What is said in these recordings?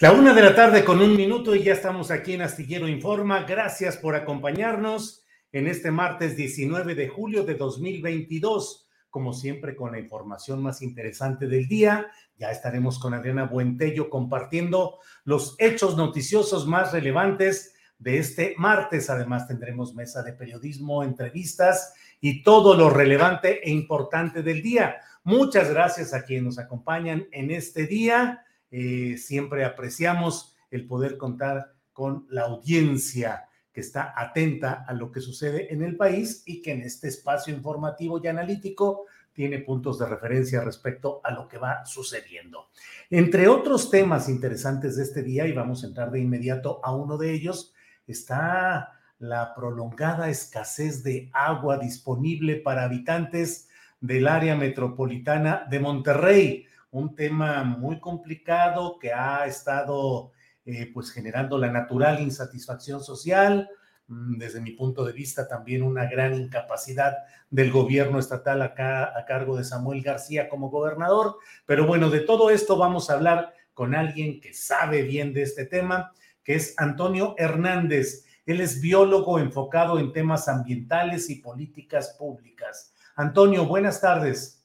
La una de la tarde con un minuto y ya estamos aquí en Astillero Informa. Gracias por acompañarnos en este martes 19 de julio de 2022. Como siempre, con la información más interesante del día. Ya estaremos con Adriana Buentello compartiendo los hechos noticiosos más relevantes de este martes. Además, tendremos mesa de periodismo, entrevistas y todo lo relevante e importante del día. Muchas gracias a quienes nos acompañan en este día. Eh, siempre apreciamos el poder contar con la audiencia que está atenta a lo que sucede en el país y que en este espacio informativo y analítico tiene puntos de referencia respecto a lo que va sucediendo. Entre otros temas interesantes de este día, y vamos a entrar de inmediato a uno de ellos, está la prolongada escasez de agua disponible para habitantes del área metropolitana de Monterrey un tema muy complicado que ha estado eh, pues generando la natural insatisfacción social, mm, desde mi punto de vista también una gran incapacidad del gobierno estatal acá a cargo de Samuel García como gobernador. Pero bueno, de todo esto vamos a hablar con alguien que sabe bien de este tema, que es Antonio Hernández. Él es biólogo enfocado en temas ambientales y políticas públicas. Antonio, buenas tardes.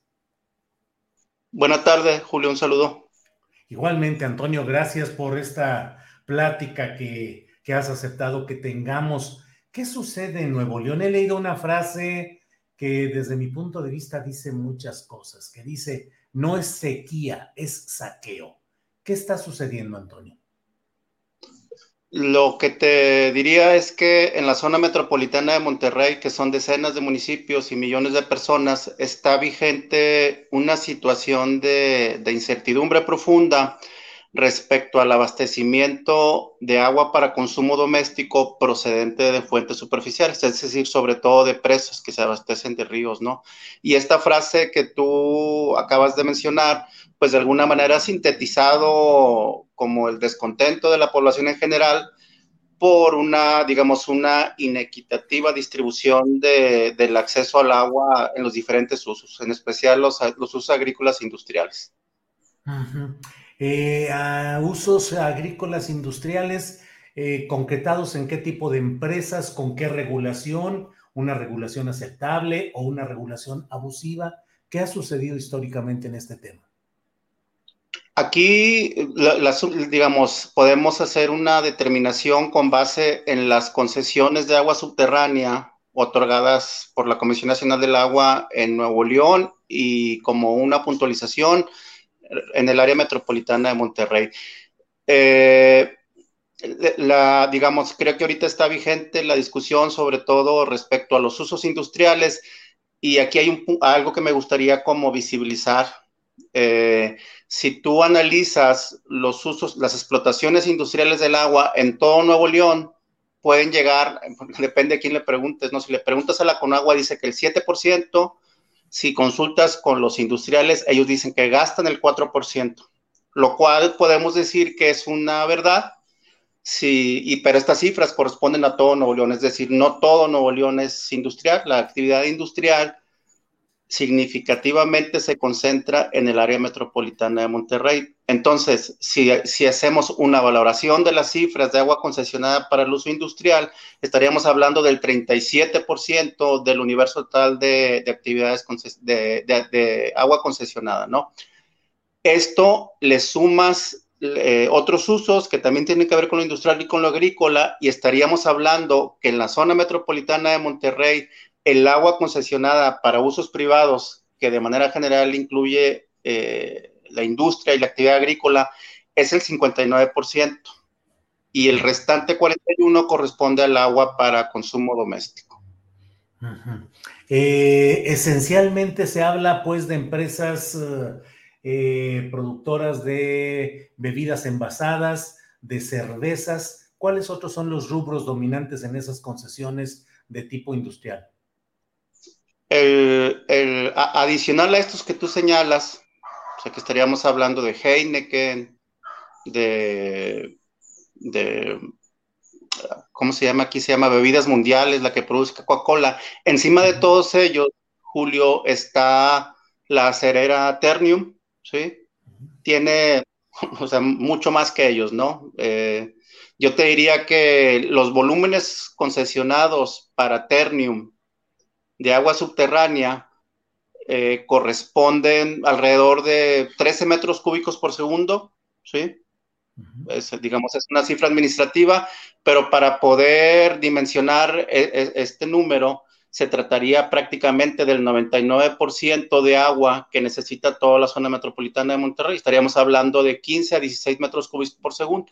Buenas tardes, Julio, un saludo. Igualmente, Antonio, gracias por esta plática que, que has aceptado que tengamos. ¿Qué sucede en Nuevo León? He leído una frase que desde mi punto de vista dice muchas cosas, que dice, no es sequía, es saqueo. ¿Qué está sucediendo, Antonio? Lo que te diría es que en la zona metropolitana de Monterrey, que son decenas de municipios y millones de personas, está vigente una situación de, incertidumbre profunda respecto al abastecimiento de agua para consumo doméstico procedente de fuentes superficiales, es decir, sobre todo de presas que se abastecen de ríos, ¿no? Y esta frase que tú acabas de mencionar, pues de alguna manera ha sintetizado como el descontento de la población en general por una, digamos, una inequitativa distribución del acceso al agua en los diferentes usos, en especial los, usos agrícolas e industriales. Eh, usos agrícolas industriales eh, concretados en qué tipo de empresas, con qué regulación, una regulación aceptable o una regulación abusiva. ¿Qué ha sucedido históricamente en este tema? Aquí, digamos, podemos hacer una determinación con base en las concesiones de agua subterránea otorgadas por la Comisión Nacional del Agua en Nuevo León y como una puntualización en el área metropolitana de Monterrey. Eh, la, digamos, creo que ahorita está vigente la discusión sobre todo respecto a los usos industriales y aquí hay algo que me gustaría como visibilizar Eh, si tú analizas los usos, las explotaciones industriales del agua en todo Nuevo León, pueden llegar, depende de quién le preguntes, ¿no? Si le preguntas a la Conagua, dice que el 7%, si consultas con los industriales, ellos dicen que gastan el 4%, lo cual podemos decir que es una verdad, sí, y, pero estas cifras corresponden a todo Nuevo León, es decir, no todo Nuevo León es industrial, la actividad industrial significativamente se concentra en el área metropolitana de Monterrey. Entonces, si, hacemos una valoración de las cifras de agua concesionada para el uso industrial, estaríamos hablando del 37% del universo total de, actividades de, agua concesionada, ¿no? Esto le sumas eh, otros usos que también tienen que ver con lo industrial y con lo agrícola, y estaríamos hablando que en la zona metropolitana de Monterrey el agua concesionada para usos privados, que de manera general incluye eh, la industria y la actividad agrícola, es el 59%. Y el restante 41% corresponde al agua para consumo doméstico. Eh, esencialmente se habla pues de empresas eh, productoras de bebidas envasadas, de cervezas. ¿Cuáles otros son los rubros dominantes en esas concesiones de tipo industrial? El, adicional a estos que tú señalas, o sea que estaríamos hablando de Heineken, de, de ¿cómo se llama? Aquí se llama Bebidas Mundiales, la que produce Coca-Cola. Encima de todos ellos, Julio, está la cerera Ternium, ¿sí? Tiene, o sea, mucho más que ellos, ¿no? Eh, yo te diría que los volúmenes concesionados para Ternium de agua subterránea eh, corresponden alrededor de 13 metros cúbicos por segundo, ¿sí? digamos, es una cifra administrativa, pero para poder dimensionar e, e, este número, se trataría prácticamente del 99% de agua que necesita toda la zona metropolitana de Monterrey. Estaríamos hablando de 15 a 16 metros cúbicos por segundo.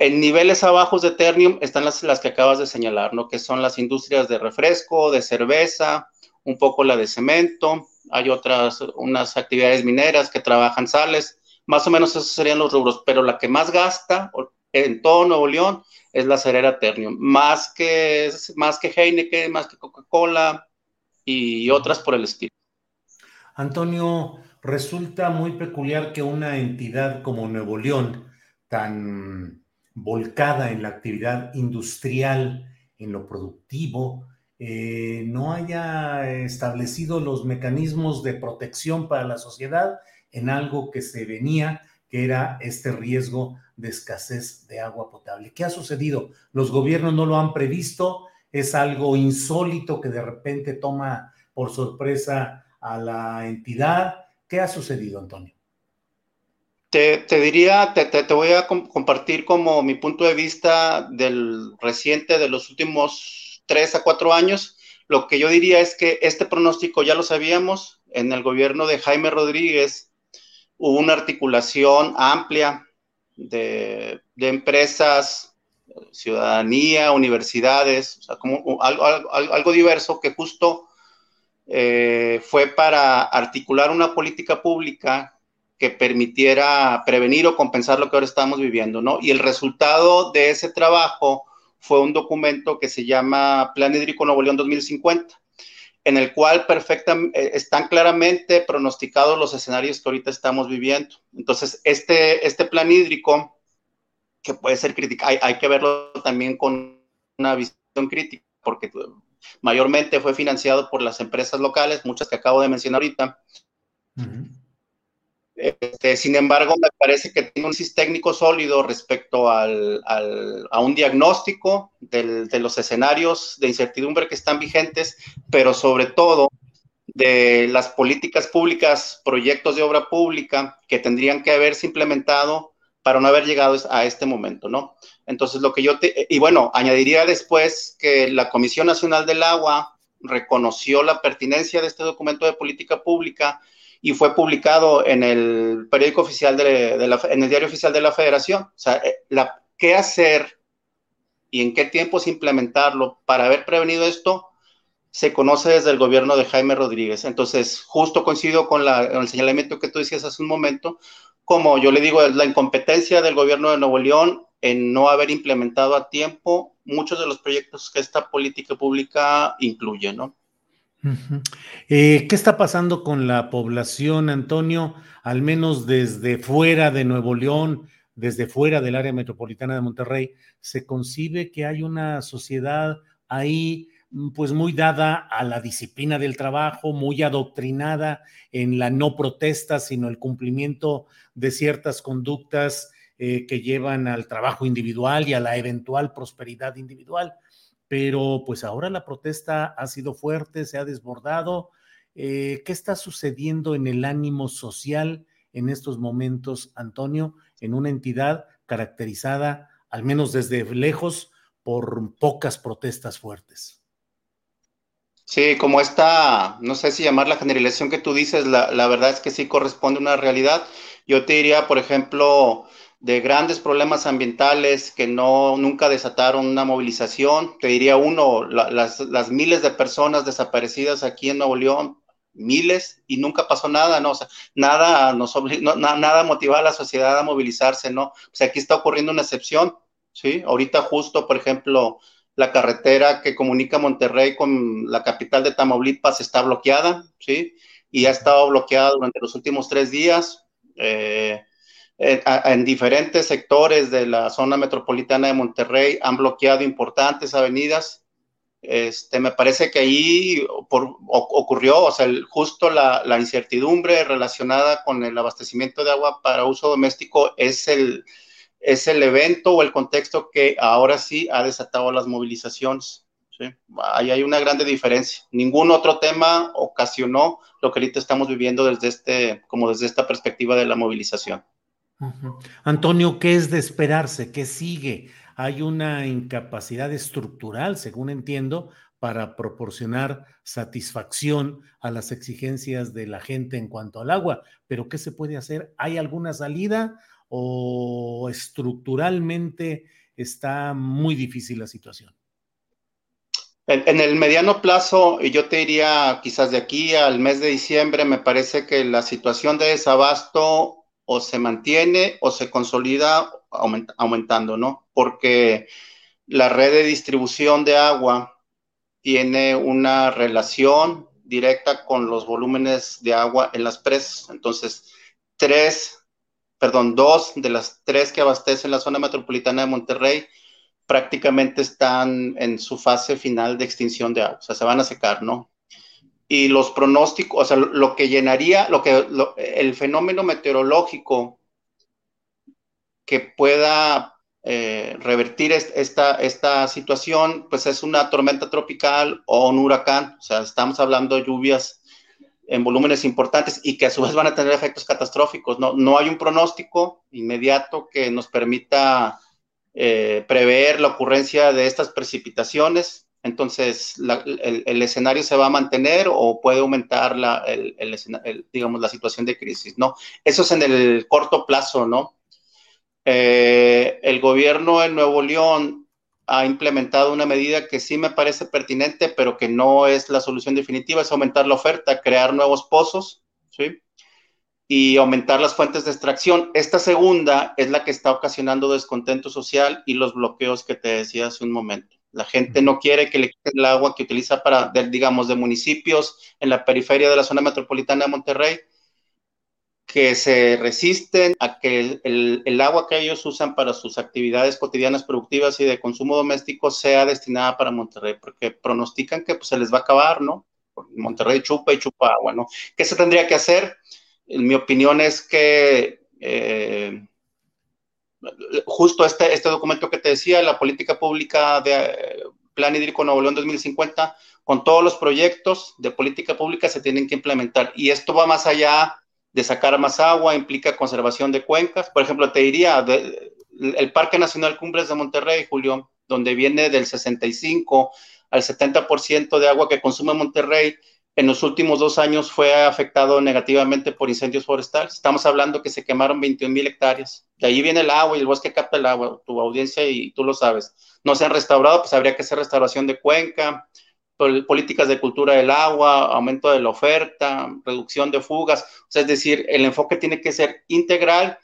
En niveles abajos de Ternium están las, las que acabas de señalar, ¿no? Que son las industrias de refresco, de cerveza, un poco la de cemento, hay otras, unas actividades mineras que trabajan sales, más o menos esos serían los rubros, pero la que más gasta en todo Nuevo León es la cerera Ternium, más que, más que Heineken, más que Coca-Cola y otras por el estilo. Antonio, resulta muy peculiar que una entidad como Nuevo León, tan volcada en la actividad industrial, en lo productivo, eh, no haya establecido los mecanismos de protección para la sociedad en algo que se venía, que era este riesgo de escasez de agua potable. ¿Qué ha sucedido? ¿Los gobiernos no lo han previsto? ¿Es algo insólito que de repente toma por sorpresa a la entidad? ¿Qué ha sucedido, Antonio? Te, diría, te, te, voy a compartir como mi punto de vista del reciente, de los últimos tres a cuatro años. Lo que yo diría es que este pronóstico ya lo sabíamos. En el gobierno de Jaime Rodríguez hubo una articulación amplia de, empresas, ciudadanía, universidades, o sea, como algo, diverso que justo eh, fue para articular una política pública que permitiera prevenir o compensar lo que ahora estamos viviendo, ¿no? Y el resultado de ese trabajo fue un documento que se llama Plan Hídrico Nuevo León 2050, en el cual eh, están claramente pronosticados los escenarios que ahorita estamos viviendo. Entonces, este, este plan hídrico, que puede ser crítica, hay, que verlo también con una visión crítica, porque mayormente fue financiado por las empresas locales, muchas que acabo de mencionar ahorita. Este, sin embargo, me parece que tiene un sistema técnico sólido respecto al, a un diagnóstico de los escenarios de incertidumbre que están vigentes, pero sobre todo de las políticas públicas, proyectos de obra pública que tendrían que haberse implementado para no haber llegado a este momento, ¿no? Entonces, lo que yo te, y bueno, añadiría después que la Comisión Nacional del Agua reconoció la pertinencia de este documento de política pública y fue publicado en el periódico oficial de, la, en el diario oficial de la Federación. O sea, eh, la, qué hacer y en qué tiempos implementarlo para haber prevenido esto, se conoce desde el gobierno de Jaime Rodríguez. Entonces, justo coincido con, el señalamiento que tú decías hace un momento, como yo le digo, la incompetencia del gobierno de Nuevo León en no haber implementado a tiempo muchos de los proyectos que esta política pública incluye, ¿no? Eh, ¿Qué está pasando con la población, Antonio? Al menos desde fuera de Nuevo León, desde fuera del área metropolitana de Monterrey, ¿se concibe que hay una sociedad ahí Mm, pues muy dada a la disciplina del trabajo, muy adoctrinada en la no protesta, sino el cumplimiento de ciertas conductas eh, que llevan al trabajo individual y a la eventual prosperidad individual. Pero pues ahora la protesta ha sido fuerte, se ha desbordado. Eh, ¿Qué está sucediendo en el ánimo social en estos momentos, Antonio, en una entidad caracterizada, al menos desde lejos, por pocas protestas fuertes? Sí, como esta, no sé si llamar la generalización que tú dices, la, la, verdad es que sí corresponde a una realidad. Yo te diría, por ejemplo, de grandes problemas ambientales que no nunca desataron una movilización. Te diría uno, las, miles de personas desaparecidas aquí en Nuevo León, miles, y nunca pasó nada, ¿no? O nada nos no, nada a la sociedad a movilizarse, ¿no? O sea, aquí está ocurriendo una excepción, ¿sí? Ahorita justo, por ejemplo, la carretera que comunica Monterrey con la capital de Tamaulipas está bloqueada, ¿sí? Y ha estado bloqueada durante los últimos tres días. Eh, en, diferentes sectores de la zona metropolitana de Monterrey han bloqueado importantes avenidas. Este, me parece que ahí ocurrió, o sea, justo la, la, incertidumbre relacionada con el abastecimiento de agua para uso doméstico es el, es el evento o el contexto que ahora sí ha desatado las movilizaciones. Ahí hay una grande diferencia. Ningún otro tema ocasionó lo que ahorita estamos viviendo desde este, como desde esta perspectiva de la movilización. Antonio, ¿qué es de esperarse? ¿Qué sigue? Hay una incapacidad estructural, según entiendo, para proporcionar satisfacción a las exigencias de la gente en cuanto al agua. Pero ¿qué se puede hacer? ¿Hay alguna salida o estructuralmente está muy difícil la situación? En, el mediano plazo, y yo te diría quizás de aquí al mes de diciembre, me parece que la situación de desabasto o se mantiene o se consolida aumentando, ¿no? Porque la red de distribución de agua tiene una relación directa con los volúmenes de agua en las presas. Entonces, tres perdón, dos de las tres que abastecen la zona metropolitana de Monterrey prácticamente están en su fase final de extinción de agua, o sea, se van a secar, ¿no? Y los pronósticos, o sea, lo que llenaría, lo que, el fenómeno meteorológico que pueda eh, revertir esta, esta situación, pues es una tormenta tropical o un huracán, o sea, estamos hablando de lluvias en volúmenes importantes y que a su vez van a tener efectos catastróficos. No, no hay un pronóstico inmediato que nos permita eh, prever la ocurrencia de estas precipitaciones. Entonces, el, escenario se va a mantener o puede aumentar la, digamos, la situación de crisis, ¿no? Eso es en el corto plazo, ¿no? Eh, el gobierno en Nuevo León ha implementado una medida que sí me parece pertinente, pero que no es la solución definitiva, es aumentar la oferta, crear nuevos pozos, ¿sí? Y aumentar las fuentes de extracción. Esta segunda es la que está ocasionando descontento social y los bloqueos que te decía hace un momento. La gente no quiere que le quiten el agua que utiliza para, digamos, de municipios en la periferia de la zona metropolitana de Monterrey, que se resisten a que el, agua que ellos usan para sus actividades cotidianas productivas y de consumo doméstico sea destinada para Monterrey, porque pronostican que pues, se les va a acabar, ¿no? Monterrey chupa y chupa agua, ¿no? ¿Qué se tendría que hacer? En mi opinión es que eh, justo este, este documento que te decía, la política pública de eh, Plan Hídrico Nuevo León 2050, con todos los proyectos de política pública se tienen que implementar. Y esto va más allá de sacar más agua, implica conservación de cuencas. Por ejemplo, te diría, el Parque Nacional Cumbres de Monterrey, Julio, donde viene del 65 al 70% de agua que consume Monterrey, en los últimos dos años fue afectado negativamente por incendios forestales. Estamos hablando que se quemaron 21 mil hectáreas. De ahí viene el agua y el bosque capta el agua, tu audiencia y tú lo sabes. No se han restaurado, pues habría que hacer restauración de cuenca, políticas de cultura del agua, aumento de la oferta, reducción de fugas. O sea, es decir, el enfoque tiene que ser integral.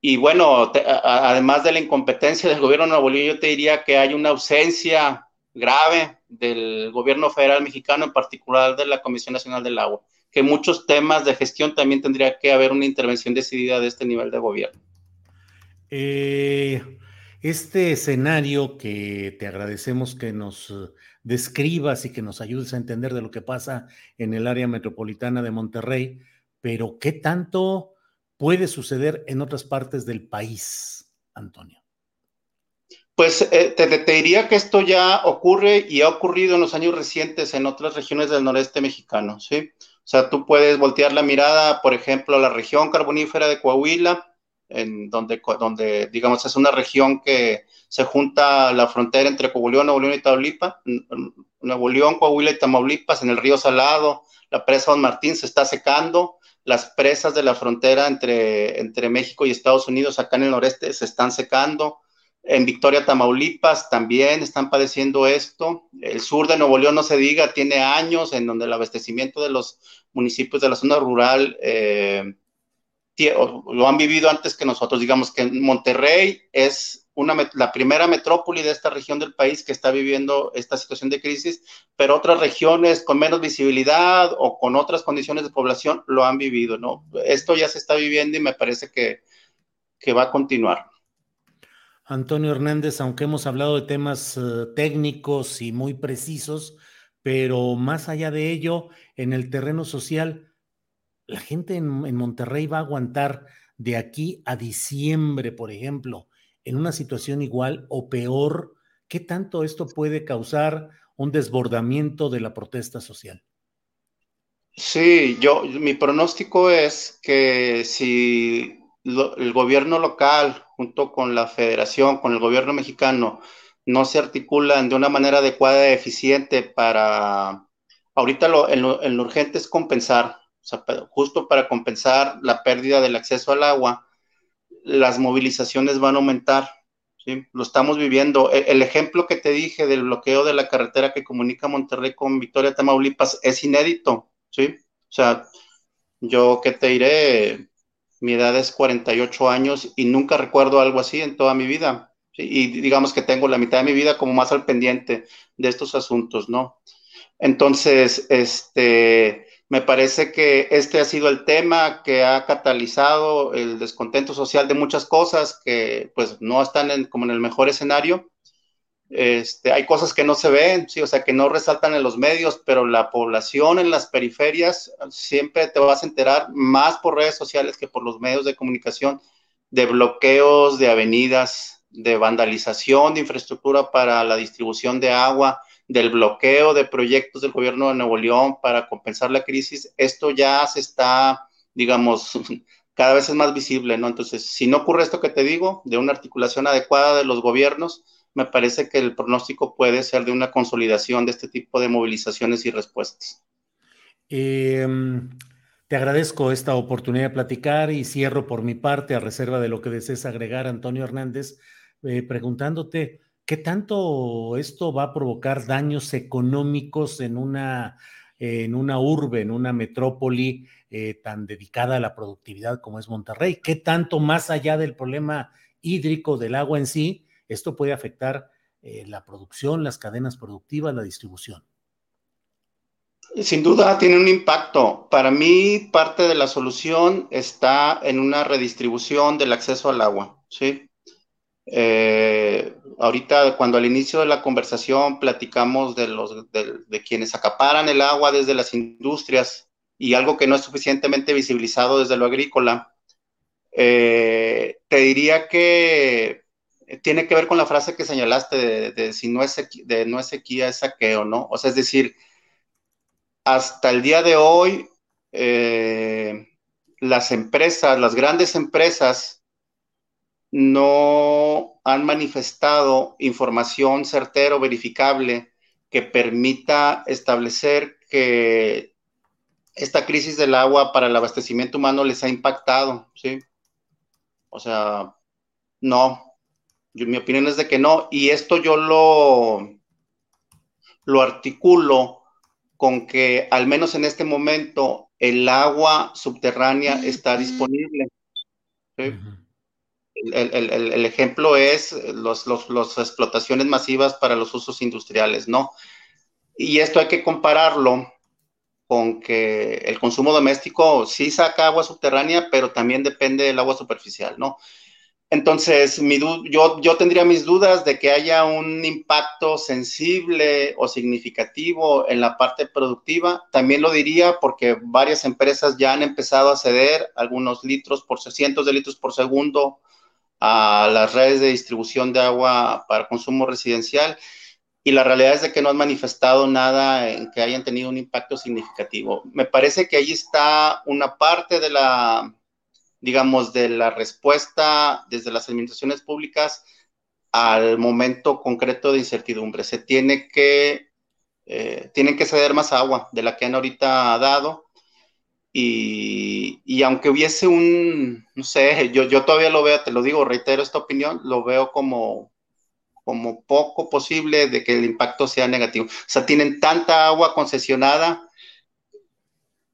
Y bueno, además de la incompetencia del gobierno de Nuevo León, yo te diría que hay una ausencia grave del gobierno federal mexicano, en particular de la Comisión Nacional del Agua, que muchos temas de gestión también tendría que haber una intervención decidida de este nivel de gobierno. Eh, este escenario que te agradecemos que nos describas y que nos ayudes a entender de lo que pasa en el área metropolitana de Monterrey, pero ¿qué tanto puede suceder en otras partes del país, Antonio? Pues eh, te, diría que esto ya ocurre y ha ocurrido en los años recientes en otras regiones del noreste mexicano, ¿sí? O sea, tú puedes voltear la mirada, por ejemplo, a la región carbonífera de Coahuila, en donde, donde, digamos, es una región que se junta la frontera entre Coahuila, Nuevo León y Tamaulipas, Nuevo León, Coahuila y Tamaulipas, en el río Salado, la presa Don Martín se está secando, las presas de la frontera entre, entre México y Estados Unidos acá en el noreste se están secando, en Victoria, Tamaulipas también están padeciendo esto. El sur de Nuevo León, no se diga, tiene años en donde el abastecimiento de los municipios de la zona rural eh, lo han vivido antes que nosotros. Digamos que Monterrey es la primera metrópoli de esta región del país que está viviendo esta situación de crisis, pero otras regiones con menos visibilidad o con otras condiciones de población lo han vivido, ¿no? Esto ya se está viviendo y me parece que va a continuar. Antonio Hernández, aunque hemos hablado de temas eh, técnicos y muy precisos, pero más allá de ello, en el terreno social, la gente en, Monterrey va a aguantar de aquí a diciembre, por ejemplo, en una situación igual o peor, ¿qué tanto esto puede causar un desbordamiento de la protesta social? Sí, yo, mi pronóstico es que si el gobierno local, junto con la federación, con el gobierno mexicano, no se articulan de una manera adecuada y eficiente para, ahorita lo, lo urgente es compensar, justo para compensar la pérdida del acceso al agua, las movilizaciones van a aumentar. ¿sí? Lo estamos viviendo. E, el, ejemplo que te dije del bloqueo de la carretera que comunica Monterrey con Victoria, Tamaulipas, es inédito. ¿sí? O sea, yo que te diré, mi edad es 48 años y nunca recuerdo algo así en toda mi vida. Y digamos que tengo la mitad de mi vida como más al pendiente de estos asuntos, ¿no? Entonces, este, me parece que este ha sido el tema que ha catalizado el descontento social de muchas cosas que pues no están como en el mejor escenario. Este, hay cosas que no se ven, sí, o sea, que no resaltan en los medios, pero la población en las periferias siempre te vas a enterar más por redes sociales que por los medios de comunicación de bloqueos de avenidas, de vandalización de infraestructura para la distribución de agua, del bloqueo de proyectos del gobierno de Nuevo León para compensar la crisis, esto ya se está, digamos, cada vez es más visible, ¿no? Entonces, si no ocurre esto que te digo, de una articulación adecuada de los gobiernos, me parece que el pronóstico puede ser de una consolidación de este tipo de movilizaciones y respuestas. Em, te agradezco esta oportunidad de platicar y cierro por mi parte, a reserva de lo que desees agregar, Antonio Hernández, eh, preguntándote, ¿Qué tanto esto va a provocar daños económicos en una, en una urbe, en una metrópoli eh, tan dedicada a la productividad como es Monterrey? ¿Qué tanto más allá del problema hídrico del agua en sí, esto puede afectar eh, la producción, las cadenas productivas, la distribución? Sin duda tiene un impacto. Para mí, parte de la solución está en una redistribución del acceso al agua, ¿sí? Eh, ahorita, cuando al inicio de la conversación platicamos de, los, de, quienes acaparan el agua desde las industrias y algo que no es suficientemente visibilizado desde lo agrícola, eh, te diría que tiene que ver con la frase que señalaste de, si no es, de no es sequía, es saqueo, ¿no? O sea, es decir, hasta el día de hoy, eh, las empresas, las grandes empresas, no han manifestado información certera o verificable que permita establecer que esta crisis del agua para el abastecimiento humano les ha impactado, ¿sí? O sea, no. Mi opinión es de que no. Y esto yo lo, lo articulo con que al menos en este momento el agua subterránea está disponible. el, ejemplo es las los, explotaciones masivas para los usos industriales, ¿no? Y esto hay que compararlo con que el consumo doméstico sí saca agua subterránea, pero también depende del agua superficial, ¿no? Entonces, yo tendría mis dudas de que haya un impacto sensible o significativo en la parte productiva. También lo diría porque varias empresas ya han empezado a ceder algunos litros por cientos de litros por segundo a las redes de distribución de agua para consumo residencial y la realidad es de que no han manifestado nada en que hayan tenido un impacto significativo. Me parece que ahí está una parte de la digamos, de la respuesta desde las administraciones públicas al momento concreto de incertidumbre. Se tiene que, eh, tienen que ceder más agua de la que han ahorita dado. Y, y, aunque hubiese un, no sé, yo, yo todavía lo veo, te lo digo, reitero esta opinión, lo veo como, como poco posible de que el impacto sea negativo. O sea, tienen tanta agua concesionada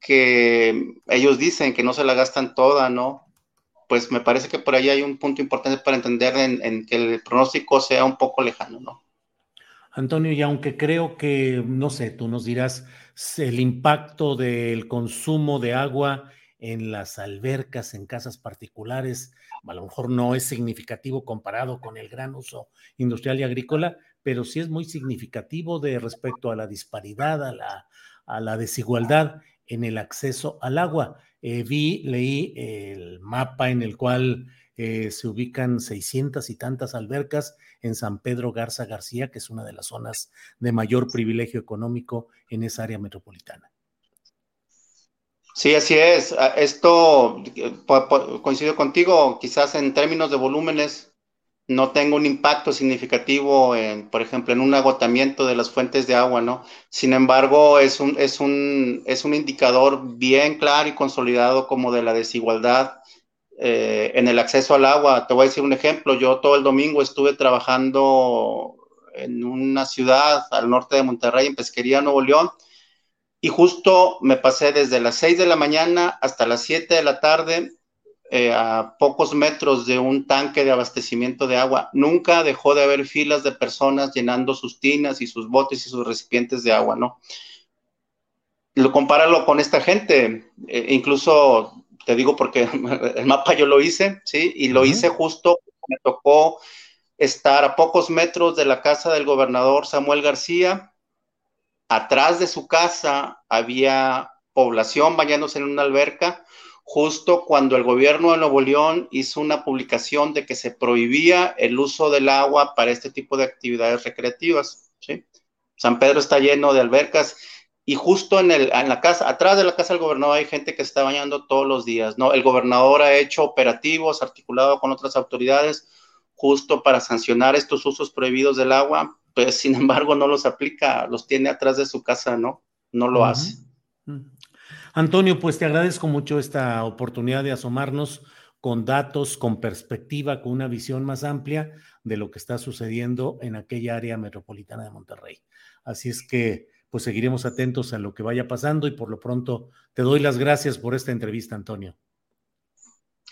que ellos dicen que no se la gastan toda, ¿no? Pues me parece que por ahí hay un punto importante para entender en, que el pronóstico sea un poco lejano, ¿no? Antonio, y aunque creo que, no sé, tú nos dirás el impacto del consumo de agua en las albercas, en casas particulares, a lo mejor no es significativo comparado con el gran uso industrial y agrícola, pero sí es muy significativo de respecto a la disparidad, a la, a la desigualdad en el acceso al agua. Eh, vi, leí el mapa en el cual eh, se ubican 600 y tantas albercas en San Pedro Garza García, que es una de las zonas de mayor privilegio económico en esa área metropolitana. Sí, así es. Ah, esto eh, coincido contigo, quizás en términos de volúmenes no tenga un impacto significativo, en, por ejemplo, en un agotamiento de las fuentes de agua, ¿no? Sin embargo, es un, es un, es un indicador bien claro y consolidado como de la desigualdad eh, en el acceso al agua. Te voy a decir un ejemplo. Yo todo el domingo estuve trabajando en una ciudad al norte de Monterrey, en Pesquería, Nuevo León, y justo me pasé desde las 6 de la mañana hasta las 7 de la tarde eh, a pocos metros de un tanque de abastecimiento de agua. Nunca dejó de haber filas de personas llenando sus tinas y sus botes y sus recipientes de agua, ¿no? Lo compáralo con esta gente, eh, incluso te digo porque el mapa yo lo hice, ¿sí? Y lo hice justo, me tocó estar a pocos metros de la casa del gobernador Samuel García. Atrás de su casa había población bañándose en una alberca justo cuando el gobierno de Nuevo León hizo una publicación de que se prohibía el uso del agua para este tipo de actividades recreativas. ¿sí? San Pedro está lleno de albercas y justo en, el, en la casa, atrás de la casa del gobernador hay gente que está bañando todos los días, ¿no? El gobernador ha hecho operativos articulado con otras autoridades justo para sancionar estos usos prohibidos del agua, pues sin embargo no los aplica, los tiene atrás de su casa, ¿no? No lo hace. Antonio, pues te agradezco mucho esta oportunidad de asomarnos con datos, con perspectiva, con una visión más amplia de lo que está sucediendo en aquella área metropolitana de Monterrey. Así es que, pues seguiremos atentos a lo que vaya pasando y por lo pronto te doy las gracias por esta entrevista, Antonio.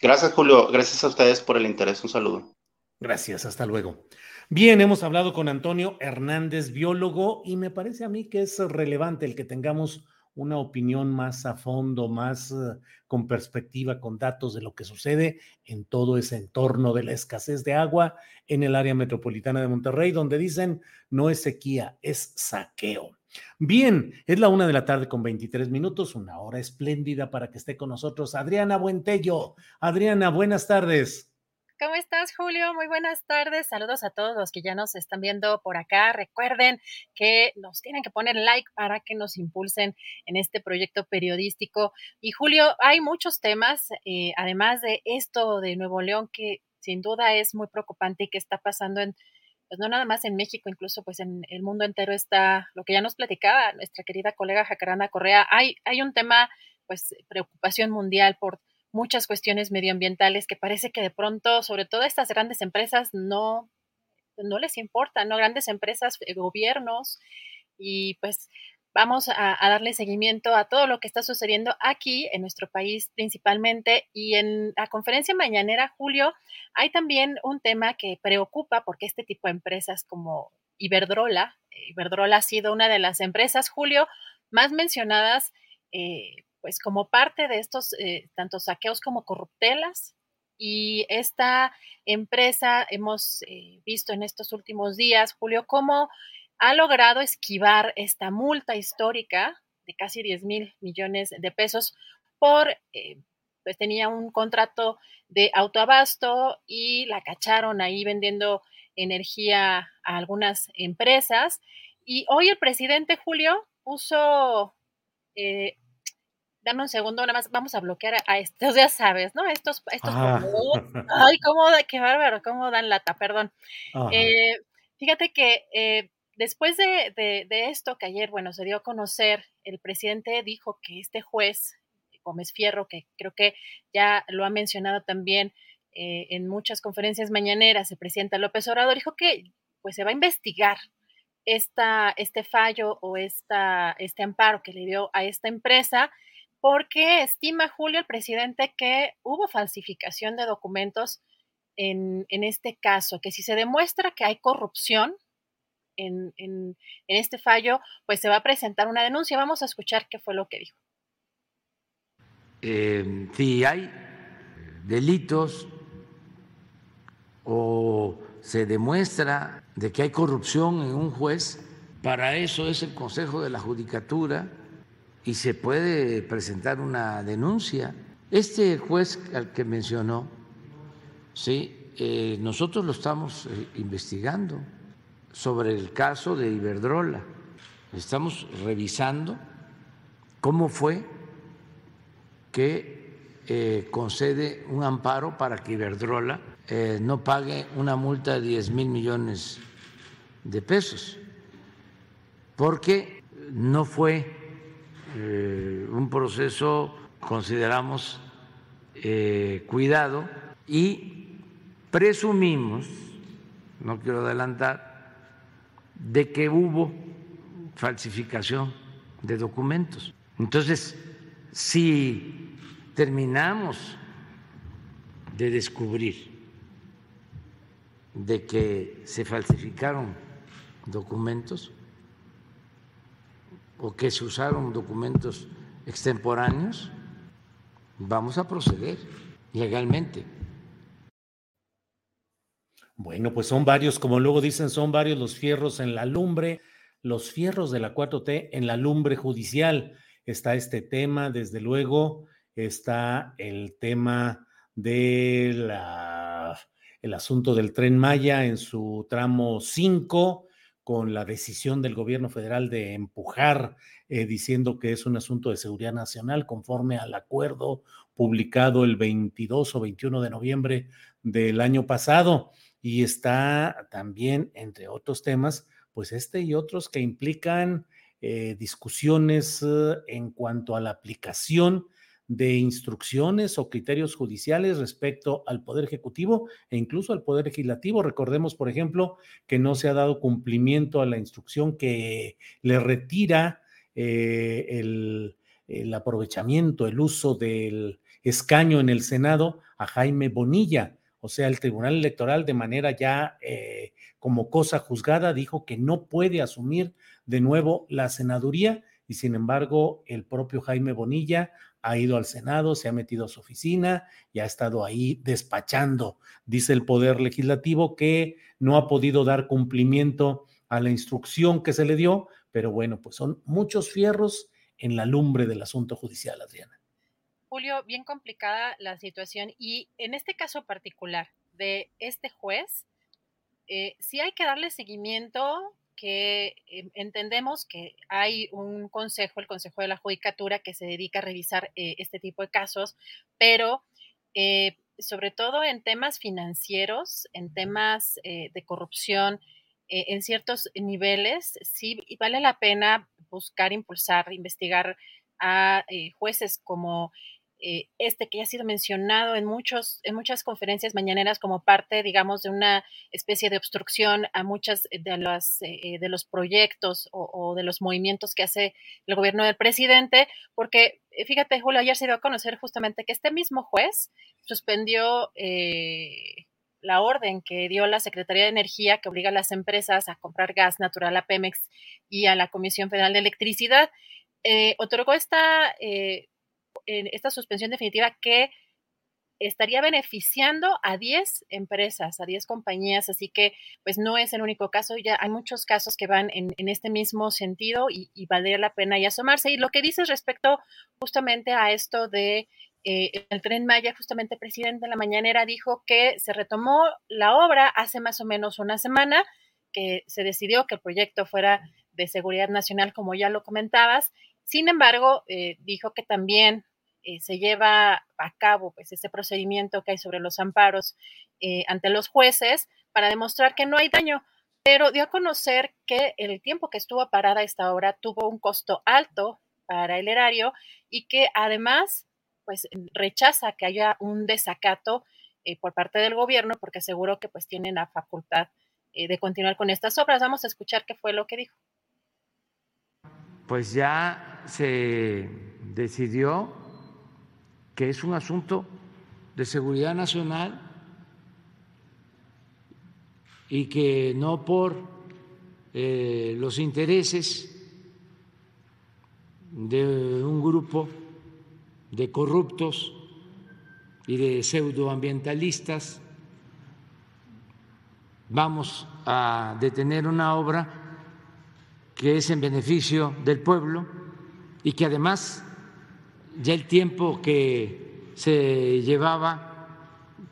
Gracias, Julio. Gracias a ustedes por el interés. Un saludo. Gracias, hasta luego. Bien, hemos hablado con Antonio Hernández, biólogo, y me parece a mí que es relevante el que tengamos una opinión más a fondo, más eh, con perspectiva, con datos de lo que sucede en todo ese entorno de la escasez de agua en el área metropolitana de Monterrey, donde dicen no es sequía, es saqueo. Bien, es la una de la tarde con 23 minutos, una hora espléndida para que esté con nosotros Adriana Buentello. Adriana, buenas tardes. ¿Cómo estás, Julio? Muy buenas tardes. Saludos a todos los que ya nos están viendo por acá. Recuerden que nos tienen que poner like para que nos impulsen en este proyecto periodístico. Y Julio, hay muchos temas, eh, además de esto de Nuevo León, que sin duda es muy preocupante y que está pasando en, pues no nada más en México, incluso pues en el mundo entero está lo que ya nos platicaba nuestra querida colega Jacaranda Correa. Hay, hay un tema, pues, preocupación mundial por muchas cuestiones medioambientales que parece que de pronto, sobre todo estas grandes empresas, no, no les importa, ¿no? Grandes empresas, eh, gobiernos, y pues vamos a, darle seguimiento a todo lo que está sucediendo aquí en nuestro país principalmente. Y en la conferencia mañanera, Julio, hay también un tema que preocupa porque este tipo de empresas como Iberdrola, Iberdrola ha sido una de las empresas, Julio, más mencionadas, eh, pues como parte de estos eh, tanto saqueos como corruptelas. Y esta empresa hemos eh, visto en estos últimos días, Julio, cómo ha logrado esquivar esta multa histórica de casi 10 mil millones de pesos por, eh, pues tenía un contrato de autoabasto y la cacharon ahí vendiendo energía a algunas empresas. Y hoy el presidente Julio puso, eh, dame un segundo, nada más vamos a bloquear a, estos, ya sabes, ¿no? Estos, estos, ah. ay, cómo, qué bárbaro, cómo dan lata, perdón. Eh, fíjate que eh, después de, esto que ayer, bueno, se dio a conocer, el presidente dijo que este juez, Gómez Fierro, que creo que ya lo ha mencionado también eh, en muchas conferencias mañaneras, el presidente López Obrador dijo que pues se va a investigar esta, este fallo o esta, este amparo que le dio a esta empresa, porque estima Julio el presidente que hubo falsificación de documentos en, en este caso, que si se demuestra que hay corrupción, en, en, este fallo, pues se va a presentar una denuncia. Vamos a escuchar qué fue lo que dijo. Eh, si hay delitos o se demuestra de que hay corrupción en un juez, para eso es el Consejo de la Judicatura y se puede presentar una denuncia. Este juez al que mencionó, sí, eh, nosotros lo estamos eh, investigando sobre el caso de Iberdrola. Estamos revisando cómo fue que eh, concede un amparo para que Iberdrola no pague una multa de 10 mil millones de pesos, porque no fue eh, un proceso, consideramos, cuidado y presumimos, no quiero adelantar, de que hubo falsificación de documentos. Entonces, si terminamos de descubrir de que se falsificaron documentos o que se usaron documentos extemporáneos, vamos a proceder legalmente. Bueno, pues son varios, como luego dicen, son varios los fierros en la lumbre, los fierros de la 4T en la lumbre judicial. Está este tema, desde luego, está el tema el asunto del tren Maya en su tramo 5, con la decisión del gobierno federal de empujar, eh, diciendo que es un asunto de seguridad nacional, conforme al acuerdo publicado el 22 o 21 de noviembre del año pasado. Y está también, entre otros temas, pues este y otros que implican eh, discusiones eh, en cuanto a la aplicación de instrucciones o criterios judiciales respecto al Poder Ejecutivo e incluso al Poder Legislativo. Recordemos, por ejemplo, que no se ha dado cumplimiento a la instrucción que le retira eh, el, el aprovechamiento, el uso del escaño en el Senado a Jaime Bonilla o sea, el Tribunal Electoral de manera ya eh, como cosa juzgada dijo que no puede asumir de nuevo la senaduría y sin embargo el propio Jaime Bonilla ha ido al Senado, se ha metido a su oficina y ha estado ahí despachando, dice el Poder Legislativo, que no ha podido dar cumplimiento a la instrucción que se le dio, pero bueno, pues son muchos fierros en la lumbre del asunto judicial, Adriana. Julio, bien complicada la situación y en este caso particular de este juez, eh, sí hay que darle seguimiento que eh, entendemos que hay un consejo, el Consejo de la Judicatura, que se dedica a revisar eh, este tipo de casos, pero sobre todo en temas financieros, en temas de corrupción, en ciertos niveles, sí vale la pena buscar, impulsar, investigar a jueces como eh, este que ya ha sido mencionado en, muchos, en muchas conferencias mañaneras como parte, digamos, de una especie de obstrucción a muchas de, las, eh, de los proyectos o, de los movimientos que hace el gobierno del presidente, porque eh, fíjate, Julio, ayer se dio a conocer justamente que este mismo juez suspendió la orden que dio la Secretaría de Energía que obliga a las empresas a comprar gas natural a Pemex y a la Comisión Federal de Electricidad. otorgó esta en esta suspensión definitiva que estaría beneficiando a 10 empresas, a 10 compañías, así que pues no es el único caso, ya hay muchos casos que van en, este mismo sentido y, valdría la pena y asomarse. Y lo que dices respecto justamente a esto de eh, el tren Maya, justamente el presidente de la mañanera dijo que se retomó la obra hace más o menos una semana, que se decidió que el proyecto fuera de seguridad nacional, como ya lo comentabas. Sin embargo, eh, dijo que también eh, se lleva a cabo pues ese procedimiento que hay sobre los amparos eh, ante los jueces para demostrar que no hay daño, pero dio a conocer que el tiempo que estuvo parada esta obra tuvo un costo alto para el erario y que además pues rechaza que haya un desacato eh, por parte del gobierno porque aseguró que pues tienen la facultad de continuar con estas obras. Vamos a escuchar qué fue lo que dijo. Pues ya se decidió que es un asunto de seguridad nacional y que no por eh, los intereses de un grupo de corruptos y de pseudoambientalistas vamos a detener una obra que es en beneficio del pueblo y que además ya el tiempo que se llevaba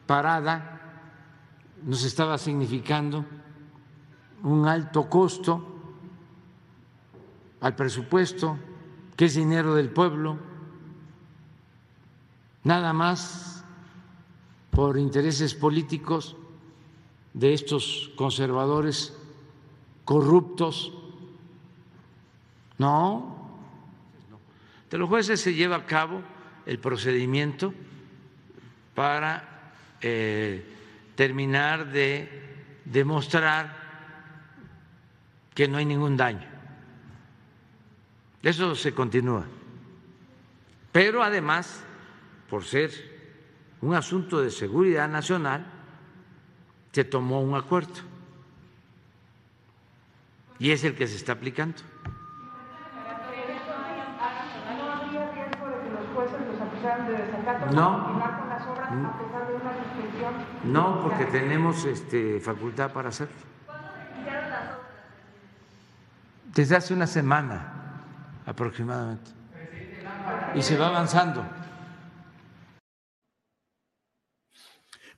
parada nos estaba significando un alto costo al presupuesto, que es dinero del pueblo, nada más por intereses políticos de estos conservadores corruptos. No, de los jueces se lleva a cabo el procedimiento para eh, terminar de demostrar que no hay ningún daño. Eso se continúa. Pero además, por ser un asunto de seguridad nacional, se tomó un acuerdo. Y es el que se está aplicando. No. No, porque tenemos este, facultad para hacerlo. Desde hace una semana aproximadamente. Y se va avanzando.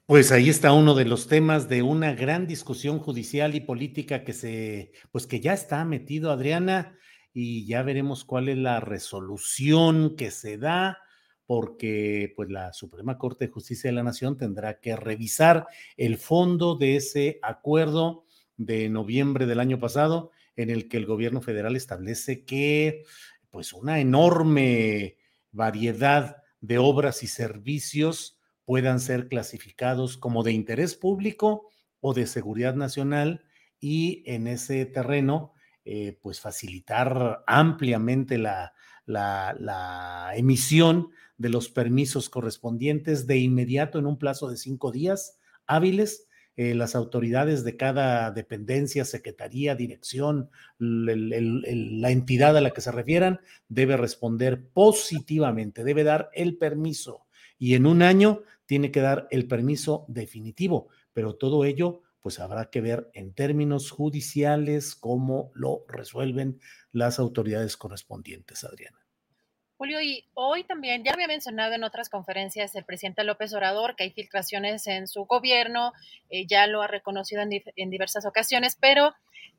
Pues ahí está uno de los temas de una gran discusión judicial y política que se, pues que ya está metido Adriana y ya veremos cuál es la resolución que se da porque pues la Suprema Corte de Justicia de la Nación tendrá que revisar el fondo de ese acuerdo de noviembre del año pasado en el que el gobierno federal establece que pues una enorme variedad de obras y servicios puedan ser clasificados como de interés público o de seguridad nacional y en ese terreno eh, pues facilitar ampliamente la, la, emisión de los permisos correspondientes de inmediato en un plazo de cinco días hábiles. Eh, las autoridades de cada dependencia, secretaría, dirección, la entidad a la que se refieran, debe responder positivamente, debe dar el permiso y en un año tiene que dar el permiso definitivo, pero todo ello pues habrá que ver en términos judiciales cómo lo resuelven las autoridades correspondientes, Adriana. Julio, y hoy también, ya había mencionado en otras conferencias el presidente López Obrador que hay filtraciones en su gobierno, eh, ya lo ha reconocido en, diversas ocasiones, pero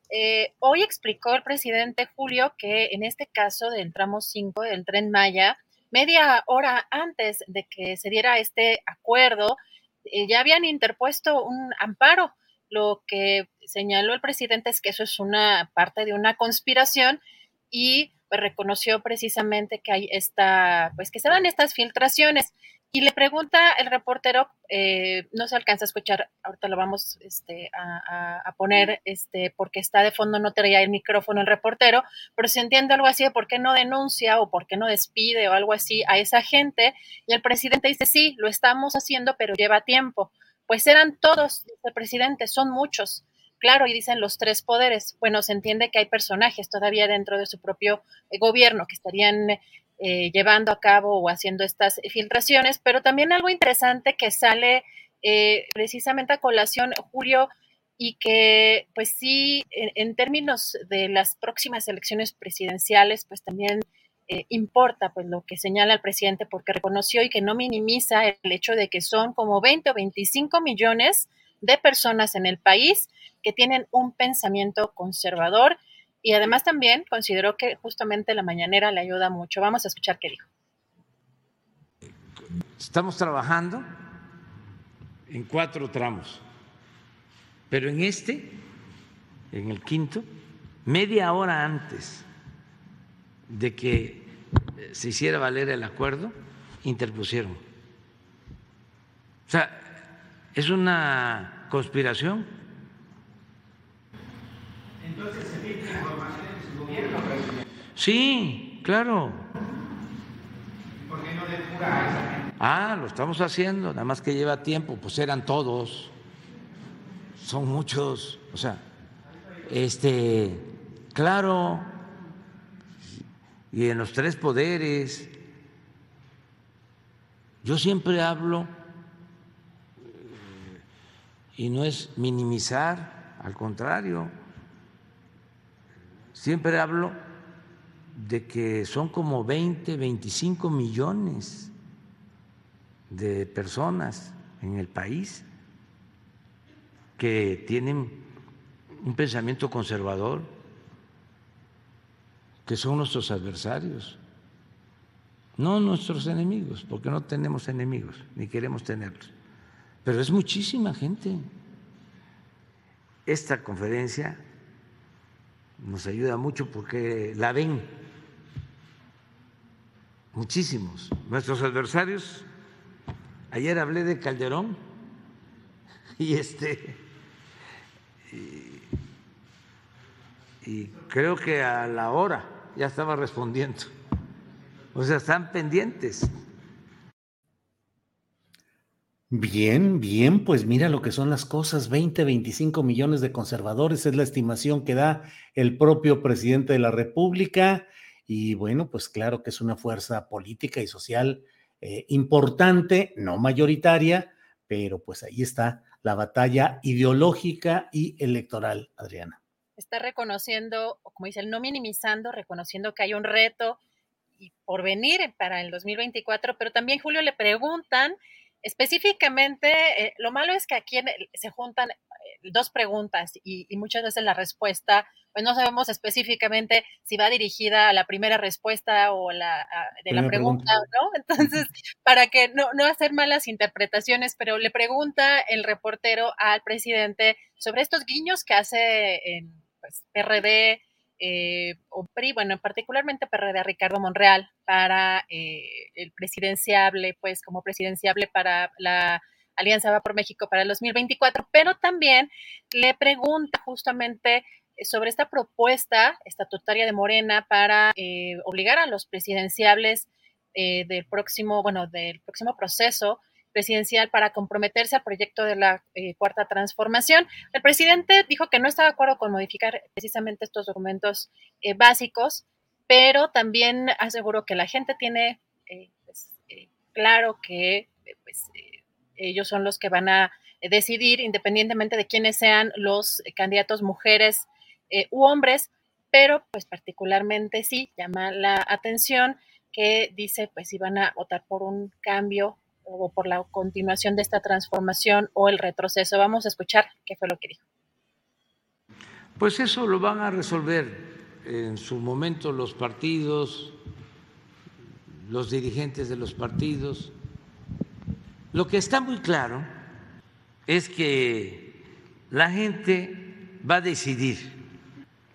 eh, hoy explicó el presidente Julio que en este caso del tramo 5 del tren Maya, media hora antes de que se diera este acuerdo, eh, ya habían interpuesto un amparo lo que señaló el presidente es que eso es una parte de una conspiración y pues, reconoció precisamente que hay esta, pues que se dan estas filtraciones. Y le pregunta el reportero, eh, no se alcanza a escuchar, ahorita lo vamos este, a, poner, este, porque está de fondo, no traía el micrófono el reportero, pero se entiende algo así de por qué no denuncia o por qué no despide o algo así a esa gente. Y el presidente dice, sí, lo estamos haciendo, pero lleva tiempo. Pues eran todos, dice el presidente, son muchos. Claro, y dicen los tres poderes. Bueno, se entiende que hay personajes todavía dentro de su propio eh, gobierno que estarían eh, llevando a cabo o haciendo estas filtraciones, pero también algo interesante que sale eh, precisamente a colación, Julio, y que pues sí, en, términos de las próximas elecciones presidenciales, pues también eh, importa pues lo que señala el presidente porque reconoció y que no minimiza el hecho de que son como 20 o 25 millones de personas en el país que tienen un pensamiento conservador y además también consideró que justamente la mañanera le ayuda mucho. Vamos a escuchar qué dijo. Estamos trabajando en cuatro tramos, pero en este, en el quinto, media hora antes de que se hiciera valer el acuerdo, interpusieron. O sea, es una conspiración. Entonces, Sí, claro. ¿Por qué no depura Ah, lo estamos haciendo, nada más que lleva tiempo, pues eran todos, son muchos, o sea, este, claro, y en los tres poderes, yo siempre hablo, eh, y no es minimizar, al contrario, siempre hablo de que son como 20, 25 millones de personas en el país que tienen un pensamiento conservador, que son nuestros adversarios, no nuestros enemigos, porque no tenemos enemigos, ni queremos tenerlos, pero es muchísima gente. Esta conferencia nos ayuda mucho porque la ven muchísimos. Nuestros adversarios, ayer hablé de Calderón y este y, creo que a la hora ya estaba respondiendo. O sea, están pendientes. Bien, bien, pues mira lo que son las cosas. 20, 25 millones de conservadores es la estimación que da el propio presidente de la República. Y bueno, pues claro que es una fuerza política y social eh, importante, no mayoritaria, pero pues ahí está la batalla ideológica y electoral, Adriana. Está reconociendo, como dice, no minimizando, reconociendo que hay un reto y por venir para el 2024, pero también Julio le preguntan específicamente, eh, lo malo es que aquí se juntan dos preguntas y, muchas veces la respuesta, pues no sabemos específicamente si va dirigida a la primera respuesta o la de la pregunta, ¿no? Entonces, para que no, no hacer malas interpretaciones, pero le pregunta el reportero al presidente sobre estos guiños que hace en pues, PRD, eh, o PRI, bueno, particularmente PRD Ricardo Monreal para eh, el presidenciable, pues como presidenciable para la Alianza Va por México para el 2024, pero también le pregunta justamente sobre esta propuesta estatutaria de Morena para eh, obligar a los presidenciables eh, del próximo, bueno, del próximo proceso presidencial para comprometerse al proyecto de la cuarta transformación. El presidente dijo que no está de acuerdo con modificar precisamente estos documentos básicos, pero también aseguró que la gente tiene pues, claro que pues, ellos son los que van a decidir independientemente de quiénes sean los candidatos mujeres eh, u hombres, pero pues particularmente sí llama la atención que dice pues si van a votar por un cambio o por la continuación de esta transformación o el retroceso. Vamos a escuchar qué fue lo que dijo. Pues eso lo van a resolver en su momento los partidos, los dirigentes de los partidos, lo que está muy claro es que la gente va a decidir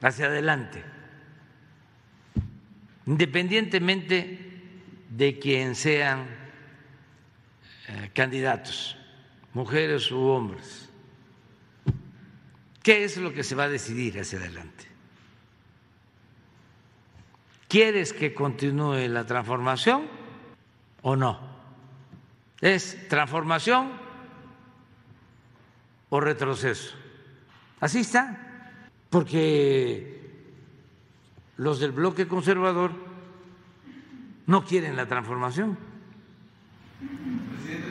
hacia adelante independientemente de quien sean candidatos, mujeres u hombres. ¿Qué es lo que se va a decidir hacia adelante? ¿Quieres que continúe la transformación o no? ¿Es transformación o retroceso? Así está, porque los del bloque conservador no quieren la transformación. Presidente,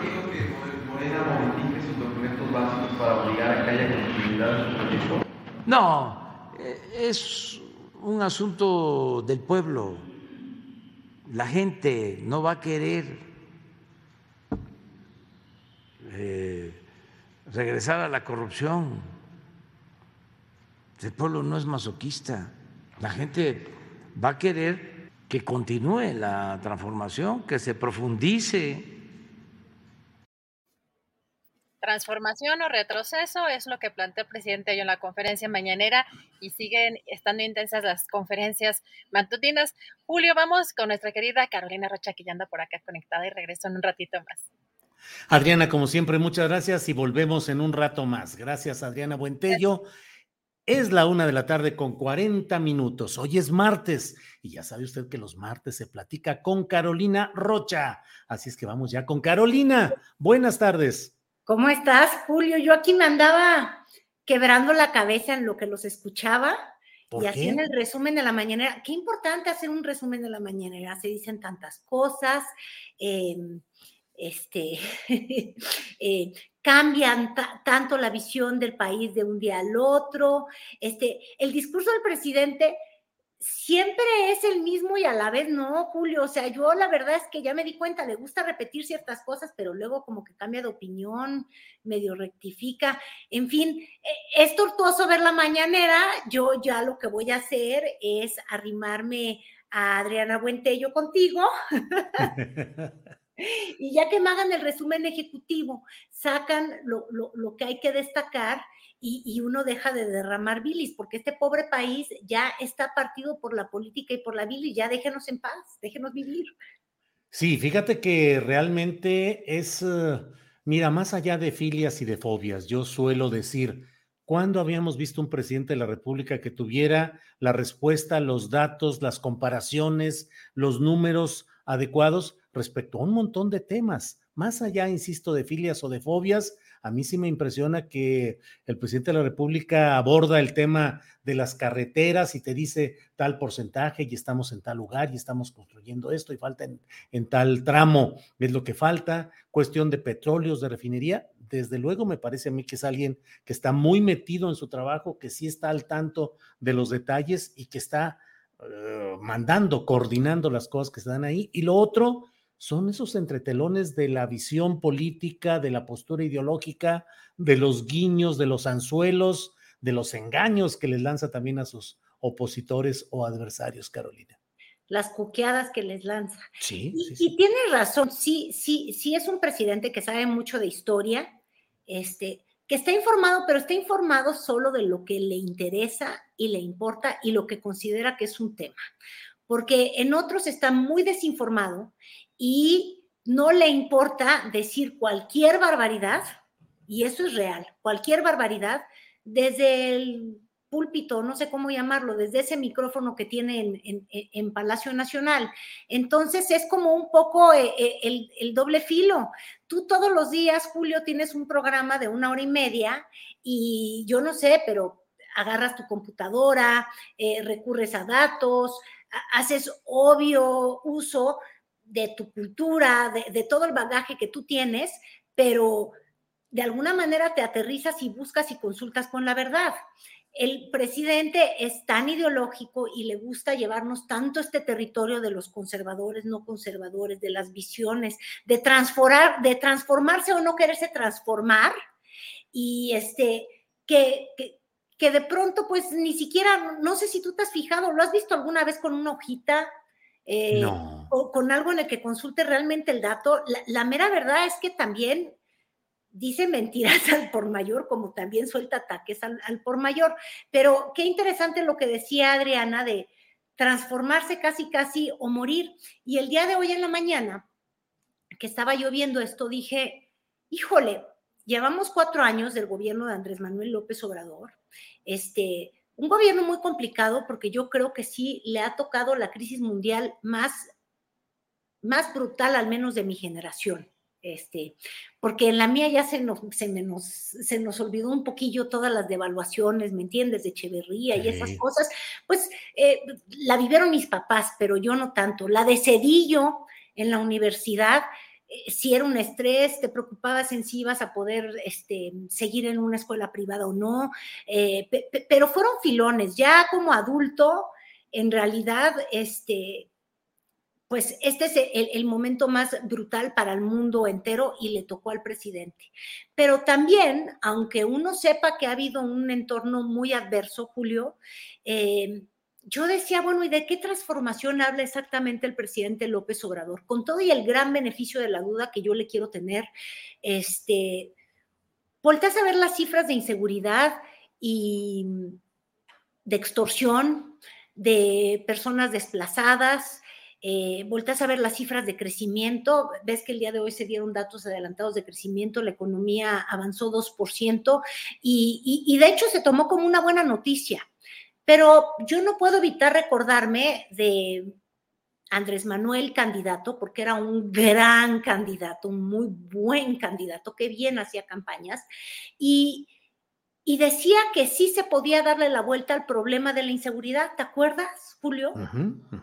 ¿pero de acuerdo sus documentos básicos para obligar a que haya continuidad en su proyecto? No, eh, es un asunto del pueblo. La gente no va a querer eh, regresar a la corrupción. El pueblo no es masoquista. La gente va a querer que continúe la transformación, que se profundice. Transformación o retroceso es lo que planteó el presidente hoy en la conferencia mañanera y siguen estando intensas las conferencias matutinas. Julio, vamos con nuestra querida Carolina Rocha que ya anda por acá conectada y regreso en un ratito más. Adriana, como siempre, muchas gracias y volvemos en un rato más. Gracias, Adriana Buentello. Es la una de la tarde con 40 minutos. Hoy es martes y ya sabe usted que los martes se platica con Carolina Rocha. Así es que vamos ya con Carolina. Buenas tardes. ¿Cómo estás, Julio? Yo aquí me andaba quebrando la cabeza en lo que los escuchaba y así en el resumen de la mañanera. Qué importante hacer un resumen de la mañanera. Se dicen tantas cosas. Eh, este, eh, cambian tanto la visión del país de un día al otro. Este, el discurso del presidente siempre es el mismo y a la vez no, Julio. O sea, yo la verdad es que ya me di cuenta, le gusta repetir ciertas cosas, pero luego como que cambia de opinión, medio rectifica. En fin, e, es tortuoso ver la mañanera. Yo ya lo que voy a hacer es arrimarme a Adriana Buentello contigo. Y ya que me hagan el resumen ejecutivo, sacan lo, que hay que destacar y, uno deja de derramar bilis, porque este pobre país ya está partido por la política y por la bilis, ya déjenos en paz, déjenos vivir. Sí, fíjate que realmente es, eh, mira, más allá de filias y de fobias, yo suelo decir, ¿cuándo habíamos visto un presidente de la República que tuviera la respuesta, los datos, las comparaciones, los números adecuados? Respecto a un montón de temas. Más allá, insisto, de filias o de fobias, a mí sí me impresiona que el presidente de la República aborda el tema de las carreteras y te dice tal porcentaje y estamos en tal lugar y estamos construyendo esto y falta en, tal tramo, es lo que falta. Cuestión de petróleos, de refinería, desde luego me parece a mí que es alguien que está muy metido en su trabajo, que sí está al tanto de los detalles y que está uh, mandando, coordinando las cosas que se dan ahí. Y lo otro, son esos entretelones de la visión política, de la postura ideológica, de los guiños, de los anzuelos, de los engaños que les lanza también a sus opositores o adversarios, Carolina. Las cuqueadas que les lanza. Sí. Y, sí, tiene razón, sí, sí, sí es un presidente que sabe mucho de historia, este, que está informado, pero está informado solo de lo que le interesa y le importa y lo que considera que es un tema. Porque en otros está muy desinformado y no le importa decir cualquier barbaridad, y eso es real, cualquier barbaridad, desde el púlpito, no sé cómo llamarlo, desde ese micrófono que tiene en, Palacio Nacional. Entonces es como un poco eh, eh, el, doble filo. Tú todos los días, Julio, tienes un programa de una hora y media y yo no sé, pero agarras tu computadora, eh, recurres a datos, haces obvio uso de tu cultura, de, todo el bagaje que tú tienes, pero de alguna manera te aterrizas y buscas y consultas con la verdad. El presidente es tan ideológico y le gusta llevarnos tanto este territorio de los conservadores, no conservadores, de las visiones, de transformar, de transformarse o no quererse transformar, y este, que, que, de pronto, pues ni siquiera, no sé si tú te has fijado, ¿lo has visto alguna vez con una hojita eh, o con algo en el que consulte realmente el dato. La, mera verdad es que también dice mentiras al por mayor, como también suelta ataques al, por mayor. Pero qué interesante lo que decía Adriana de transformarse casi, casi o morir. Y el día de hoy en la mañana, que estaba yo viendo esto, dije, híjole, llevamos cuatro años del gobierno de Andrés Manuel López Obrador, este, un gobierno muy complicado porque yo creo que sí le ha tocado la crisis mundial más, más brutal, al menos de mi generación. Este, porque en la mía ya se nos, se, nos, se nos olvidó un poquillo todas las devaluaciones, ¿me entiendes? De Echeverría y esas cosas, pues eh, la vivieron mis papás, pero yo no tanto. La de Cedillo en la universidad, eh, si era un estrés, te preocupabas en si ibas a poder este, seguir en una escuela privada o no, eh, pero fueron filones, ya como adulto, en realidad, este, pues este es el, momento más brutal para el mundo entero y le tocó al presidente. Pero también, aunque uno sepa que ha habido un entorno muy adverso, Julio, eh, yo decía, bueno, ¿y de qué transformación habla exactamente el presidente López Obrador? Con todo y el gran beneficio de la duda que yo le quiero tener, este, volteas a ver las cifras de inseguridad y de extorsión, de personas desplazadas, eh, volteas a ver las cifras de crecimiento, ves que el día de hoy se dieron datos adelantados de crecimiento, la economía avanzó 2% y, y de hecho se tomó como una buena noticia. Pero yo no puedo evitar recordarme de Andrés Manuel candidato, porque era un gran candidato, un muy buen candidato, que bien hacía campañas, y, y decía que sí se podía darle la vuelta al problema de la inseguridad, ¿te acuerdas, Julio?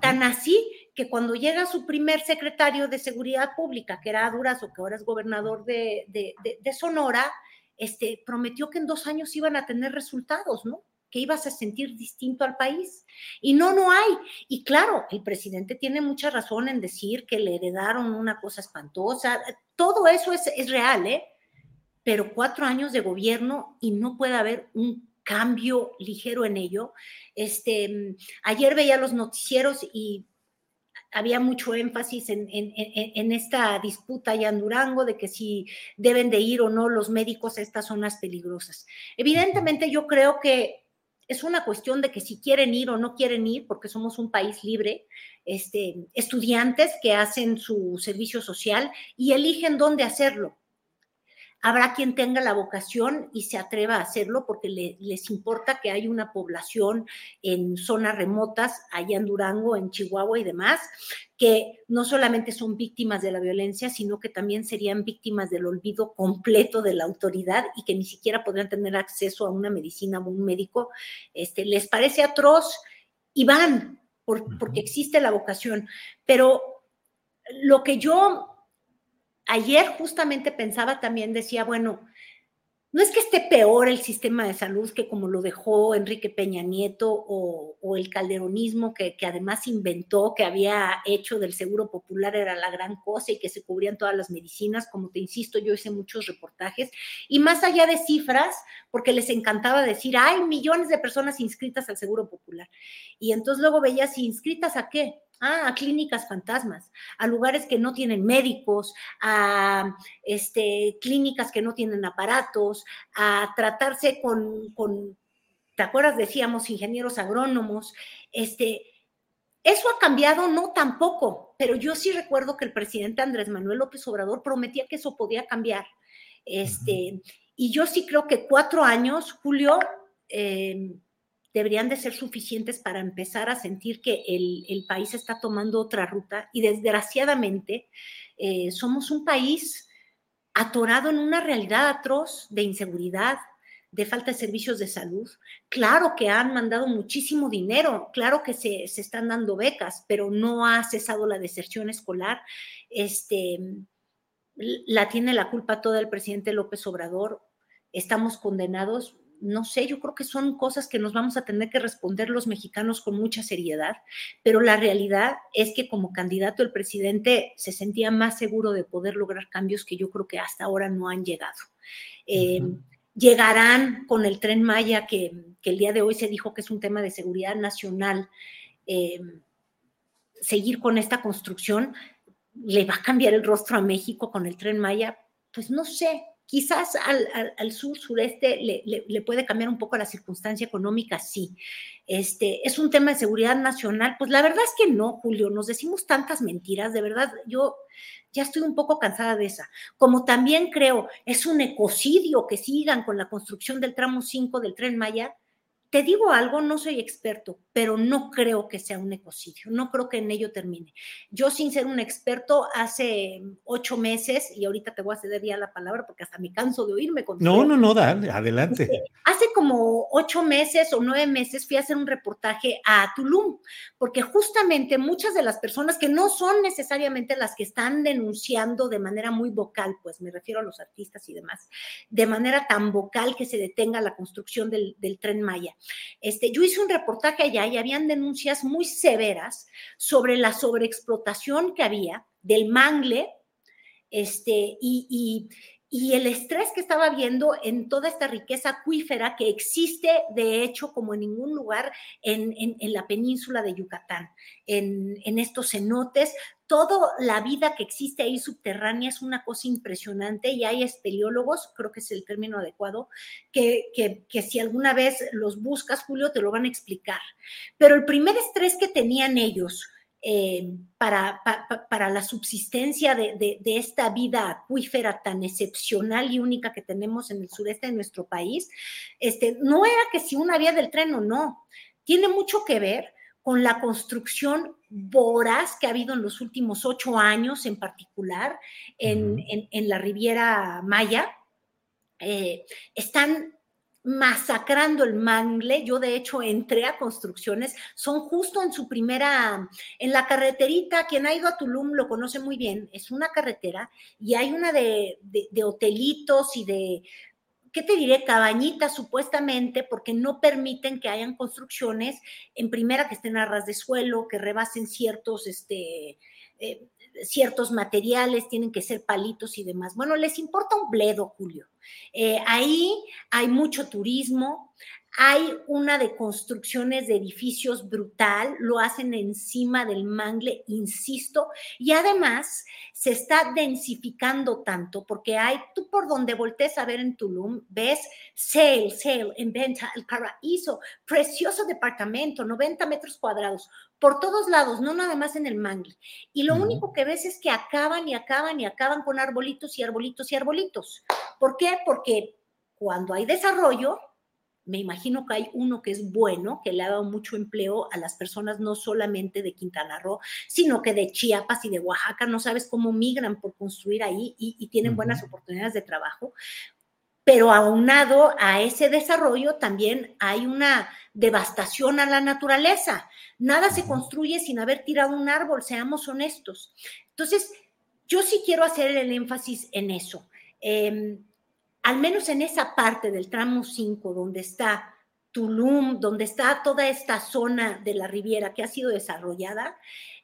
Tan así que cuando llega su primer secretario de Seguridad Pública, que era Durazo, que ahora es gobernador de, de, Sonora, este, prometió que en dos años iban a tener resultados, ¿no? que ibas a sentir distinto al país. Y no, no hay. Y claro, el presidente tiene mucha razón en decir que le heredaron una cosa espantosa. Todo eso es, es real, ¿eh? pero cuatro años de gobierno y no puede haber un cambio ligero en ello. Este, ayer veía los noticieros y había mucho énfasis en, en, esta disputa allá en Durango de que si deben de ir o no los médicos a estas zonas peligrosas. Evidentemente yo creo que es una cuestión de que si quieren ir o no quieren ir, porque somos un país libre, este, estudiantes que hacen su servicio social y eligen dónde hacerlo. Habrá quien tenga la vocación y se atreva a hacerlo porque les importa que hay una población en zonas remotas, allá en Durango, en Chihuahua y demás, que no solamente son víctimas de la violencia, sino que también serían víctimas del olvido completo de la autoridad y que ni siquiera podrían tener acceso a una medicina o un médico. Este, les parece atroz y van porque existe la vocación. Pero lo que yo ayer justamente pensaba también, decía, bueno, no es que esté peor el sistema de salud que como lo dejó Enrique Peña Nieto o, el calderonismo que, además inventó, que había hecho del seguro popular era la gran cosa y que se cubrían todas las medicinas, como te insisto, yo hice muchos reportajes, y más allá de cifras, porque les encantaba decir, hay millones de personas inscritas al seguro popular. Y entonces luego veías, ¿inscritas a qué? Ah, a clínicas fantasmas, a lugares que no tienen médicos, a este, clínicas que no tienen aparatos, a tratarse con, con, ¿te acuerdas? Decíamos ingenieros agrónomos. Este, eso ha cambiado, no tampoco, pero yo sí recuerdo que el presidente Andrés Manuel López Obrador prometía que eso podía cambiar. Este, Y yo sí creo que cuatro años, Julio, eh, deberían de ser suficientes para empezar a sentir que el, país está tomando otra ruta y desgraciadamente eh, somos un país atorado en una realidad atroz de inseguridad, de falta de servicios de salud. Claro que han mandado muchísimo dinero, claro que se, se están dando becas, pero no ha cesado la deserción escolar. Este, la tiene la culpa toda el presidente López Obrador. Estamos condenados no sé, yo creo que son cosas que nos vamos a tener que responder los mexicanos con mucha seriedad, pero la realidad es que como candidato el presidente se sentía más seguro de poder lograr cambios que yo creo que hasta ahora no han llegado. Eh, llegarán con el tren Maya, que, el día de hoy se dijo que es un tema de seguridad nacional, eh, seguir con esta construcción, ¿le va a cambiar el rostro a México con el tren Maya? Pues no sé, Quizás al, sur, sureste le, puede cambiar un poco la circunstancia económica, sí. Este, ¿Es un tema de seguridad nacional? Pues la verdad es que no, Julio, nos decimos tantas mentiras, de verdad, yo ya estoy un poco cansada de esa. Como también creo, es un ecocidio que sigan con la construcción del tramo 5 del tren Maya, te digo algo, no soy experto, pero no creo que sea un ecocidio, no creo que en ello termine. Yo sin ser un experto, hace ocho meses, y ahorita te voy a ceder ya la palabra porque hasta me canso de oírme. Con no, no, no, dale, adelante. Hace como ocho meses o nueve meses fui a hacer un reportaje a Tulum, porque justamente muchas de las personas que no son necesariamente las que están denunciando de manera muy vocal, pues me refiero a los artistas y demás, de manera tan vocal que se detenga la construcción del, del tren Maya este, yo hice un reportaje allá y habían denuncias muy severas sobre la sobreexplotación que había del mangle este, y, el estrés que estaba viendo en toda esta riqueza acuífera que existe, de hecho, como en ningún lugar en, la península de Yucatán, en, en, estos cenotes, toda la vida que existe ahí subterránea es una cosa impresionante y hay espeleólogos, creo que es el término adecuado, que, que, si alguna vez los buscas, Julio, te lo van a explicar. Pero el primer estrés que tenían ellos eh, para, para, la subsistencia de, de, esta vida acuífera tan excepcional y única que tenemos en el sureste de nuestro país, este, no era que si una vía del tren o no, tiene mucho que ver con la construcción voraz que ha habido en los últimos ocho años, en particular en, la Riviera Maya. Eh, están masacrando el mangle. Yo de hecho entré a construcciones, son justo en su primera, en la carreterita, quien ha ido a Tulum lo conoce muy bien, es una carretera y hay una de hotelitos y de ¿qué te diré? Cabañitas supuestamente, porque no permiten que hayan construcciones, en primera que estén a ras de suelo, que rebasen ciertos, este, eh, ciertos materiales, tienen que ser palitos y demás. Bueno, les importa un bledo, Julio. Eh, ahí hay mucho turismo, hay una de construcciones de edificios brutal, lo hacen encima del mangle, insisto, y además se está densificando tanto porque hay, tú por donde voltees a ver en Tulum, ves sale, sale, en venta, el paraíso, precioso departamento, 90 metros cuadrados, por todos lados, no nada más en el mangle. Y lo único que ves es que acaban y acaban y acaban con arbolitos y arbolitos y arbolitos. ¿Por qué? Porque cuando hay desarrollo, me imagino que hay uno que es bueno, que le ha dado mucho empleo a las personas no solamente de Quintana Roo, sino que de Chiapas y de Oaxaca, no sabes cómo migran por construir ahí y, tienen buenas oportunidades de trabajo. Pero aunado a ese desarrollo también hay una devastación a la naturaleza. Nada se construye sin haber tirado un árbol, seamos honestos. Entonces, yo sí quiero hacer el énfasis en eso. Em, al menos en esa parte del tramo 5, donde está Tulum, donde está toda esta zona de la Riviera que ha sido desarrollada,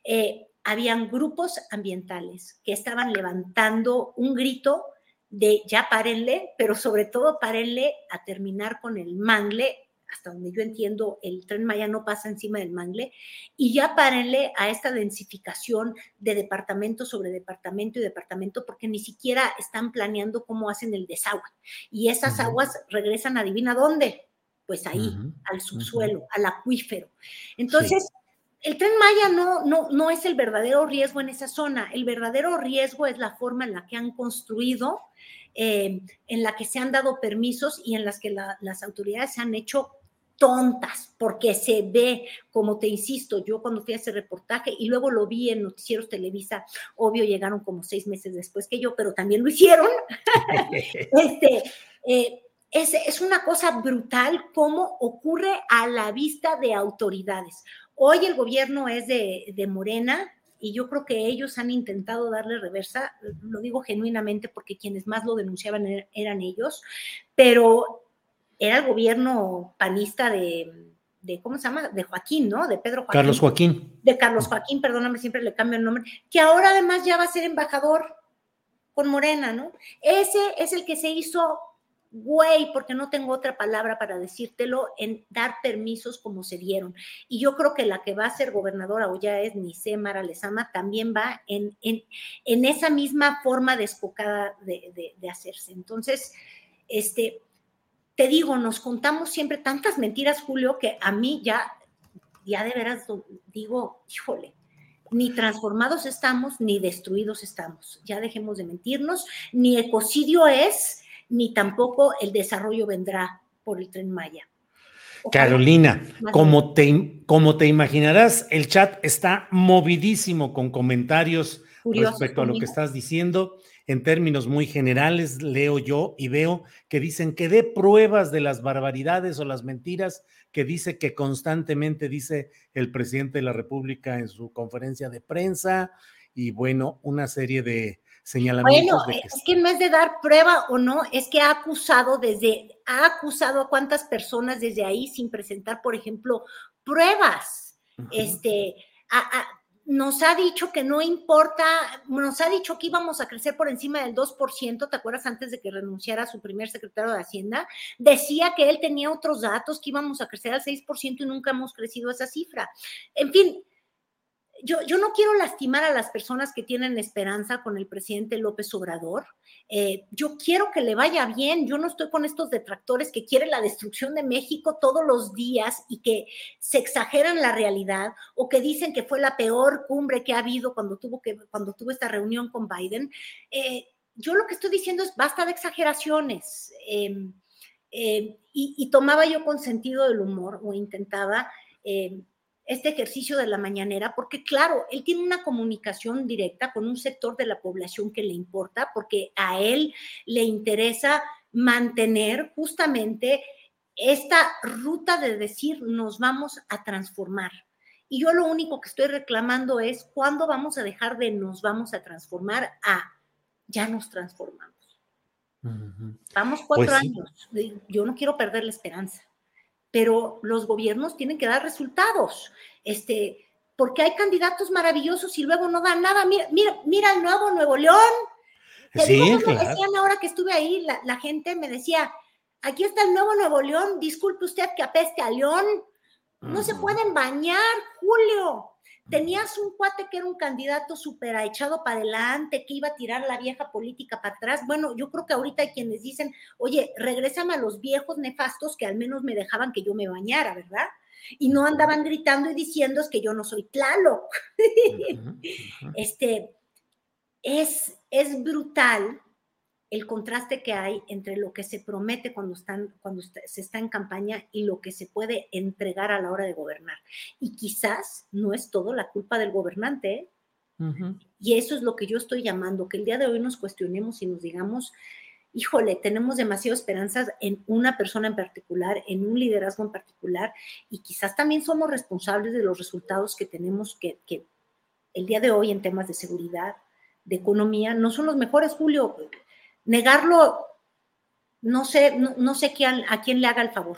eh, habían grupos ambientales que estaban levantando un grito de ya párenle, pero sobre todo párenle a terminar con el mangle hasta donde yo entiendo, el tren Maya no pasa encima del mangle, y ya párenle a esta densificación de departamento sobre departamento y departamento, porque ni siquiera están planeando cómo hacen el desagüe. Y esas aguas regresan, adivina dónde, pues ahí, al subsuelo, al acuífero. Entonces, el tren Maya no, no, no es el verdadero riesgo en esa zona, el verdadero riesgo es la forma en la que han construido. Eh, en la que se han dado permisos y en las que las autoridades se han hecho tontas, porque se ve, como te insisto, yo cuando fui a ese reportaje y luego lo vi en Noticieros Televisa, obvio llegaron como seis meses después que yo, pero también lo hicieron. este, eh, es, es, una cosa brutal cómo ocurre a la vista de autoridades. Hoy el gobierno es de, de Morena, y yo creo que ellos han intentado darle reversa, lo digo genuinamente porque quienes más lo denunciaban er, eran ellos, pero era el gobierno panista de, ¿cómo se llama? De Joaquín, ¿no? De Pedro Joaquín. Carlos Joaquín. De Carlos Joaquín, perdóname, siempre le cambio el nombre, que ahora además ya va a ser embajador con Morena, ¿no? Ese es el que se hizo güey, porque no tengo otra palabra para decírtelo, en dar permisos como se dieron. Y yo creo que la que va a ser gobernadora o ya es Nice Mara Lezama también va en, en, en esa misma forma descocada de, de, de, hacerse. Entonces, este, te digo, nos contamos siempre tantas mentiras, Julio, que a mí ya, ya de veras digo, híjole, ni transformados estamos, ni destruidos estamos. Ya dejemos de mentirnos, ni ecocidio es ni tampoco el desarrollo vendrá por el tren Maya. Carolina, como te, como te imaginarás, el chat está movidísimo con comentarios respecto a lo que estás diciendo. En términos muy generales, leo yo y veo que dicen que dé pruebas de las barbaridades o las mentiras que dice que constantemente dice el presidente de la República en su conferencia de prensa y bueno, una serie de, señalamientos. Bueno, es que no es de dar prueba o no, es que ha acusado desde, ha acusado a cuántas personas desde ahí sin presentar, por ejemplo, pruebas. Este, nos ha dicho que no importa, nos ha dicho que íbamos a crecer por encima del 2%, ¿te acuerdas antes de que renunciara su primer secretario de Hacienda? Decía que él tenía otros datos, que íbamos a crecer al 6% y nunca hemos crecido esa cifra. En fin, yo, yo, no quiero lastimar a las personas que tienen esperanza con el presidente López Obrador. Eh, yo quiero que le vaya bien. Yo no estoy con estos detractores que quieren la destrucción de México todos los días y que se exageran la realidad o que dicen que fue la peor cumbre que ha habido cuando tuvo, que, cuando tuvo esta reunión con Biden. Eh, yo lo que estoy diciendo es basta de exageraciones. Em, em, y, tomaba yo con sentido del humor o intentaba em, este ejercicio de la mañanera, porque claro, él tiene una comunicación directa con un sector de la población que le importa, porque a él le interesa mantener justamente esta ruta de decir nos vamos a transformar. Y yo lo único que estoy reclamando es cuándo vamos a dejar de nos vamos a transformar a ya nos transformamos. Vamos cuatro pues años. Yo no quiero perder la esperanza pero los gobiernos tienen que dar resultados. Este, porque hay candidatos maravillosos y luego no dan nada. Mira, mira, mira el nuevo Nuevo León. sí, me decían ahora que estuve ahí, la, la, gente me decía, aquí está el nuevo Nuevo León, disculpe usted que apeste a León. No se pueden bañar, Julio. Tenías un cuate que era un candidato súper echado para adelante, que iba a tirar la vieja política para atrás. Bueno, yo creo que ahorita hay quienes dicen, oye, regrésame a los viejos nefastos que al menos me dejaban que yo me bañara, ¿verdad? Y no andaban gritando y diciendo es que yo no soy Tlaloc. Este, es, es brutal el contraste que hay entre lo que se promete cuando, están, cuando se está en campaña y lo que se puede entregar a la hora de gobernar. Y quizás no es todo la culpa del gobernante. ¿eh? Y eso es lo que yo estoy llamando, que el día de hoy nos cuestionemos y nos digamos, híjole, tenemos demasiadas esperanzas en una persona en particular, en un liderazgo en particular, y quizás también somos responsables de los resultados que tenemos que, que el día de hoy en temas de seguridad, de economía, no son los mejores, Julio negarlo, no sé, no, sé quién, a quién le haga el favor.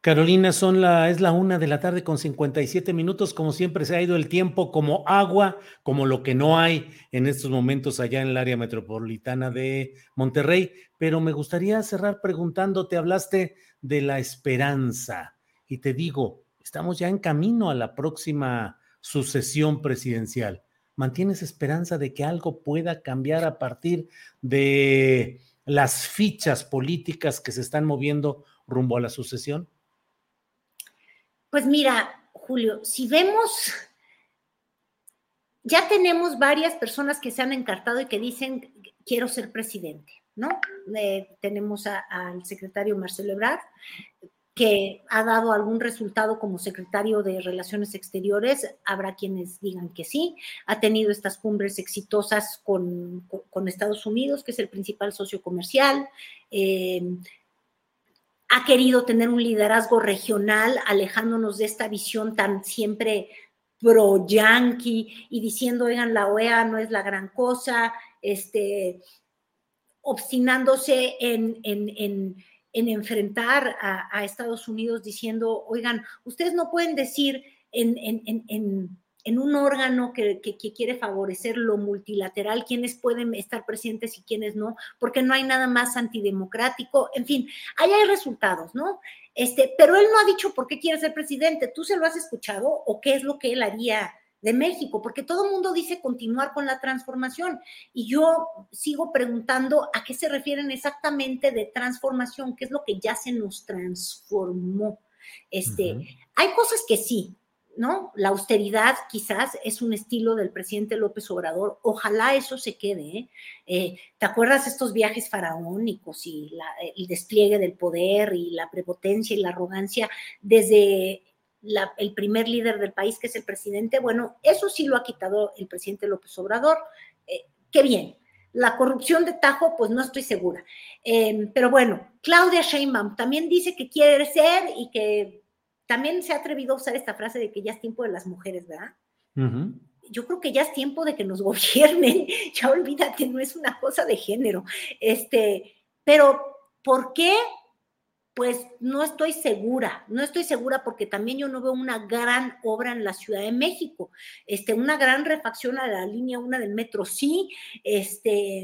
Carolina, son la, es la una de la tarde con 57 minutos. Como siempre, se ha ido el tiempo como agua, como lo que no hay en estos momentos allá en el área metropolitana de Monterrey. Pero me gustaría cerrar preguntándote, hablaste de la esperanza y te digo, estamos ya en camino a la próxima sucesión presidencial. ¿Mantienes esperanza de que algo pueda cambiar a partir de las fichas políticas que se están moviendo rumbo a la sucesión? Pues mira, Julio, si vemos, ya tenemos varias personas que se han encartado y que dicen, quiero ser presidente, ¿no? Eh, tenemos al secretario Marcelo Ebrard, que ha dado algún resultado como secretario de Relaciones Exteriores, habrá quienes digan que sí, ha tenido estas cumbres exitosas con, Estados Unidos, que es el principal socio comercial, eh, ha querido tener un liderazgo regional, alejándonos de esta visión tan siempre pro-yanqui y diciendo, oigan, la OEA no es la gran cosa, este, obstinándose en, en, en en enfrentar a, Estados Unidos diciendo, oigan, ustedes no pueden decir en, en un órgano que, quiere favorecer lo multilateral, quiénes pueden estar presentes y quiénes no, porque no hay nada más antidemocrático, en fin, ahí hay resultados, ¿no? Este, pero él no ha dicho por qué quiere ser presidente, ¿tú se lo has escuchado o qué es lo que él haría de México? Porque todo el mundo dice continuar con la transformación y yo sigo preguntando a qué se refieren exactamente de transformación, qué es lo que ya se nos transformó. Este, Hay cosas que sí, ¿no? La austeridad quizás es un estilo del presidente López Obrador. Ojalá eso se quede. ¿eh? Eh, te acuerdas estos viajes faraónicos y el despliegue del poder y la prepotencia y la arrogancia desde el primer líder del país, que es el presidente? Bueno, eso sí lo ha quitado el presidente López Obrador. Eh, qué bien. La corrupción de Tajo, pues no estoy segura. pero bueno, Claudia Sheinbaum también dice que quiere ser y que también se ha atrevido a usar esta frase de que ya es tiempo de las mujeres, ¿verdad? Yo creo que ya es tiempo de que nos gobiernen. Ya olvídate, no es una cosa de género. Este, pero ¿por qué? Pues no estoy segura, no estoy segura porque también yo no veo una gran obra en la Ciudad de México, este, una gran refacción a la línea 1 del metro, sí, este,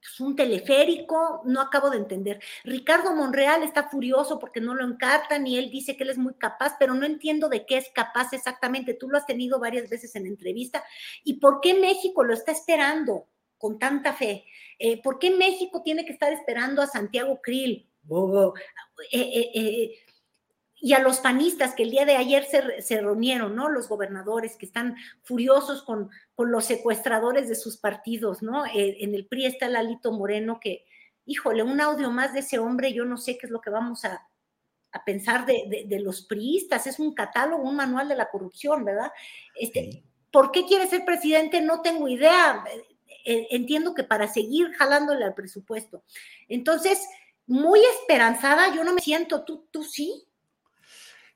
es un teleférico, no acabo de entender. Ricardo Monreal está furioso porque no lo encartan y él dice que él es muy capaz, pero no entiendo de qué es capaz exactamente. Tú lo has tenido varias veces en entrevista. ¿Y por qué México lo está esperando con tanta fe? Eh, ¿Por qué México tiene que estar esperando a Santiago Krill? Eh, eh, y a los panistas que el día de ayer se, reunieron, ¿no? Los gobernadores que están furiosos con, con los secuestradores de sus partidos, ¿no? Eh, en el PRI está Lalito Moreno que, híjole, un audio más de ese hombre, yo no sé qué es lo que vamos a, pensar de, los priistas, es un catálogo, un manual de la corrupción, ¿verdad? Este, ¿Por qué quiere ser presidente? No tengo idea. Eh, entiendo que para seguir jalándole al presupuesto. Entonces, muy esperanzada, yo no me siento, tú, tú sí.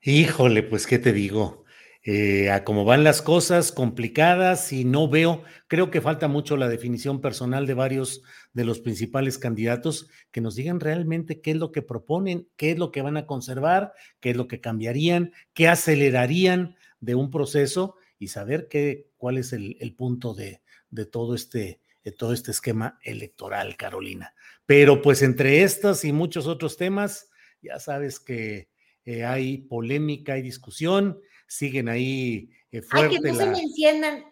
Híjole, pues, ¿qué te digo? Eh, a cómo van las cosas, complicadas, y no veo, creo que falta mucho la definición personal de varios de los principales candidatos, que nos digan realmente qué es lo que proponen, qué es lo que van a conservar, qué es lo que cambiarían, qué acelerarían de un proceso y saber qué, cuál es el, punto de, todo este, de todo este esquema electoral, Carolina. Pero pues entre estas y muchos otros temas, ya sabes que eh, hay polémica, hay discusión, siguen ahí eh, fuerte. Ay, que no se me enciendan,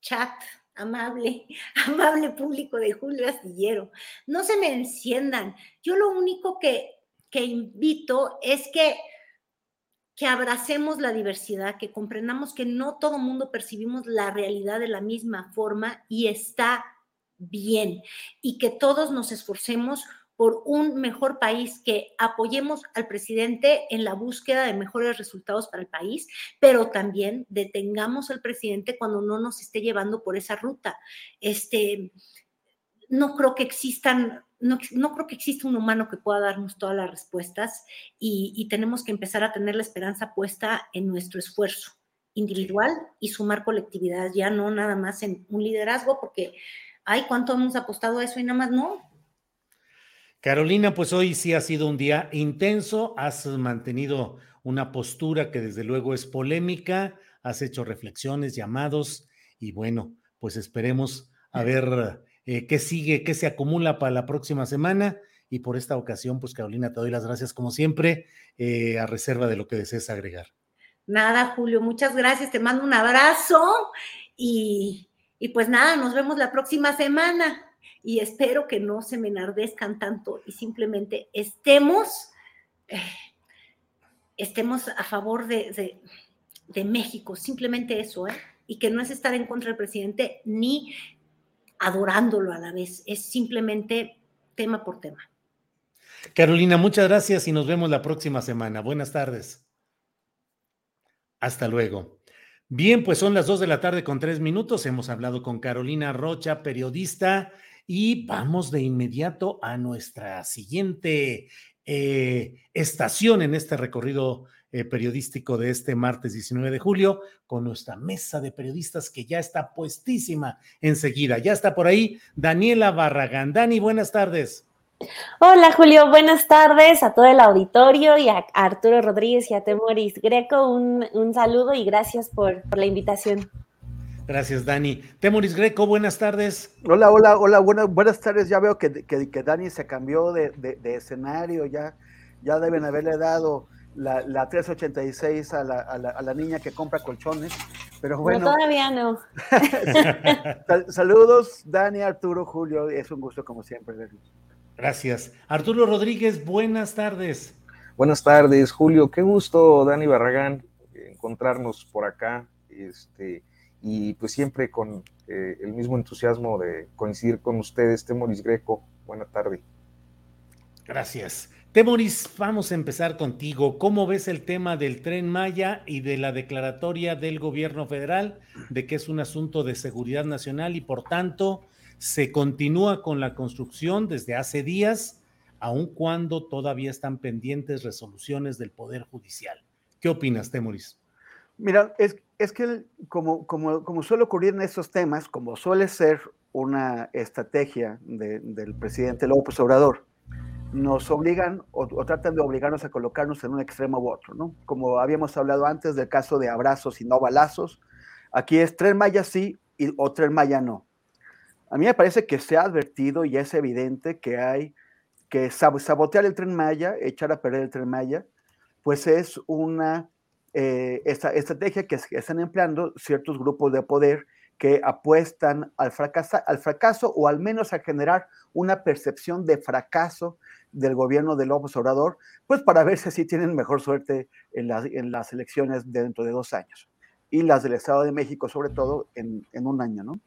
chat, amable, amable público de Julio Astillero, no se me enciendan. Yo lo único que, que invito es que que abracemos la diversidad, que comprendamos que no todo mundo percibimos la realidad de la misma forma y está bien, y que todos nos esforcemos por un mejor país, que apoyemos al presidente en la búsqueda de mejores resultados para el país, pero también detengamos al presidente cuando no nos esté llevando por esa ruta. Este, no creo que existan, no, creo que exista un humano que pueda darnos todas las respuestas y, y tenemos que empezar a tener la esperanza puesta en nuestro esfuerzo individual y sumar colectividad, ya no nada más en un liderazgo, porque, ay, ¿cuánto hemos apostado a eso y nada más no? Carolina, pues hoy sí ha sido un día intenso, has mantenido una postura que desde luego es polémica, has hecho reflexiones, llamados y bueno, pues esperemos a ver eh, qué sigue, qué se acumula para la próxima semana. Y por esta ocasión, pues Carolina, te doy las gracias como siempre, eh, a reserva de lo que desees agregar. Nada, Julio, muchas gracias, te mando un abrazo y, y pues nada, nos vemos la próxima semana y espero que no se me enardezcan tanto y simplemente estemos, eh, estemos a favor de, México, simplemente eso, ¿eh? y que no es estar en contra del presidente ni adorándolo a la vez, es simplemente tema por tema. Carolina, muchas gracias y nos vemos la próxima semana. Buenas tardes. Hasta luego. Bien, pues son las dos de la tarde con tres minutos. Hemos hablado con Carolina Rocha, periodista y vamos de inmediato a nuestra siguiente eh, estación en este recorrido eh, periodístico de este martes 19 de julio, con nuestra mesa de periodistas que ya está puestísima enseguida. Ya está por ahí Daniela Barragán. Dani, buenas tardes. Hola Julio, buenas tardes a todo el auditorio y a Arturo Rodríguez y a Temoris Greco. Un, un saludo y gracias por, por, la invitación. Gracias, Dani. Temoris Greco, buenas tardes. Hola, hola, hola, buenas, buenas tardes. Ya veo que, que, que Dani se cambió de, de, de, escenario, ya, ya deben haberle dado la, la 386 a la, a, la, a la, niña que compra colchones. Pero bueno. No, todavía no. Saludos, Dani, Arturo, Julio. Es un gusto como siempre verlos. Gracias. Arturo Rodríguez, buenas tardes. Buenas tardes, Julio. Qué gusto, Dani Barragán, encontrarnos por acá. Este, y pues siempre con eh, el mismo entusiasmo de coincidir con ustedes, Temoris Greco. Buena tarde. Gracias. Temoris, vamos a empezar contigo. ¿Cómo ves el tema del tren Maya y de la declaratoria del gobierno federal de que es un asunto de seguridad nacional y por tanto se continúa con la construcción desde hace días, aun cuando todavía están pendientes resoluciones del Poder Judicial. ¿Qué opinas, Temoris? Mira, es, es que como, como, como, suele ocurrir en estos temas, como suele ser una estrategia de, del presidente López Obrador, nos obligan o, tratan de obligarnos a colocarnos en un extremo u otro, ¿no? Como habíamos hablado antes del caso de abrazos y no balazos, aquí es Tren Maya sí y, o Tren Maya no. A mí me parece que se ha advertido y es evidente que hay que sabotear el tren Maya, echar a perder el tren Maya, pues es una eh, estrategia que, están empleando ciertos grupos de poder que apuestan al fracaso, o al menos a generar una percepción de fracaso del gobierno de López Obrador, pues para ver si así tienen mejor suerte en, la, en las elecciones de dentro de dos años y las del Estado de México sobre todo en, en un año, ¿no?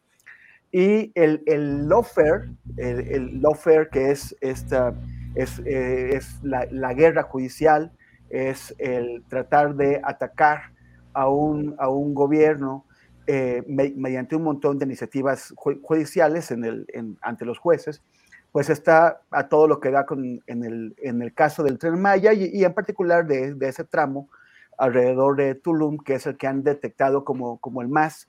Y el, el lawfare, el, el que es, esta, es, eh, es la, la, guerra judicial, es el tratar de atacar a un, a un gobierno eh, me, mediante un montón de iniciativas ju judiciales en el, en, ante los jueces, pues está a todo lo que da con, en, el, en el caso del tren Maya y, y en particular de, de, ese tramo alrededor de Tulum, que es el que han detectado como, como el más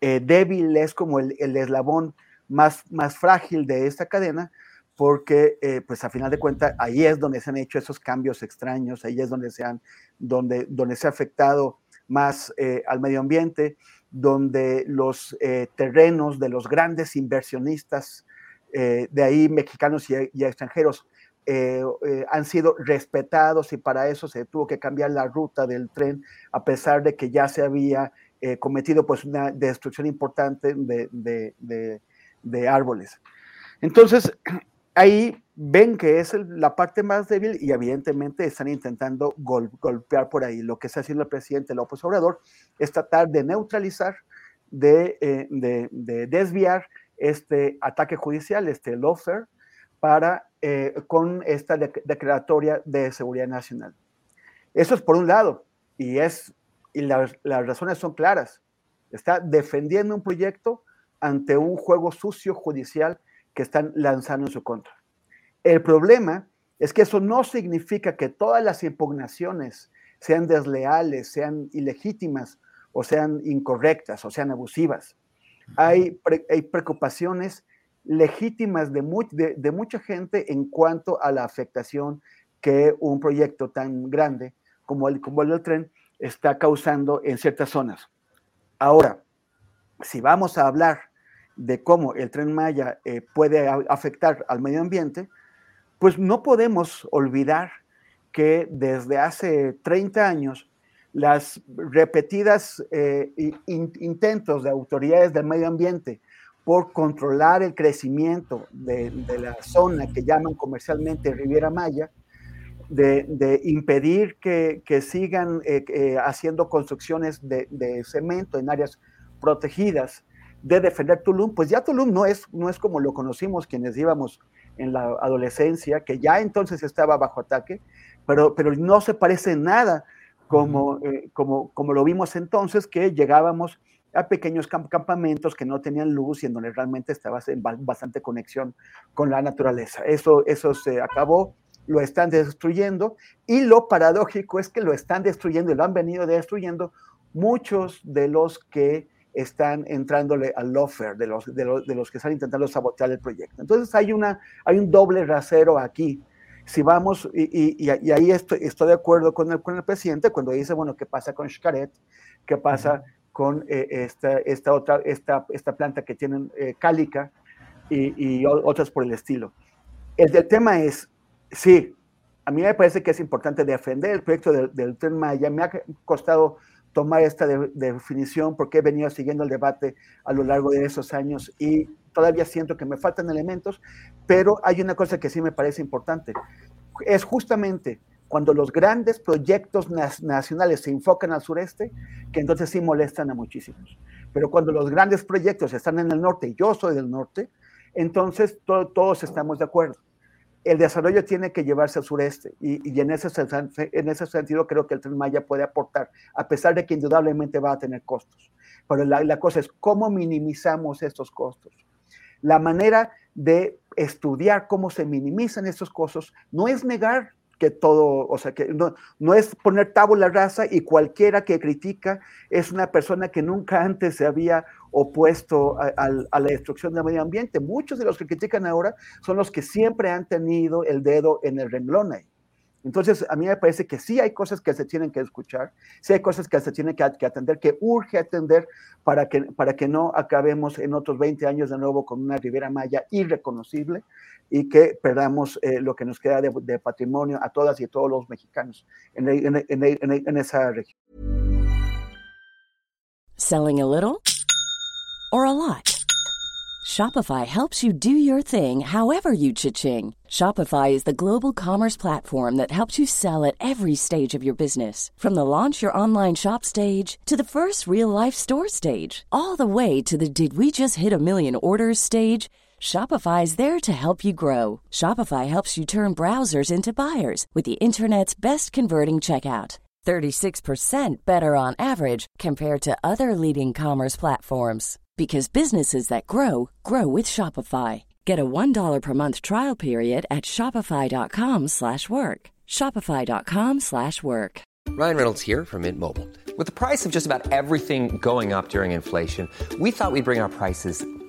eh, débil, es como el, el, eslabón más, más frágil de esta cadena, porque eh, pues a final de cuentas ahí es donde se han hecho esos cambios extraños, ahí es donde se, han, donde, donde se ha afectado más eh, al medio ambiente, donde los eh, terrenos de los grandes inversionistas, eh, de ahí mexicanos y, extranjeros, han sido respetados y para eso se tuvo que cambiar la ruta del tren, a pesar de que ya se había eh, cometido pues una destrucción importante de, de, árboles. Entonces, ahí ven que es la parte más débil y evidentemente están intentando gol, golpear por ahí. Lo que está haciendo el presidente López Obrador es tratar de neutralizar, de, eh, de desviar este ataque judicial, este lawfare, para, eh, con esta declaratoria de seguridad nacional. Eso es por un lado, y es y las razones son claras. Está defendiendo un proyecto ante un juego sucio judicial que están lanzando en su contra. El problema es que eso no significa que todas las impugnaciones sean desleales, sean ilegítimas o sean incorrectas o sean abusivas. Hay, pre, hay preocupaciones legítimas de, muy, de, de, mucha gente en cuanto a la afectación que un proyecto tan grande como el, como el del tren está causando en ciertas zonas. Ahora, si vamos a hablar de cómo el tren Maya eh, puede afectar al medio ambiente, pues no podemos olvidar que desde hace 30 años las repetidas eh, in, intentos de autoridades del medio ambiente por controlar el crecimiento de, la zona que llaman comercialmente Riviera Maya, de, impedir que, sigan eh, haciendo construcciones de, cemento en áreas protegidas, de defender Tulum, pues ya Tulum no es, no es como lo conocimos quienes íbamos en la adolescencia, que ya entonces estaba bajo ataque, pero, pero no se parece nada como, eh, como, como lo vimos entonces, que llegábamos a pequeños camp campamentos que no tenían luz y en donde realmente estaba en bastante conexión con la naturaleza. Eso, eso se acabó lo están destruyendo y lo paradójico es que lo están destruyendo y lo han venido destruyendo muchos de los que están entrándole al lawfare de los, de, los, de los que están intentando sabotear el proyecto. Entonces hay, una, hay un doble rasero aquí. Si vamos, y, y, ahí estoy, estoy, de acuerdo con el, con el presidente cuando dice, bueno, ¿qué pasa con Xcaret? ¿Qué pasa con eh, esta, esta, otra, esta, esta planta que tienen eh, cálica y, y, otras por el estilo? El, el tema es, sí, a mí me parece que es importante defender el proyecto del, del Tren Maya. Me ha costado tomar esta definición porque he venido siguiendo el debate a lo largo de esos años y todavía siento que me faltan elementos, pero hay una cosa que sí me parece importante. Es justamente cuando los grandes proyectos nacionales se enfocan al sureste, que entonces sí molestan a muchísimos. Pero cuando los grandes proyectos están en el norte, y yo soy del norte, entonces todos estamos de acuerdo el desarrollo tiene que llevarse al sureste y, en, ese, en ese sentido creo que el Tren Maya puede aportar, a pesar de que indudablemente va a tener costos. Pero la, la cosa es cómo minimizamos estos costos. La manera de estudiar cómo se minimizan estos costos no es negar que todo, o sea, que no, no es poner tabula rasa y cualquiera que critica es una persona que nunca antes se había opuesto a, la destrucción del medio ambiente. Muchos de los que critican ahora son los que siempre han tenido el dedo en el renglón ahí. Entonces, a mí me parece que sí hay cosas que se tienen que escuchar, sí hay cosas que se tienen que, atender, que urge atender para que, para que no acabemos en otros 20 años de nuevo con una Ribera Maya irreconocible y que perdamos eh, lo que nos queda de, de, patrimonio a todas y todos los mexicanos en, en, en, en esa región. Selling a little or a lot? Shopify helps you do your thing however you cha-ching. Shopify is the global commerce platform that helps you sell at every stage of your business. From the launch your online shop stage to the first real life store stage, all the way to the did we just hit a million orders stage. Shopify is there to help you grow. Shopify helps you turn browsers into buyers with the internet's best converting checkout. 36% better on average compared to other leading commerce platforms because businesses that grow grow with Shopify. Get a $1 per month trial period at shopify.com/work. shopify.com/work. Ryan Reynolds here from Mint Mobile. With the price of just about everything going up during inflation, we thought we'd bring our prices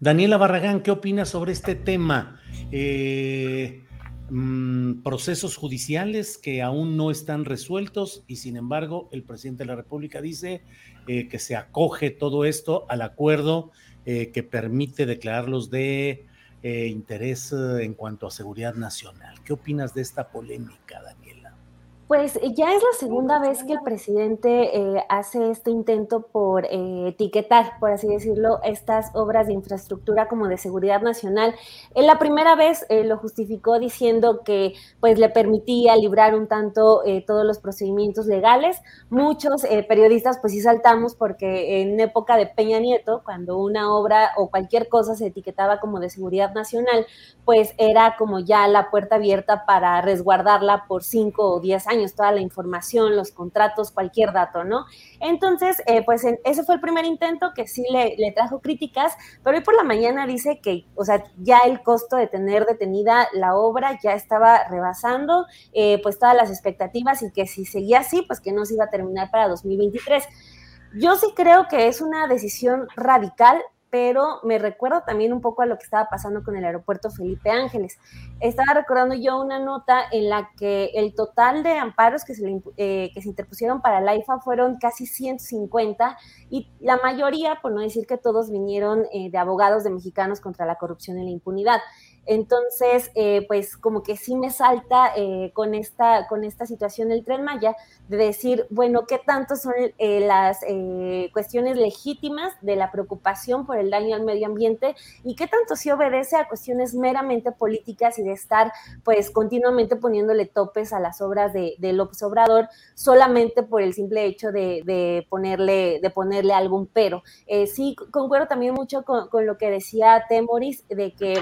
Daniela Barragán, ¿qué opinas sobre este tema? Eh, mmm, procesos judiciales que aún no están resueltos y sin embargo el presidente de la República dice eh, que se acoge todo esto al acuerdo eh, que permite declararlos de interés en cuanto a seguridad nacional. ¿Qué opinas de esta polémica, Daniela? Pues eh, ya es la segunda vez que el presidente eh, hace este intento por eh, etiquetar, por así decirlo, estas obras de infraestructura como de seguridad nacional. En la primera vez eh, lo justificó diciendo que pues le permitía librar un tanto eh, todos los procedimientos legales. Muchos eh, periodistas pues sí saltamos porque en época de Peña Nieto, cuando una obra o cualquier cosa se etiquetaba como de seguridad nacional, pues era como ya la puerta abierta para resguardarla por cinco o diez años toda la información, los contratos, cualquier dato, ¿no? Entonces, eh, pues en, ese fue el primer intento que sí le, trajo críticas, pero hoy por la mañana dice que, o sea, ya el costo de tener detenida la obra ya estaba rebasando, eh, pues todas las expectativas y que si seguía así, pues que no se iba a terminar para 2023. Yo sí creo que es una decisión radical, pero me recuerdo también un poco a lo que estaba pasando con el aeropuerto Felipe Ángeles. Estaba recordando yo una nota en la que el total de amparos que se, le, eh, que se interpusieron para la IFA fueron casi 150 y la mayoría, por no decir que todos, vinieron eh, de abogados de mexicanos contra la corrupción y la impunidad. Entonces, eh, pues como que sí me salta eh, con, esta, con esta situación del tren Maya, de decir, bueno, ¿qué tanto son eh, las cuestiones legítimas de la preocupación por el daño al medio ambiente y qué tanto sí obedece a cuestiones meramente políticas y de estar pues continuamente poniéndole topes a las obras de, López Obrador solamente por el simple hecho de, ponerle, de ponerle algún pero? sí, concuerdo también mucho con, con lo que decía Temoris de que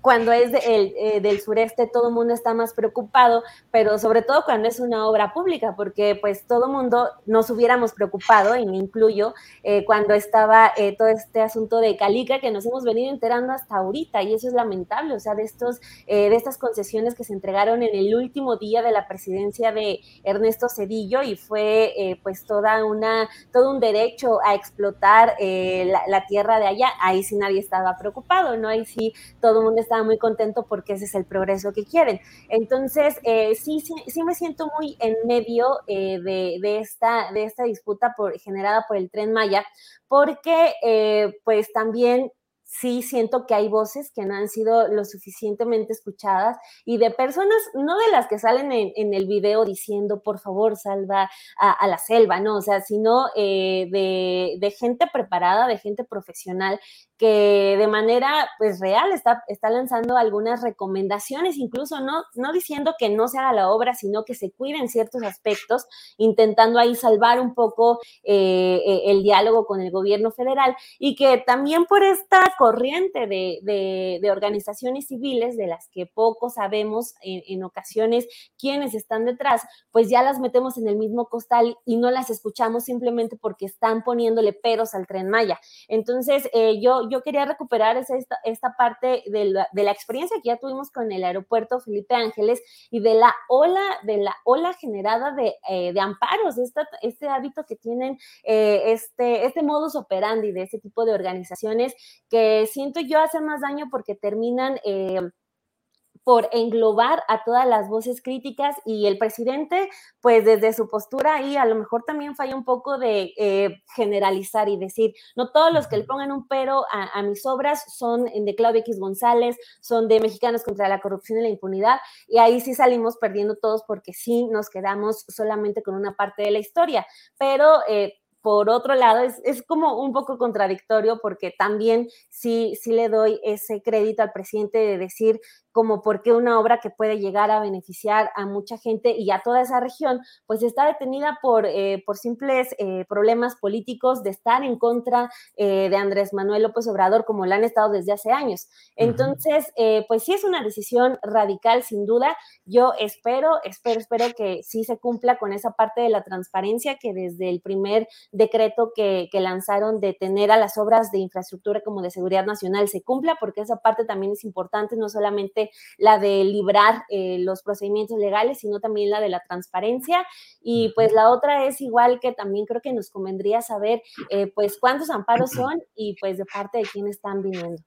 cuando es eh, del sureste todo el mundo está más preocupado, pero sobre todo cuando es una obra pública, porque pues todo el mundo nos hubiéramos preocupado, y me incluyo, eh, cuando estaba eh, todo este asunto de Calica que nos hemos venido enterando hasta ahorita, y eso es lamentable, o sea, de, estos, de estas concesiones que se entregaron en el último día de la presidencia de Ernesto Cedillo, y fue pues toda una, todo un derecho a explotar la, la, tierra de allá, ahí sí nadie estaba preocupado, ¿no? Ahí sí todo el mundo muy contento porque ese es el progreso que quieren. Entonces, eh, sí, sí, sí me siento muy en medio eh, de, esta, de esta disputa por, generada por el tren Maya, porque eh, pues también sí siento que hay voces que no han sido lo suficientemente escuchadas y de personas, no de las que salen en, el video diciendo, por favor, salva a, la selva, no, o sea, sino de, de, gente preparada, de gente profesional que de manera pues real está, está lanzando algunas recomendaciones, incluso no, no diciendo que no se haga la obra, sino que se cuiden ciertos aspectos, intentando ahí salvar un poco eh, eh, el diálogo con el gobierno federal y que también por esta corriente de, organizaciones civiles, de las que poco sabemos en, en ocasiones quiénes están detrás, pues ya las metemos en el mismo costal y no las escuchamos simplemente porque están poniéndole peros al tren Maya. Entonces, eh, yo, yo quería recuperar esta, esta parte de la, de la, experiencia que ya tuvimos con el aeropuerto Felipe Ángeles y de la ola, de la ola generada de, eh, de amparos, esta, este hábito que tienen, eh, este, este modus operandi de este tipo de organizaciones que siento yo hace más daño porque terminan... Eh, por englobar a todas las voces críticas y el presidente, pues desde su postura ahí a lo mejor también falla un poco de eh, generalizar y decir, no todos los que le pongan un pero a, mis obras son de Claudia X González, son de Mexicanos contra la Corrupción y la Impunidad, y ahí sí salimos perdiendo todos porque sí nos quedamos solamente con una parte de la historia, pero... Eh, por otro lado, es, es, como un poco contradictorio porque también sí, sí le doy ese crédito al presidente de decir como porque una obra que puede llegar a beneficiar a mucha gente y a toda esa región, pues está detenida por, eh, por simples eh, problemas políticos de estar en contra eh, de Andrés Manuel López Obrador, como lo han estado desde hace años. Entonces, pues sí es una decisión radical, sin duda. Yo espero, espero, espero que sí se cumpla con esa parte de la transparencia que desde el primer decreto que, que lanzaron de tener a las obras de infraestructura como de seguridad nacional se cumpla, porque esa parte también es importante, no solamente la de librar eh, los procedimientos legales, sino también la de la transparencia. Y pues la otra es igual que también creo que nos convendría saber eh, pues cuántos amparos son y pues de parte de quién están viniendo.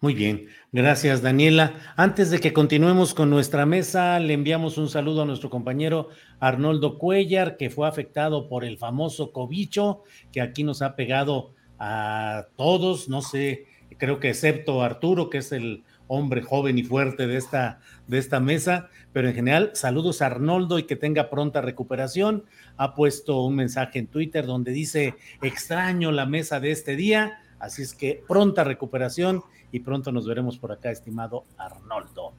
Muy bien, gracias Daniela. Antes de que continuemos con nuestra mesa, le enviamos un saludo a nuestro compañero Arnoldo Cuellar, que fue afectado por el famoso cobicho, que aquí nos ha pegado a todos, no sé, creo que excepto Arturo, que es el hombre joven y fuerte de esta, de esta mesa, pero en general, saludos a Arnoldo y que tenga pronta recuperación. Ha puesto un mensaje en Twitter donde dice, extraño la mesa de este día, así es que pronta recuperación y pronto nos veremos por acá, estimado Arnoldo.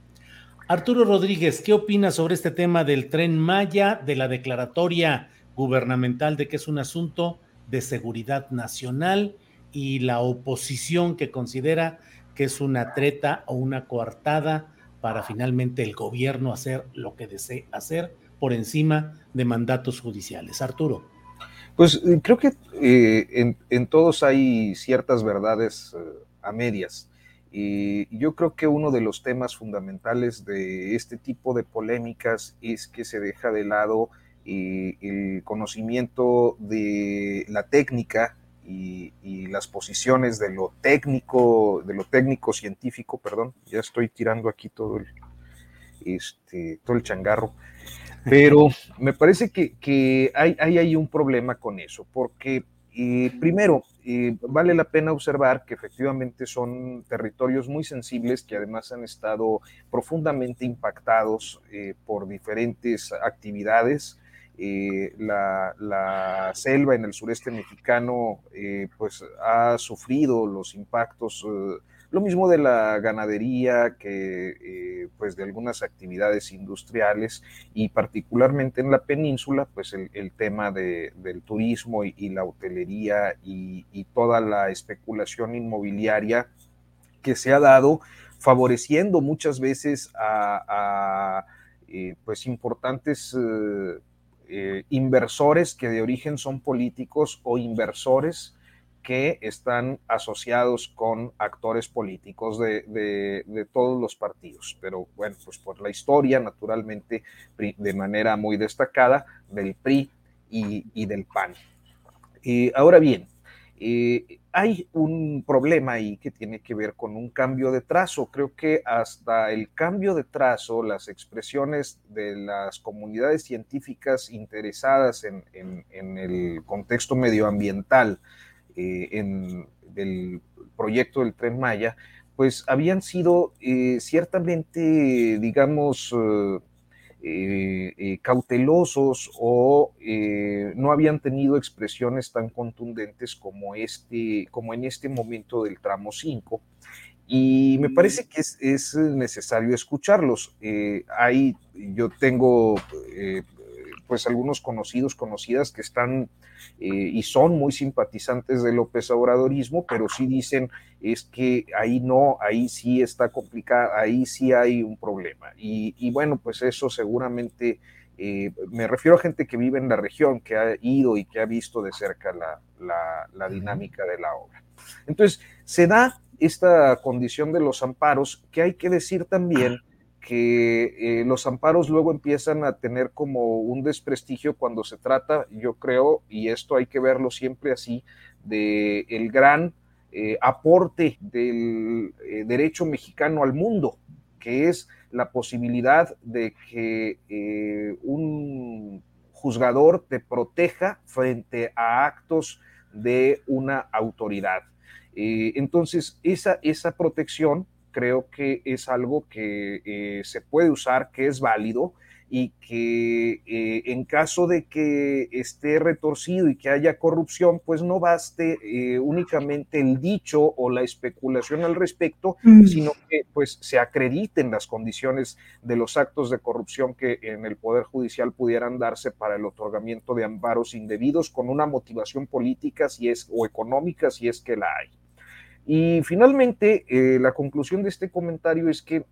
Arturo Rodríguez, ¿qué opinas sobre este tema del tren Maya, de la declaratoria gubernamental de que es un asunto de seguridad nacional y la oposición que considera es una treta o una coartada para finalmente el gobierno hacer lo que desee hacer por encima de mandatos judiciales. Arturo. Pues eh, creo que eh, en, todos hay ciertas verdades eh, a medias. Y yo creo que uno de los temas fundamentales de este tipo de polémicas es que se deja de lado el conocimiento de la técnica y, las posiciones de lo técnico, de lo técnico científico, perdón, ya estoy tirando aquí todo el, este, todo el changarro, pero me parece que, hay, hay, un problema con eso, porque primero, vale la pena observar que efectivamente son territorios muy sensibles que además han estado profundamente impactados eh, por diferentes actividades. Eh, la, selva en el sureste mexicano eh, pues ha sufrido los impactos lo mismo de la ganadería que eh, pues de algunas actividades industriales y particularmente en la península pues el, tema del turismo y, la hotelería y, toda la especulación inmobiliaria que se ha dado favoreciendo muchas veces a, eh, pues importantes eh, inversores que de origen son políticos o inversores que están asociados con actores políticos de, todos los partidos. Pero bueno, pues por la historia, naturalmente, de manera muy destacada, del PRI y, del PAN. y ahora bien, eh, hay un problema ahí que tiene que ver con un cambio de trazo. Creo que hasta el cambio de trazo, las expresiones de las comunidades científicas interesadas en, el contexto medioambiental, eh, en, del proyecto del tren Maya, pues habían sido eh, ciertamente, digamos, eh, cautelosos o no habían tenido expresiones tan contundentes como, este, como en este momento del tramo 5. Y me parece que es, es necesario escucharlos. hay, yo tengo pues algunos conocidos, conocidas que están eh, y son muy simpatizantes del López Obradorismo, pero sí dicen es que ahí no, ahí sí está complicado, ahí sí hay un problema. Y, bueno, pues eso seguramente, eh, me refiero a gente que vive en la región, que ha ido y que ha visto de cerca la dinámica de la obra. Entonces, se da esta condición de los amparos, que hay que decir también que eh, los amparos luego empiezan a tener como un desprestigio cuando se trata, yo creo, y esto hay que verlo siempre así, de el gran eh, aporte del eh, derecho mexicano al mundo, que es la posibilidad de que un juzgador te proteja frente a actos de una autoridad. entonces, esa, esa protección creo que es algo que eh, se puede usar, que es válido y que eh, en caso de que esté retorcido y que haya corrupción, pues no baste eh, únicamente el dicho o la especulación al respecto, mm. sino que pues se acrediten las condiciones de los actos de corrupción que en el Poder Judicial pudieran darse para el otorgamiento de amparos indebidos con una motivación política si es, o económica si es que la hay. Y finalmente, eh, la conclusión de este comentario es que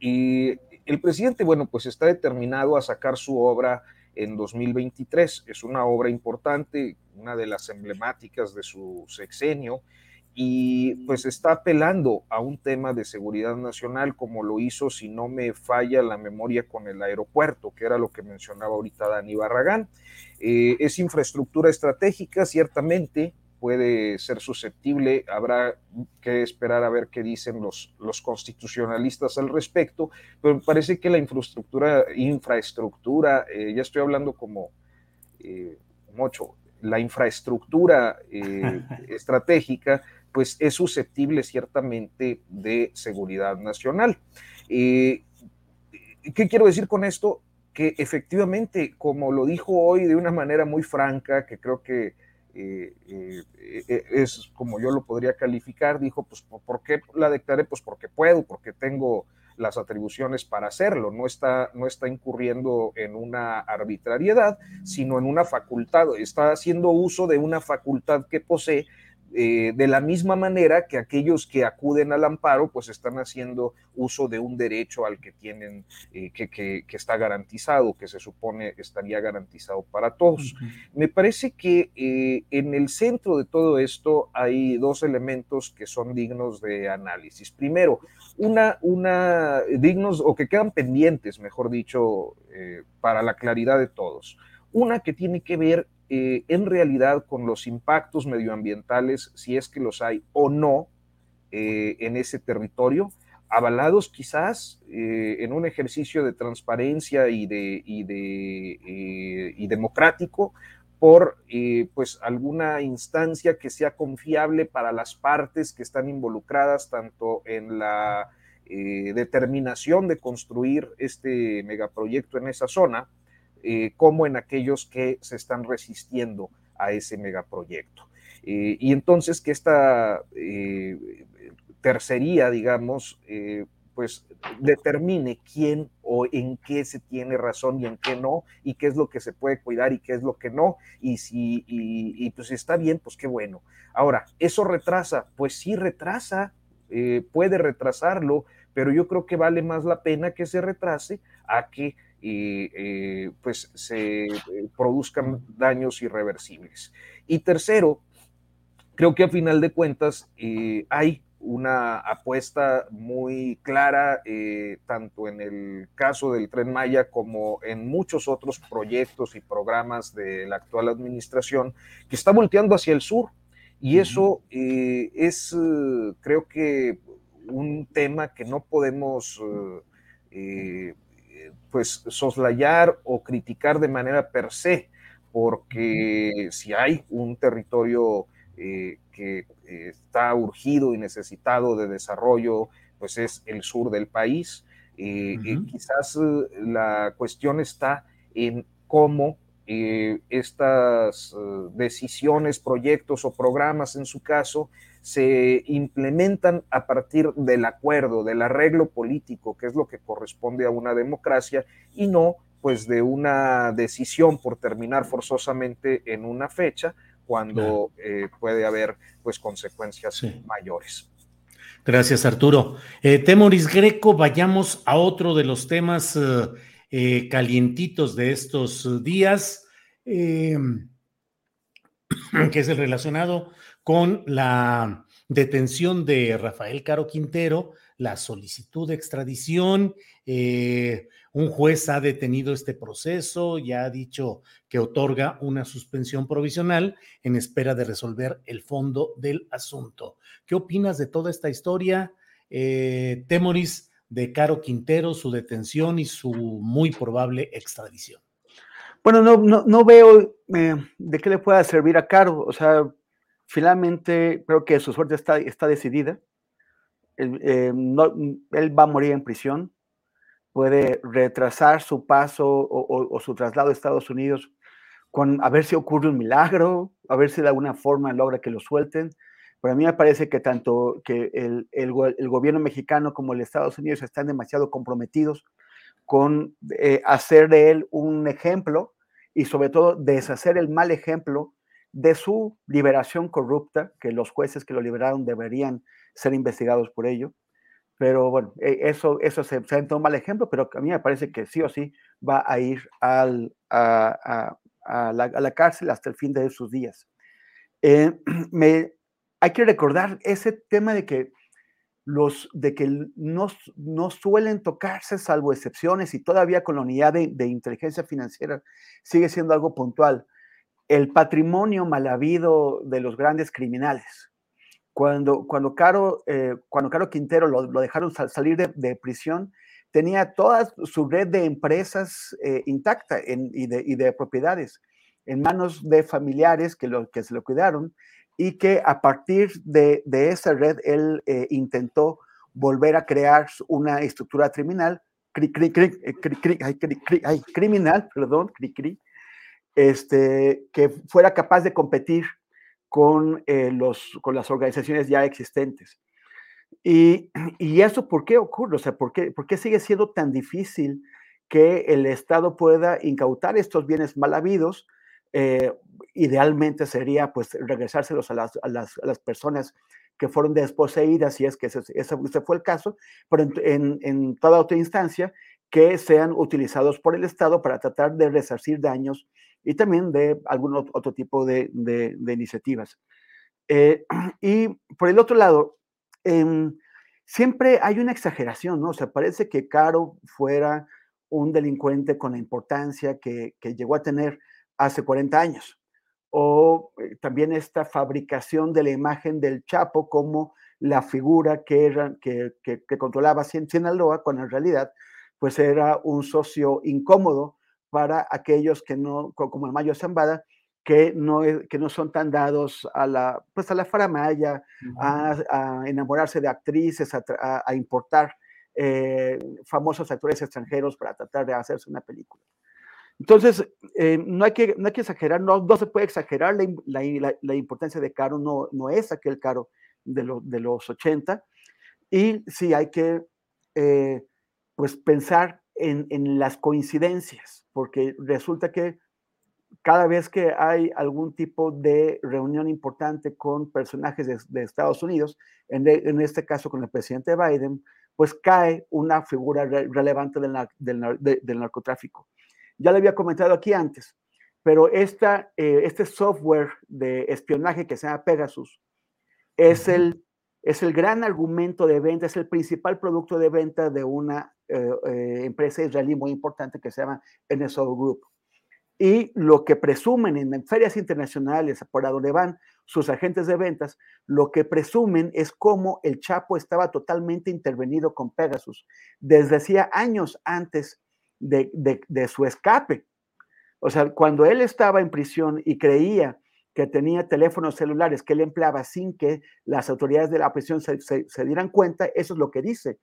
eh, el presidente, bueno, pues está determinado a sacar su obra en 2023. Es una obra importante, una de las emblemáticas de su sexenio, y pues está apelando a un tema de seguridad nacional, como lo hizo, si no me falla la memoria, con el aeropuerto, que era lo que mencionaba ahorita Dani Barragán. Eh, es infraestructura estratégica, ciertamente, puede ser susceptible, habrá que esperar a ver qué dicen los, los constitucionalistas al respecto, pero me parece que la infraestructura, infraestructura eh, ya estoy hablando como eh, mucho, la infraestructura eh, estratégica, pues es susceptible ciertamente de seguridad nacional. ¿Qué quiero decir con esto? Que efectivamente, como lo dijo hoy de una manera muy franca, que creo que eh, eh, eh, es como yo lo podría calificar, dijo, pues ¿por qué la declaré? Pues porque puedo, porque tengo las atribuciones para hacerlo, no está, no está incurriendo en una arbitrariedad, sino en una facultad, está haciendo uso de una facultad que posee eh, de la misma manera que aquellos que acuden al amparo, pues están haciendo uso de un derecho al que tienen, eh, que, que, está garantizado, que se supone estaría garantizado para todos. Me parece que eh, en el centro de todo esto hay dos elementos que son dignos de análisis. Primero, una, una dignos o que quedan pendientes, mejor dicho, para la claridad de todos. Una que tiene que ver eh, en realidad con los impactos medioambientales, si es que los hay o no eh, en ese territorio, avalados quizás eh, en un ejercicio de transparencia y, de, y, de, y democrático por pues alguna instancia que sea confiable para las partes que están involucradas tanto en la determinación de construir este megaproyecto en esa zona, eh, como en aquellos que se están resistiendo a ese megaproyecto. y entonces que esta tercería, digamos, pues determine quién o en qué se tiene razón y en qué no, y qué es lo que se puede cuidar y qué es lo que no, y si, y, pues está bien, pues qué bueno. Ahora, ¿eso retrasa? Pues sí retrasa, eh, puede retrasarlo, pero yo creo que vale más la pena que se retrase a que eh, eh, pues se produzcan daños irreversibles. Y tercero, creo que a final de cuentas hay una apuesta muy clara, eh, tanto en el caso del tren Maya como en muchos otros proyectos y programas de la actual administración, que está volteando hacia el sur. Y eso eh, es, eh, creo que, un tema que no podemos pues soslayar o criticar de manera per se, porque si hay un territorio que está urgido y necesitado de desarrollo, pues es el sur del país. Eh, quizás eh, la cuestión está en cómo eh, estas decisiones, proyectos o programas, en su caso, se implementan a partir del acuerdo, del arreglo político, que es lo que corresponde a una democracia, y no pues de una decisión por terminar forzosamente en una fecha, cuando eh, puede haber pues consecuencias mayores. Gracias, Arturo. Eh, Temoris Greco, vayamos a otro de los temas eh, calientitos de estos días, que es el relacionado con la detención de Rafael Caro Quintero, la solicitud de extradición, un juez ha detenido este proceso, ya ha dicho que otorga una suspensión provisional en espera de resolver el fondo del asunto. ¿Qué opinas de toda esta historia, eh, Temoris, de Caro Quintero, su detención y su muy probable extradición? Bueno, no, no, veo eh, de qué le pueda servir a Caro. O sea, finalmente creo que su suerte está, está decidida. Él, eh, él va a morir en prisión puede retrasar su paso o, su traslado a Estados Unidos con a ver si ocurre un milagro, a ver si de alguna forma logra que lo suelten. Pero a mí me parece que tanto que el, el, gobierno mexicano como el Estados Unidos están demasiado comprometidos con eh, hacer de él un ejemplo y sobre todo deshacer el mal ejemplo de su liberación corrupta, que los jueces que lo liberaron deberían ser investigados por ello, pero bueno, e, eso, eso se, se un mal ejemplo, pero a mí me parece que sí o sí va a ir al, a, a, la, a, la, cárcel hasta el fin de sus días. Eh, me, hay que recordar ese tema de que los de que no, no, suelen tocarse salvo excepciones y todavía con la unidad de, de, inteligencia financiera sigue siendo algo puntual. El patrimonio mal habido de los grandes criminales. Cuando, cuando, Caro, eh, cuando Caro Quintero lo, dejaron salir de, prisión, tenía toda su red de empresas eh, intacta y, de, propiedades en manos de familiares que, lo, que se lo cuidaron y que a partir de, esa red él eh, intentó volver a crear una estructura criminal, criminal, perdón, este, que fuera capaz de competir con, eh, los, con las organizaciones ya existentes. Y, y, eso por qué ocurre? O sea, ¿por qué, ¿por qué sigue siendo tan difícil que el Estado pueda incautar estos bienes mal habidos? Eh, idealmente sería pues regresárselos a las, a las, a las, personas que fueron desposeídas, si es que ese, ese, fue el caso, pero en, en, en, toda otra instancia que sean utilizados por el Estado para tratar de resarcir daños y también de algún otro tipo de, de, iniciativas. Eh, y por el otro lado, em, siempre hay una exageración, ¿no? O sea, parece que Caro fuera un delincuente con la importancia que, que llegó a tener hace 40 años. O eh, también esta fabricación de la imagen del Chapo como la figura que, era, que, que, que controlaba Sinaloa, cuando en realidad pues era un socio incómodo para aquellos que no, como el Mayo Zambada, que no, que no son tan dados a la, pues a la faramaya, a, enamorarse de actrices, a, importar eh, famosos actores extranjeros para tratar de hacerse una película. Entonces, eh, no, hay que, no hay que exagerar, no, no se puede exagerar la, la, importancia de Caro, no, no es aquel Caro de, de los 80, y sí hay que eh, pues pensar en, en las coincidencias, porque resulta que cada vez que hay algún tipo de reunión importante con personajes de, Estados Unidos, en, este caso con el presidente Biden, pues cae una figura relevante del, narcotráfico. Ya le había comentado aquí antes, pero esta, eh, este software de espionaje que se llama Pegasus es el, es el gran argumento de venta, es el principal producto de venta de una eh, eh, empresa israelí muy importante que se llama NSO Group y lo que presumen en ferias internacionales por donde van sus agentes de ventas, lo que presumen es cómo el Chapo estaba totalmente intervenido con Pegasus desde hacía años antes de, su escape. O sea, cuando él estaba en prisión y creía que tenía teléfonos celulares que él empleaba sin que las autoridades de la prisión se, dieran cuenta, eso es lo que dice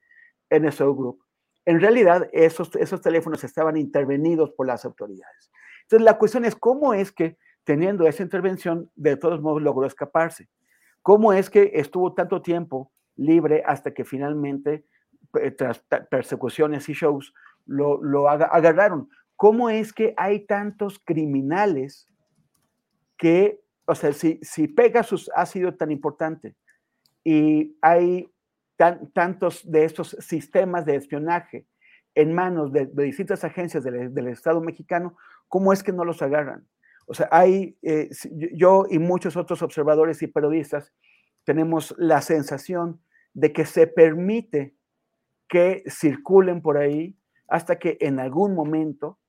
NSO Group. En realidad, esos, esos teléfonos estaban intervenidos por las autoridades. Entonces, la cuestión es cómo es que teniendo esa intervención, de todos modos logró escaparse. ¿Cómo es que estuvo tanto tiempo libre hasta que finalmente, eh, tras persecuciones y shows, lo, lo agarraron? ¿Cómo es que hay tantos criminales que, o sea, si, si Pegasus ha sido tan importante y hay tantos de estos sistemas de espionaje en manos de, distintas agencias del, Estado mexicano, ¿cómo es que no los agarran? O sea, hay, eh, yo y muchos otros observadores y periodistas tenemos la sensación de que se permite que circulen por ahí hasta que en algún momento,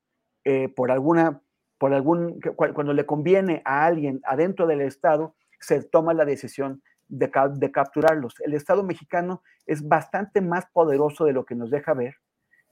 eh, por alguna, por algún, cuando le conviene a alguien adentro del Estado, se toma la decisión de, de capturarlos. El Estado mexicano es bastante más poderoso de lo que nos deja ver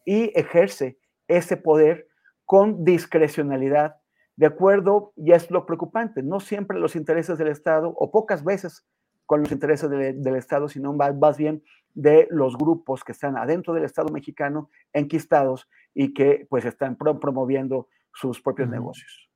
y ejerce ese poder con discrecionalidad, de acuerdo, y es lo preocupante, no siempre los intereses del Estado, o pocas veces con los intereses del Estado, sino más, bien de los grupos que están adentro del Estado mexicano, enquistados y que pues están promoviendo sus propios negocios.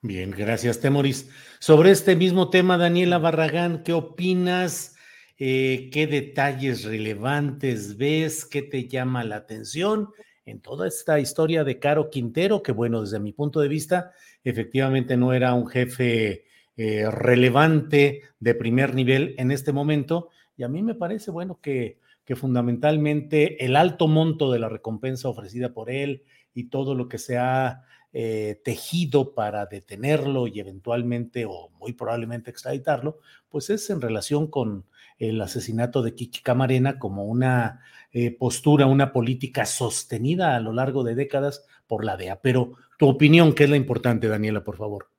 Bien, gracias, Temoris. Sobre este mismo tema, Daniela Barragán, ¿qué opinas? Eh, ¿Qué detalles relevantes ves? ¿Qué te llama la atención? en toda esta historia de Caro Quintero, que bueno, desde mi punto de vista, efectivamente no era un jefe eh, relevante de primer nivel en este momento. Y a mí me parece, bueno, que, que fundamentalmente el alto monto de la recompensa ofrecida por él y todo lo que se ha eh, tejido para detenerlo y eventualmente o muy probablemente extraditarlo, pues es en relación con el asesinato de Kiki Camarena como una eh, postura, una política sostenida a lo largo de décadas por la DEA. Pero tu opinión, ¿qué es la importante, Daniela, por favor?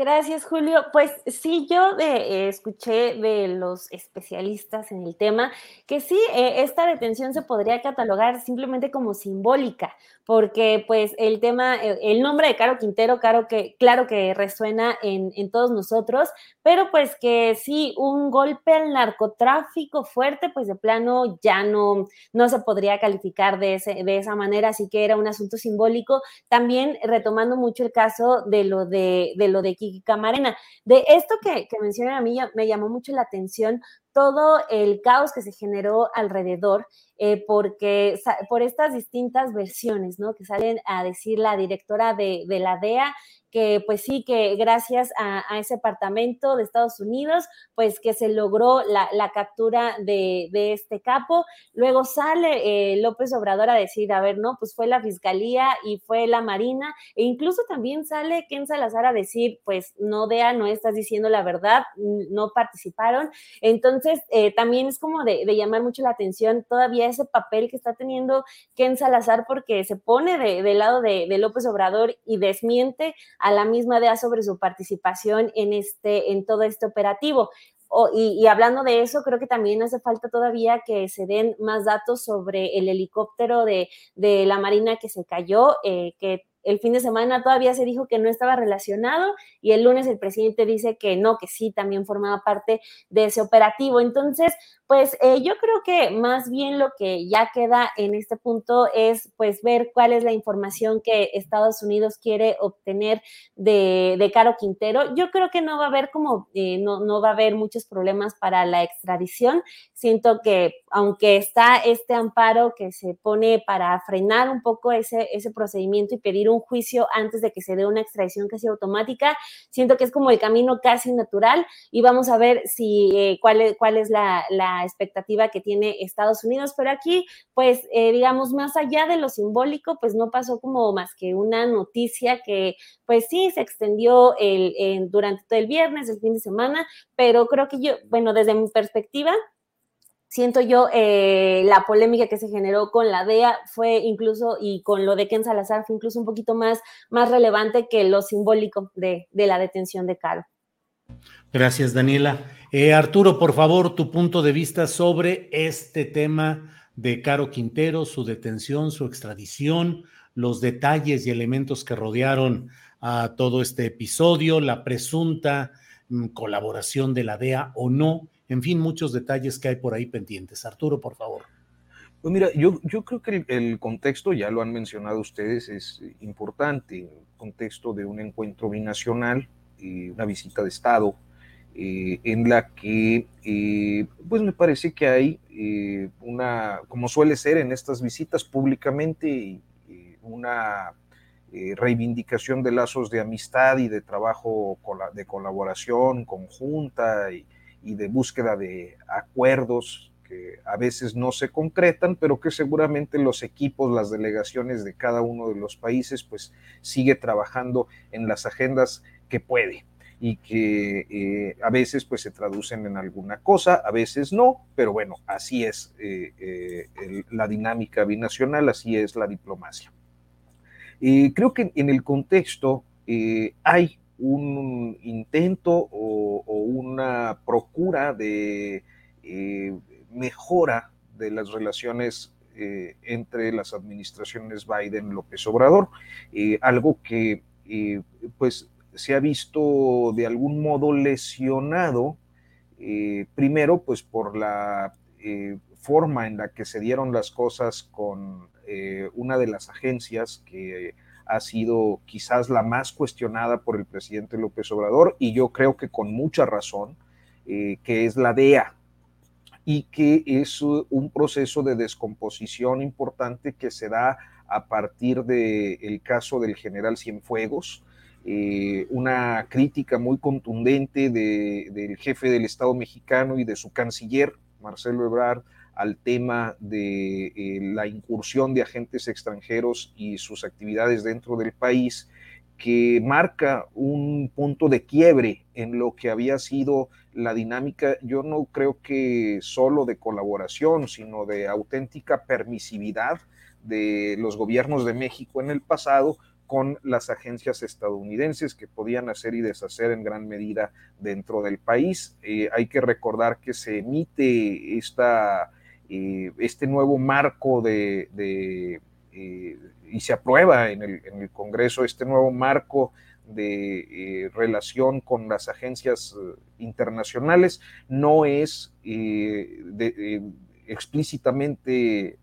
Gracias, Julio. Pues sí, yo eh, escuché de los especialistas en el tema que sí, eh, esta detención se podría catalogar simplemente como simbólica, porque pues el tema, eh, el nombre de Caro Quintero, que, claro que resuena en, todos nosotros, pero pues que sí, un golpe al narcotráfico fuerte, pues de plano ya no, no se podría calificar de, ese, de esa manera, así que era un asunto simbólico. También retomando mucho el caso de lo de, de lo de Camarena. De esto que, que mencionan a mí me llamó mucho la atención todo el caos que se generó alrededor, eh, porque por estas distintas versiones, ¿no? Que salen a decir la directora de, la DEA que pues sí, que gracias a, ese apartamento de Estados Unidos, pues que se logró la, captura de, este capo. Luego sale eh, López Obrador a decir, a ver, no, pues fue la Fiscalía y fue la Marina, e incluso también sale Ken Salazar a decir, pues no, Dea, no estás diciendo la verdad, no participaron. Entonces, eh, también es como de, llamar mucho la atención todavía ese papel que está teniendo Ken Salazar porque se pone del lado de, de López Obrador y desmiente a la misma idea sobre su participación en, este, en todo este operativo. y, hablando de eso, creo que también hace falta todavía que se den más datos sobre el helicóptero de, la Marina que se cayó, eh, que el fin de semana todavía se dijo que no estaba relacionado y el lunes el presidente dice que no, que sí, también formaba parte de ese operativo. Entonces, pues eh, yo creo que más bien lo que ya queda en este punto es pues ver cuál es la información que Estados Unidos quiere obtener de, de Caro Quintero. Yo creo que no va a haber como, eh, no, no va a haber muchos problemas para la extradición. Siento que aunque está este amparo que se pone para frenar un poco ese, ese procedimiento y pedir un juicio antes de que se dé una extradición casi automática. Siento que es como el camino casi natural y vamos a ver si eh, cuál es, cuál es la, la, expectativa que tiene Estados Unidos. Pero aquí, pues, eh, digamos, más allá de lo simbólico, pues no pasó como más que una noticia que, pues sí, se extendió el, durante todo el viernes, el fin de semana, pero creo que yo, bueno, desde mi perspectiva, siento yo, eh, la polémica que se generó con la DEA fue incluso, y con lo de Ken Salazar, fue incluso un poquito más, más relevante que lo simbólico de, de la detención de Caro. Gracias, Daniela. Eh, Arturo, por favor, tu punto de vista sobre este tema de Caro Quintero, su detención, su extradición, los detalles y elementos que rodearon a todo este episodio, la presunta mm, colaboración de la DEA o no en fin, muchos detalles que hay por ahí pendientes. Arturo, por favor. Pues mira, yo, yo creo que el, contexto, ya lo han mencionado ustedes, es importante, el contexto de un encuentro binacional, y una visita de Estado, eh, en la que, eh, pues me parece que hay eh, una, como suele ser en estas visitas públicamente, una reivindicación de lazos de amistad y de trabajo de colaboración conjunta y, y de búsqueda de acuerdos que a veces no se concretan, pero que seguramente los equipos, las delegaciones de cada uno de los países, pues sigue trabajando en las agendas que puede y que eh, a veces pues se traducen en alguna cosa, a veces no, pero bueno, así es eh, eh, la dinámica binacional, así es la diplomacia. creo que en el contexto hay un intento o, una procura de mejora de las relaciones entre las administraciones Biden-López Obrador, algo que pues se ha visto de algún modo lesionado, primero pues por la forma en la que se dieron las cosas con una de las agencias que ha sido quizás la más cuestionada por el presidente López Obrador y yo creo que con mucha razón, eh, que es la DEA y que es un proceso de descomposición importante que se da a partir del caso del general Cienfuegos, eh, una crítica muy contundente del jefe del Estado mexicano y de su canciller, Marcelo Ebrard, al tema de eh, la incursión de agentes extranjeros y sus actividades dentro del país, que marca un punto de quiebre en lo que había sido la dinámica, yo no creo que solo de colaboración, sino de auténtica permisividad de los gobiernos de México en el pasado con las agencias estadounidenses que podían hacer y deshacer en gran medida dentro del país. Eh, hay que recordar que se emite esta eh, este nuevo marco de, eh, y se aprueba en el, Congreso este nuevo marco de relación con las agencias internacionales no es explícitamente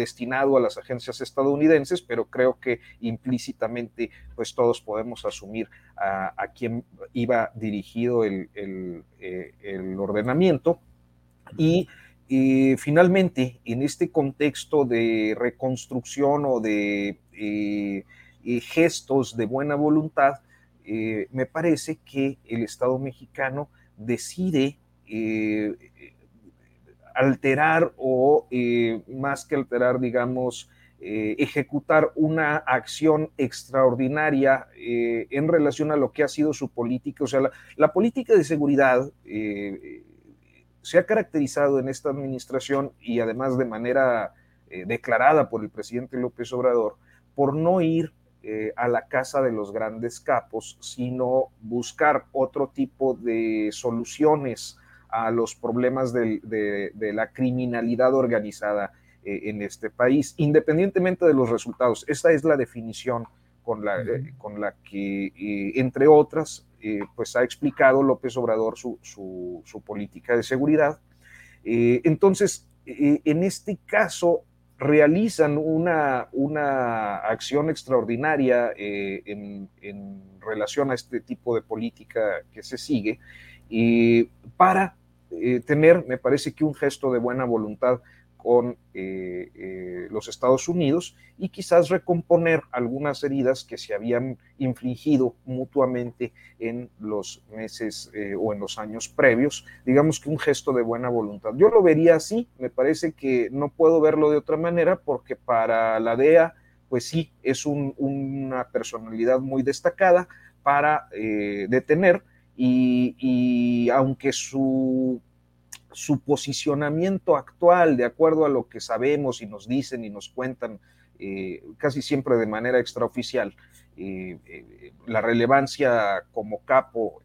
destinado a las agencias estadounidenses, pero creo que implícitamente pues todos podemos asumir a, a quién iba dirigido el, el ordenamiento. Y finalmente, en este contexto de reconstrucción o de eh, eh, gestos de buena voluntad, eh, me parece que el Estado mexicano decide alterar o más que alterar, digamos, ejecutar una acción extraordinaria en relación a lo que ha sido su política. O sea, la, política de seguridad se ha caracterizado en esta administración y además de manera eh, declarada por el presidente López Obrador por no ir eh, a la casa de los grandes capos, sino buscar otro tipo de soluciones a los problemas de, la criminalidad organizada eh, en este país, independientemente de los resultados. Esta es la definición con la, con la que, entre otras, pues ha explicado López Obrador su, su política de seguridad. entonces, en este caso, realizan una, una acción extraordinaria eh, en, relación a este tipo de política que se sigue y para eh, tener, me parece que un gesto de buena voluntad con eh, eh, los Estados Unidos y quizás recomponer algunas heridas que se habían infligido mutuamente en los meses o en los años previos. Digamos que un gesto de buena voluntad. Yo lo vería así, me parece que no puedo verlo de otra manera porque para la DEA, pues sí, es una personalidad muy destacada para detener y aunque su su posicionamiento actual, de acuerdo a lo que sabemos y nos dicen y nos cuentan eh, casi siempre de manera extraoficial, eh, eh, la relevancia como capo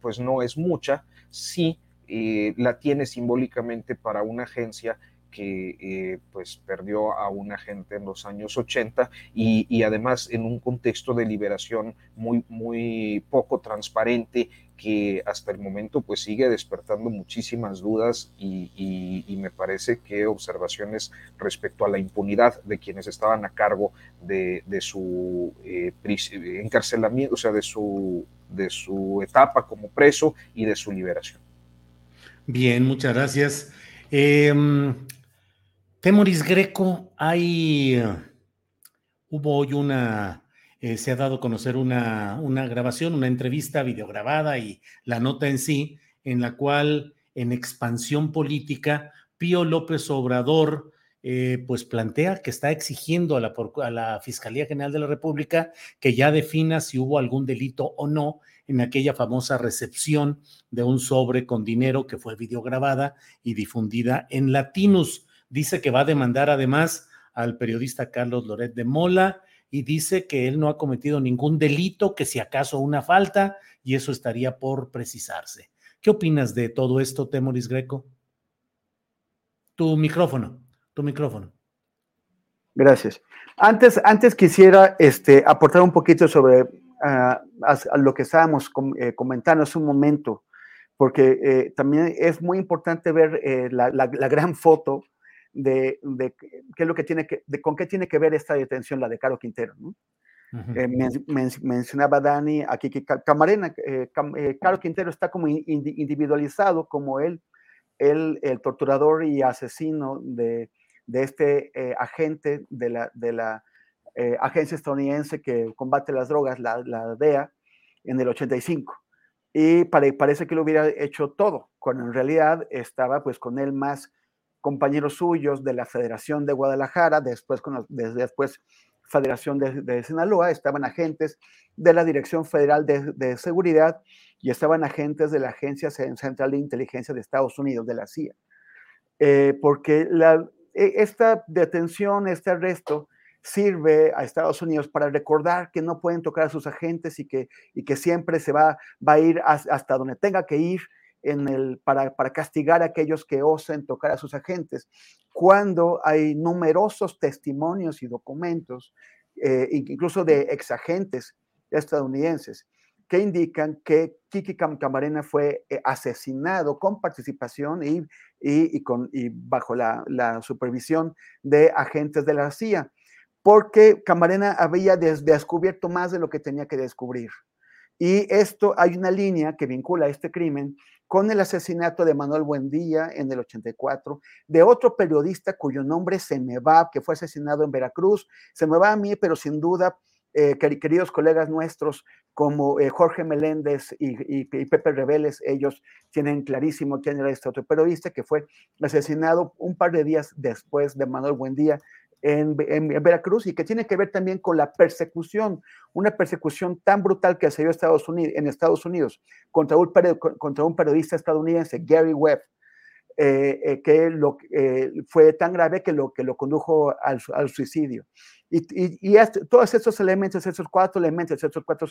pues no es mucha, sí la tiene simbólicamente para una agencia que pues perdió a un agente en los años 80 y, y, además en un contexto de liberación muy, muy poco transparente que hasta el momento pues sigue despertando muchísimas dudas y, me parece que observaciones respecto a la impunidad de quienes estaban a cargo de, su eh, encarcelamiento, o sea, de su, de su etapa como preso y de su liberación. Bien, muchas gracias. Em, Temoris Greco, hay, hubo hoy una eh, se ha dado a conocer una, una grabación, una entrevista videograbada y la nota en sí, en la cual en expansión política, Pío López Obrador eh, pues plantea que está exigiendo a la, a la, Fiscalía General de la República que ya defina si hubo algún delito o no en aquella famosa recepción de un sobre con dinero que fue videograbada y difundida en Latinus. Dice que va a demandar además al periodista Carlos Loret de Mola y dice que él no ha cometido ningún delito, que si acaso una falta, y eso estaría por precisarse. ¿Qué opinas de todo esto, Temoris Greco? Tu micrófono, tu micrófono. Gracias. Antes, antes quisiera este, aportar un poquito sobre ah, lo que estábamos eh, comentando hace un momento, porque eh, también es muy importante ver eh, la, gran foto de, qué es lo que tiene que, de con qué tiene que ver esta detención, la de Caro Quintero. Eh, mencionaba Dani aquí que Camarena, eh, eh, Caro Quintero está como individualizado como él, el torturador y asesino de, de este agente de la, de la agencia estadounidense que combate las drogas, la, la DEA, en el 85. Y parece que lo hubiera hecho todo, cuando en realidad estaba pues con él más compañeros suyos de la Federación de Guadalajara, después, con después Federación de, Sinaloa, estaban agentes de la Dirección Federal de, Seguridad y estaban agentes de la Agencia Central de Inteligencia de Estados Unidos, de la CIA. Eh, porque la, e, esta detención, este arresto, sirve a Estados Unidos para recordar que no pueden tocar a sus agentes y que, y que siempre se va, va a ir hasta donde tenga que ir en el, para, para, castigar a aquellos que osen tocar a sus agentes, cuando hay numerosos testimonios y documentos, eh, incluso de exagentes estadounidenses, que indican que Kiki Camarena fue eh, asesinado con participación y, y, con, y bajo la, la, supervisión de agentes de la CIA, porque Camarena había descubierto más de lo que tenía que descubrir. Y esto, hay una línea que vincula este crimen con el asesinato de Manuel Buendía en el 84, de otro periodista cuyo nombre se me va, que fue asesinado en Veracruz. Se me va a mí, pero sin duda, eh, queridos colegas nuestros como eh, Jorge Meléndez y, Pepe Reveles, ellos tienen clarísimo quién era este otro periodista que fue asesinado un par de días después de Manuel Buendía en, Veracruz y que tiene que ver también con la persecución, una persecución tan brutal que se dio Estados Unidos, en Estados Unidos contra un, contra un periodista estadounidense, Gary Webb, eh, eh, que lo, eh, fue tan grave que lo, que lo condujo al, al suicidio. Y, y, todos estos elementos, esos cuatro elementos, esos cuatro,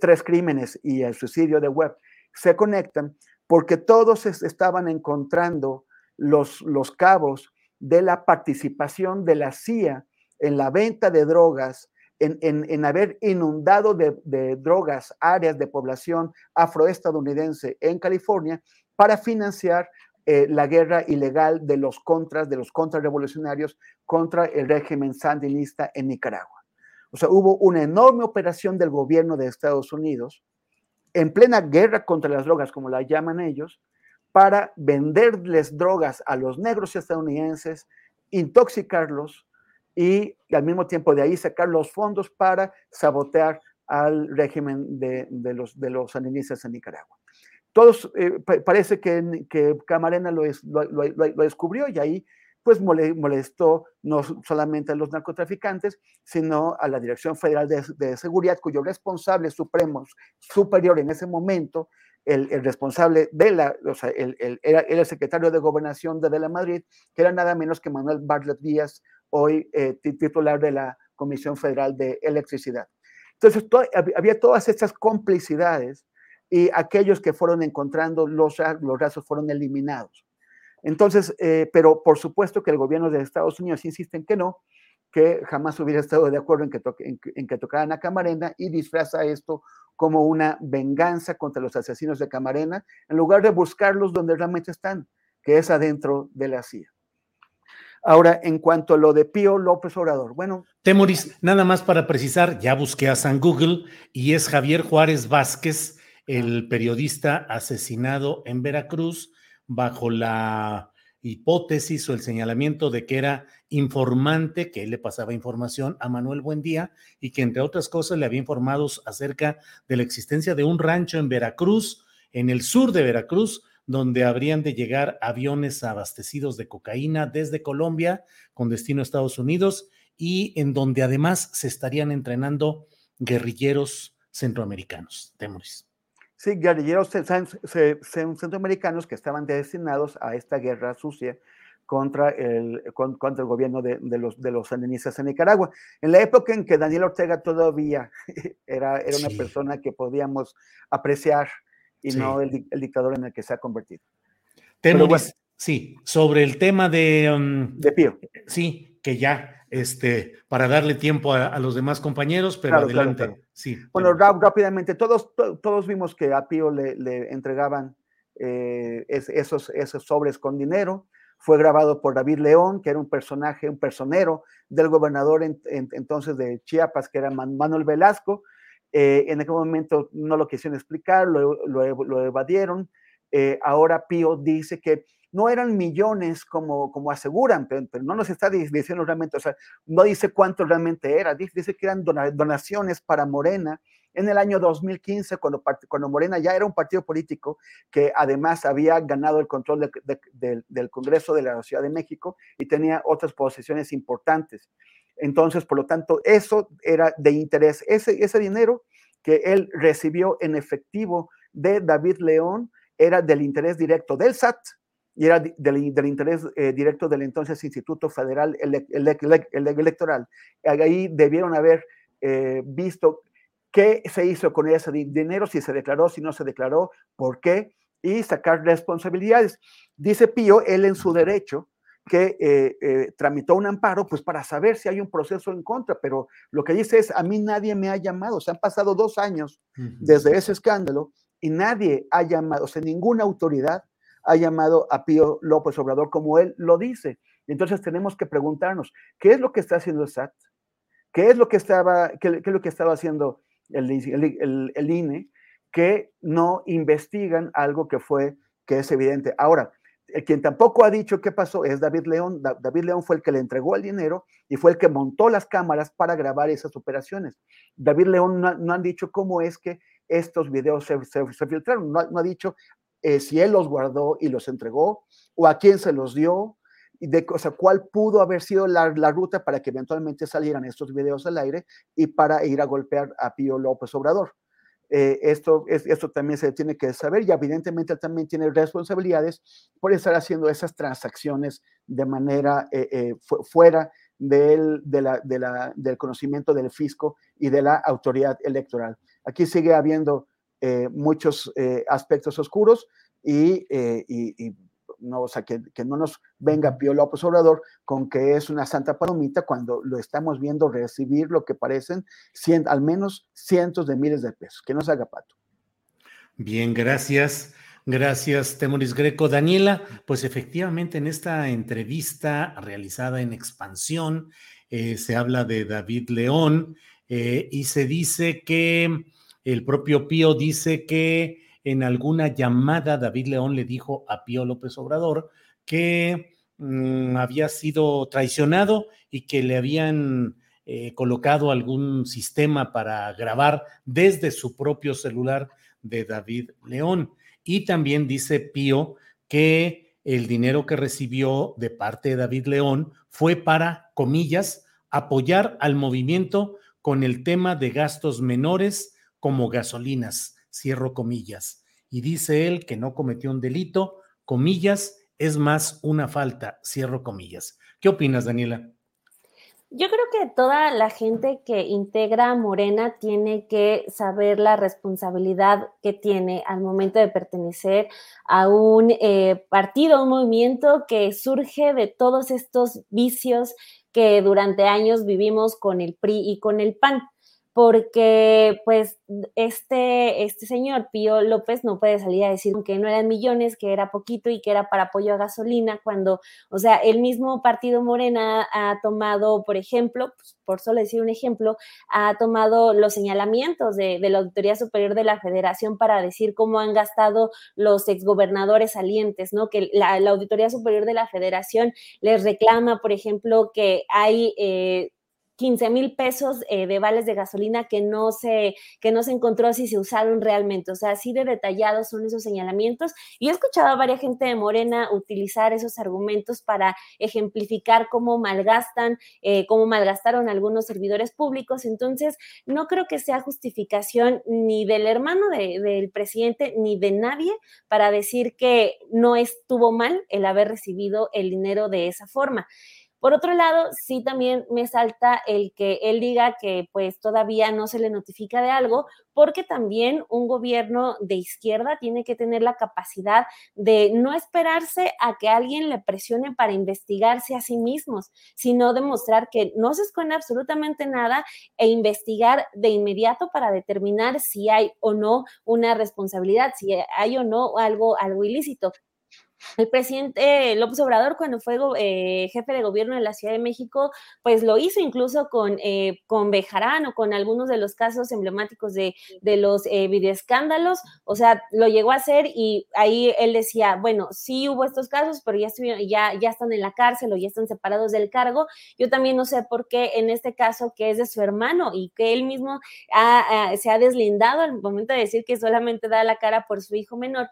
tres crímenes y el suicidio de Webb se conectan porque todos estaban encontrando los, los cabos de la participación de la CIA en la venta de drogas en, haber inundado de, drogas áreas de población afroestadounidense en California para financiar eh, la guerra ilegal de los contras, de los contrarrevolucionarios contra el régimen sandinista en Nicaragua. O sea, hubo una enorme operación del gobierno de Estados Unidos en plena guerra contra las drogas, como la llaman ellos, para venderles drogas a los negros estadounidenses, intoxicarlos, y, al mismo tiempo de ahí sacar los fondos para sabotear al régimen de, los, de los sandinistas en Nicaragua. Todos, eh, parece que, que Camarena lo, lo, descubrió y ahí pues molestó no solamente a los narcotraficantes, sino a la Dirección Federal de, Seguridad, cuyo responsable supremo, superior en ese momento, el, responsable de la, o sea, el, era, el secretario de Gobernación de, de la Madrid, que era nada menos que Manuel Bartlett Díaz hoy eh, titular de la Comisión Federal de Electricidad. Entonces, había todas estas complicidades y aquellos que fueron encontrando los, los rasos fueron eliminados. Entonces, eh, pero por supuesto que el gobierno de Estados Unidos insiste en que no, que jamás hubiera estado de acuerdo en que, en, que tocaran a Camarena y disfraza esto como una venganza contra los asesinos de Camarena, en lugar de buscarlos donde realmente están, que es adentro de la CIA. Ahora, en cuanto a lo de Pío López Obrador, bueno. Temoris, nada más para precisar, ya busqué a San Google y es Javier Juárez Vázquez, el periodista asesinado en Veracruz bajo la hipótesis o el señalamiento de que era informante, que él le pasaba información a Manuel Buendía y que entre otras cosas le había informado acerca de la existencia de un rancho en Veracruz, en el sur de Veracruz, donde habrían de llegar aviones abastecidos de cocaína desde Colombia con destino a Estados Unidos y en donde además se estarían entrenando guerrilleros centroamericanos. Temoris. Sí, guerrilleros centroamericanos que estaban destinados a esta guerra sucia contra el, contra el gobierno de, los, de los sandinistas en Nicaragua. En la época en que Daniel Ortega todavía era, era una persona que podíamos apreciar y no el, dictador en el que se ha convertido. sí, sobre el tema de... Um, de Pío. Sí, que ya, este, para darle tiempo a, los demás compañeros, pero adelante. Sí. Bueno, rápidamente, todos, todos vimos que a Pío le, entregaban eh, esos, esos sobres con dinero. Fue grabado por David León, que era un personaje, un personero del gobernador entonces de Chiapas, que era Manuel Velasco, eh, en aquel momento no lo quisieron explicar, lo, evadieron. Eh, ahora Pío dice que no eran millones como, como aseguran, pero, no nos está diciendo realmente, o sea, no dice cuánto realmente era, dice, que eran donaciones para Morena en el año 2015, cuando, cuando Morena ya era un partido político que además había ganado el control del Congreso de la Ciudad de México y tenía otras posiciones importantes. Entonces, por lo tanto, eso era de interés. Ese, ese dinero que él recibió en efectivo de David León era del interés directo del SAT y era del, interés eh, directo del entonces Instituto Federal Electoral. Ahí debieron haber eh, visto qué se hizo con ese dinero, si se declaró, si no se declaró, por qué, y sacar responsabilidades. Dice Pío, él en su derecho, que eh, eh, tramitó un amparo, pues para saber si hay un proceso en contra, pero lo que dice es, a mí nadie me ha llamado, se han pasado dos años desde ese escándalo y nadie ha llamado, o sea, ninguna autoridad ha llamado a Pío López Obrador como él lo dice. Entonces tenemos que preguntarnos, ¿qué es lo que está haciendo el SAT? ¿Qué es lo que estaba, qué, es lo que estaba haciendo el, INE? Que no investigan algo que fue, que es evidente. Ahora, quien tampoco ha dicho qué pasó es David León. David León fue el que le entregó el dinero y fue el que montó las cámaras para grabar esas operaciones. David León no, han dicho cómo es que estos videos se, filtraron. No, ha dicho eh, si él los guardó y los entregó o a quién se los dio. Y de, o sea, cuál pudo haber sido la, la, ruta para que eventualmente salieran estos videos al aire y para ir a golpear a Pío López Obrador. Eh, esto, esto también se tiene que saber y evidentemente también tiene responsabilidades por estar haciendo esas transacciones de manera eh, eh, fuera del, del conocimiento del fisco y de la autoridad electoral. Aquí sigue habiendo muchos aspectos oscuros y, no, o sea, que, no nos venga Pío López Obrador con que es una santa palomita cuando lo estamos viendo recibir lo que parecen al menos cientos de miles de pesos. Que no se haga pato. Bien, gracias. Gracias, Temoris Greco. Daniela, pues efectivamente en esta entrevista realizada en Expansión eh, se habla de David León eh, y se dice que el propio Pío dice que en alguna llamada David León le dijo a Pío López Obrador que mm, había sido traicionado y que le habían eh, colocado algún sistema para grabar desde su propio celular de David León. Y también dice Pío que el dinero que recibió de parte de David León fue para, comillas, apoyar al movimiento con el tema de gastos menores como gasolinas, cierro comillas. Y dice él que no cometió un delito, comillas, es más una falta, cierro comillas. ¿Qué opinas, Daniela? Yo creo que toda la gente que integra Morena tiene que saber la responsabilidad que tiene al momento de pertenecer a un eh, partido, un movimiento que surge de todos estos vicios que durante años vivimos con el PRI y con el PAN porque pues este, este señor Pío López no puede salir a decir que no eran millones, que era poquito y que era para apoyo a gasolina, cuando, o sea, el mismo partido Morena ha tomado, por ejemplo, pues, por solo decir un ejemplo, ha tomado los señalamientos de, la Auditoría Superior de la Federación para decir cómo han gastado los exgobernadores salientes, ¿no? Que la, Auditoría Superior de la Federación les reclama, por ejemplo, que hay... Eh, 15 mil pesos eh, de vales de gasolina que no, se, que no se encontró si se usaron realmente. O sea, así de detallados son esos señalamientos. Y he escuchado a varias gente de Morena utilizar esos argumentos para ejemplificar cómo malgastan, eh, cómo malgastaron algunos servidores públicos. Entonces, no creo que sea justificación ni del hermano del presidente ni de nadie para decir que no estuvo mal el haber recibido el dinero de esa forma. Por otro lado, sí también me salta el que él diga que pues todavía no se le notifica de algo, porque también un gobierno de izquierda tiene que tener la capacidad de no esperarse a que alguien le presione para investigarse a sí mismos, sino demostrar que no se esconde absolutamente nada e investigar de inmediato para determinar si hay o no una responsabilidad, si hay o no algo, algo ilícito. El presidente López Obrador, cuando fue eh, jefe de gobierno de la Ciudad de México, pues lo hizo incluso con, eh, con Bejarán o con algunos de los casos emblemáticos de, de los eh, videoescándalos. O sea, lo llegó a hacer y ahí él decía, bueno, sí hubo estos casos, pero ya, están en la cárcel o ya están separados del cargo. Yo también no sé por qué en este caso que es de su hermano y que él mismo se ha deslindado al momento de decir que solamente da la cara por su hijo menor,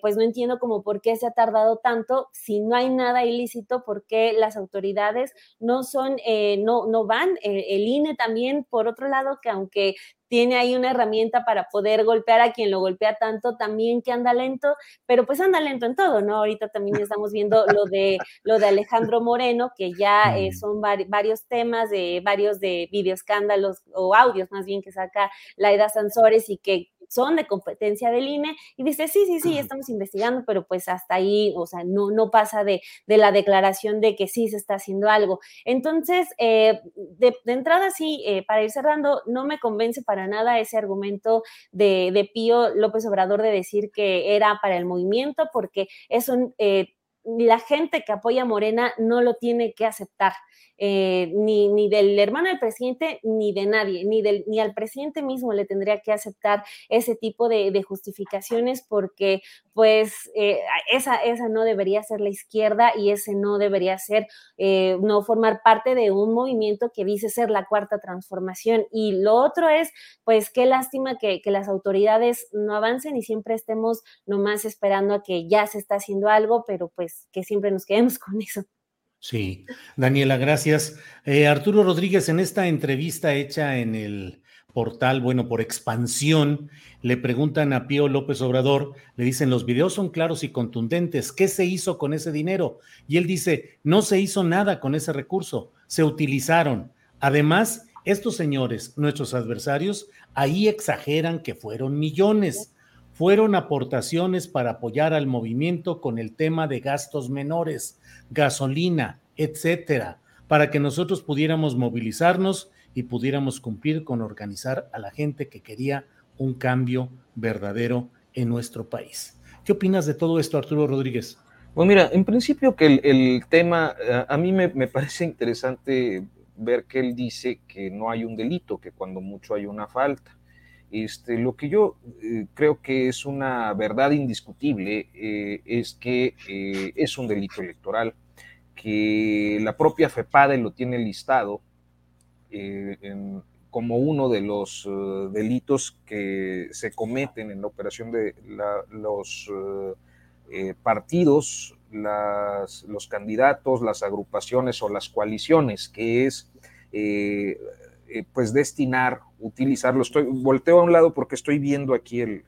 pues no entiendo como por qué se ha tardado tanto si no hay nada ilícito? porque las autoridades no son, eh, no, no van? Eh, el INE también, por otro lado, que aunque tiene ahí una herramienta para poder golpear a quien lo golpea tanto, también que anda lento, pero pues anda lento en todo, ¿no? Ahorita también estamos viendo lo de lo de Alejandro Moreno, que ya eh, son varios temas de varios de videoescándalos o audios más bien que saca Laida Sansores y que son de competencia del INE y dice, sí, sí, sí, estamos investigando, pero pues hasta ahí, o sea, no, no pasa de, de la declaración de que sí se está haciendo algo. Entonces, eh, de, entrada sí, eh, para ir cerrando, no me convence para nada ese argumento de, de, Pío López Obrador de decir que era para el movimiento, porque es un... Eh, la gente que apoya a Morena no lo tiene que aceptar. Eh, ni, ni, del hermano del presidente, ni de nadie, ni, del, ni al presidente mismo le tendría que aceptar ese tipo de, justificaciones porque pues eh, esa, esa no debería ser la izquierda y ese no debería ser, eh, no formar parte de un movimiento que dice ser la cuarta transformación. Y lo otro es, pues qué lástima que, que las autoridades no avancen y siempre estemos nomás esperando a que ya se está haciendo algo, pero pues que siempre nos quedemos con eso. Sí, Daniela, gracias. Eh, Arturo Rodríguez, en esta entrevista hecha en el portal, bueno, por expansión, le preguntan a Pío López Obrador, le dicen, los videos son claros y contundentes, ¿qué se hizo con ese dinero? Y él dice, no se hizo nada con ese recurso, se utilizaron. Además, estos señores, nuestros adversarios, ahí exageran que fueron millones fueron aportaciones para apoyar al movimiento con el tema de gastos menores, gasolina, etcétera, para que nosotros pudiéramos movilizarnos y pudiéramos cumplir con organizar a la gente que quería un cambio verdadero en nuestro país. ¿Qué opinas de todo esto, Arturo Rodríguez? Pues mira, en principio que el, tema, a mí me, me, parece interesante ver que él dice que no hay un delito, que cuando mucho hay una falta. Este, lo que yo eh, creo que es una verdad indiscutible eh, es que eh, es un delito electoral, que la propia FEPADE lo tiene listado como uno de los delitos que se cometen en la operación de los partidos, los candidatos, las agrupaciones o las coaliciones, que es eh, pues destinar, utilizarlo. Estoy, volteo a un lado porque estoy viendo aquí el,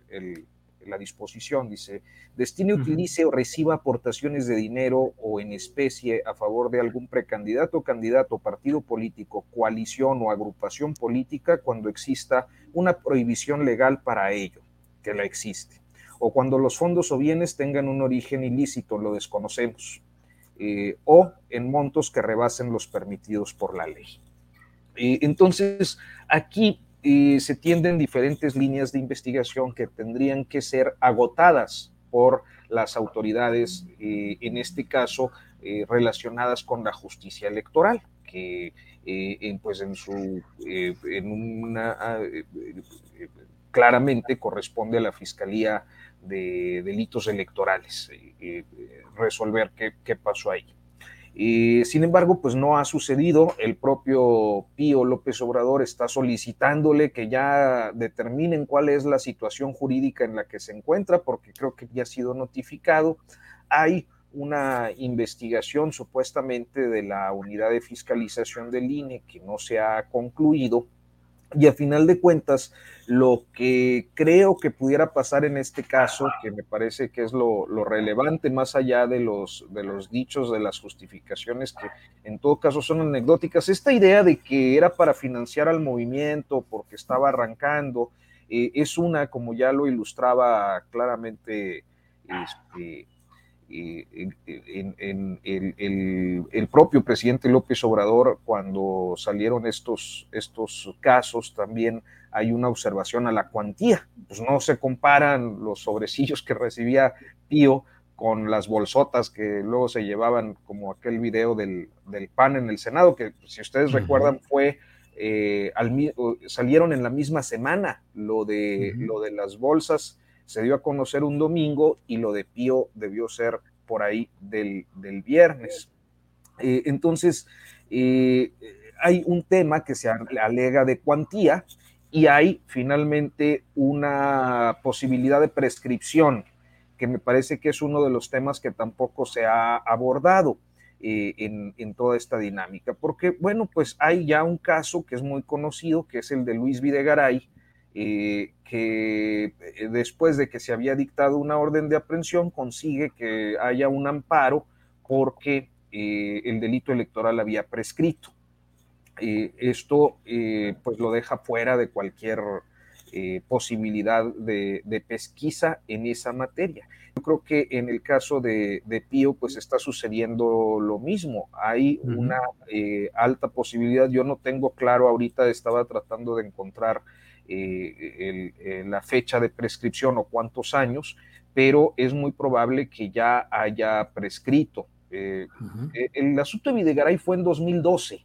la disposición. Dice, destine, utilice o reciba aportaciones de dinero o en especie a favor de algún precandidato, candidato, partido político, coalición o agrupación política cuando exista una prohibición legal para ello, que la existe. O cuando los fondos o bienes tengan un origen ilícito, lo desconocemos. Eh, o en montos que rebasen los permitidos por la ley entonces, aquí eh, se tienden diferentes líneas de investigación que tendrían que ser agotadas por las autoridades, eh, en este caso, eh, relacionadas con la justicia electoral, que pues en su, en una, claramente corresponde a la Fiscalía de Delitos Electorales, resolver qué, qué pasó ahí sin embargo, pues no ha sucedido. El propio Pío López Obrador está solicitándole que ya determinen cuál es la situación jurídica en la que se encuentra, porque creo que ya ha sido notificado. Hay una investigación supuestamente de la unidad de fiscalización del INE que no se ha concluido y a final de cuentas, lo que creo que pudiera pasar en este caso, que me parece que es lo, relevante más allá de los, de los dichos, de las justificaciones, que en todo caso son anecdóticas, esta idea de que era para financiar al movimiento porque estaba arrancando, eh, es una, como ya lo ilustraba claramente este, en, el, propio presidente López Obrador, cuando salieron estos, estos casos, también hay una observación a la cuantía. Pues no se comparan los sobrecillos que recibía Pío con las bolsotas que luego se llevaban, como aquel video del, PAN en el Senado, que si ustedes recuerdan fue... Eh, salieron en la misma semana lo de, lo de las bolsas se dio a conocer un domingo y lo de Pío debió ser por ahí del, viernes. Eh, entonces, eh, hay un tema que se alega de cuantía y hay finalmente una posibilidad de prescripción, que me parece que es uno de los temas que tampoco se ha abordado. Eh, en, en, toda esta dinámica, porque bueno, pues hay ya un caso que es muy conocido, que es el de Luis Videgaray, eh, que eh, después de que se había dictado una orden de aprehensión consigue que haya un amparo porque eh, el delito electoral había prescrito. esto pues lo deja fuera de cualquier posibilidad de, pesquisa en esa materia. Yo creo que en el caso de, Pío pues está sucediendo lo mismo. Hay una alta posibilidad, yo no tengo claro ahorita, estaba tratando de encontrar eh, eh, la fecha de prescripción o cuántos años, pero es muy probable que ya haya prescrito. Eh, el asunto de Videgaray fue en 2012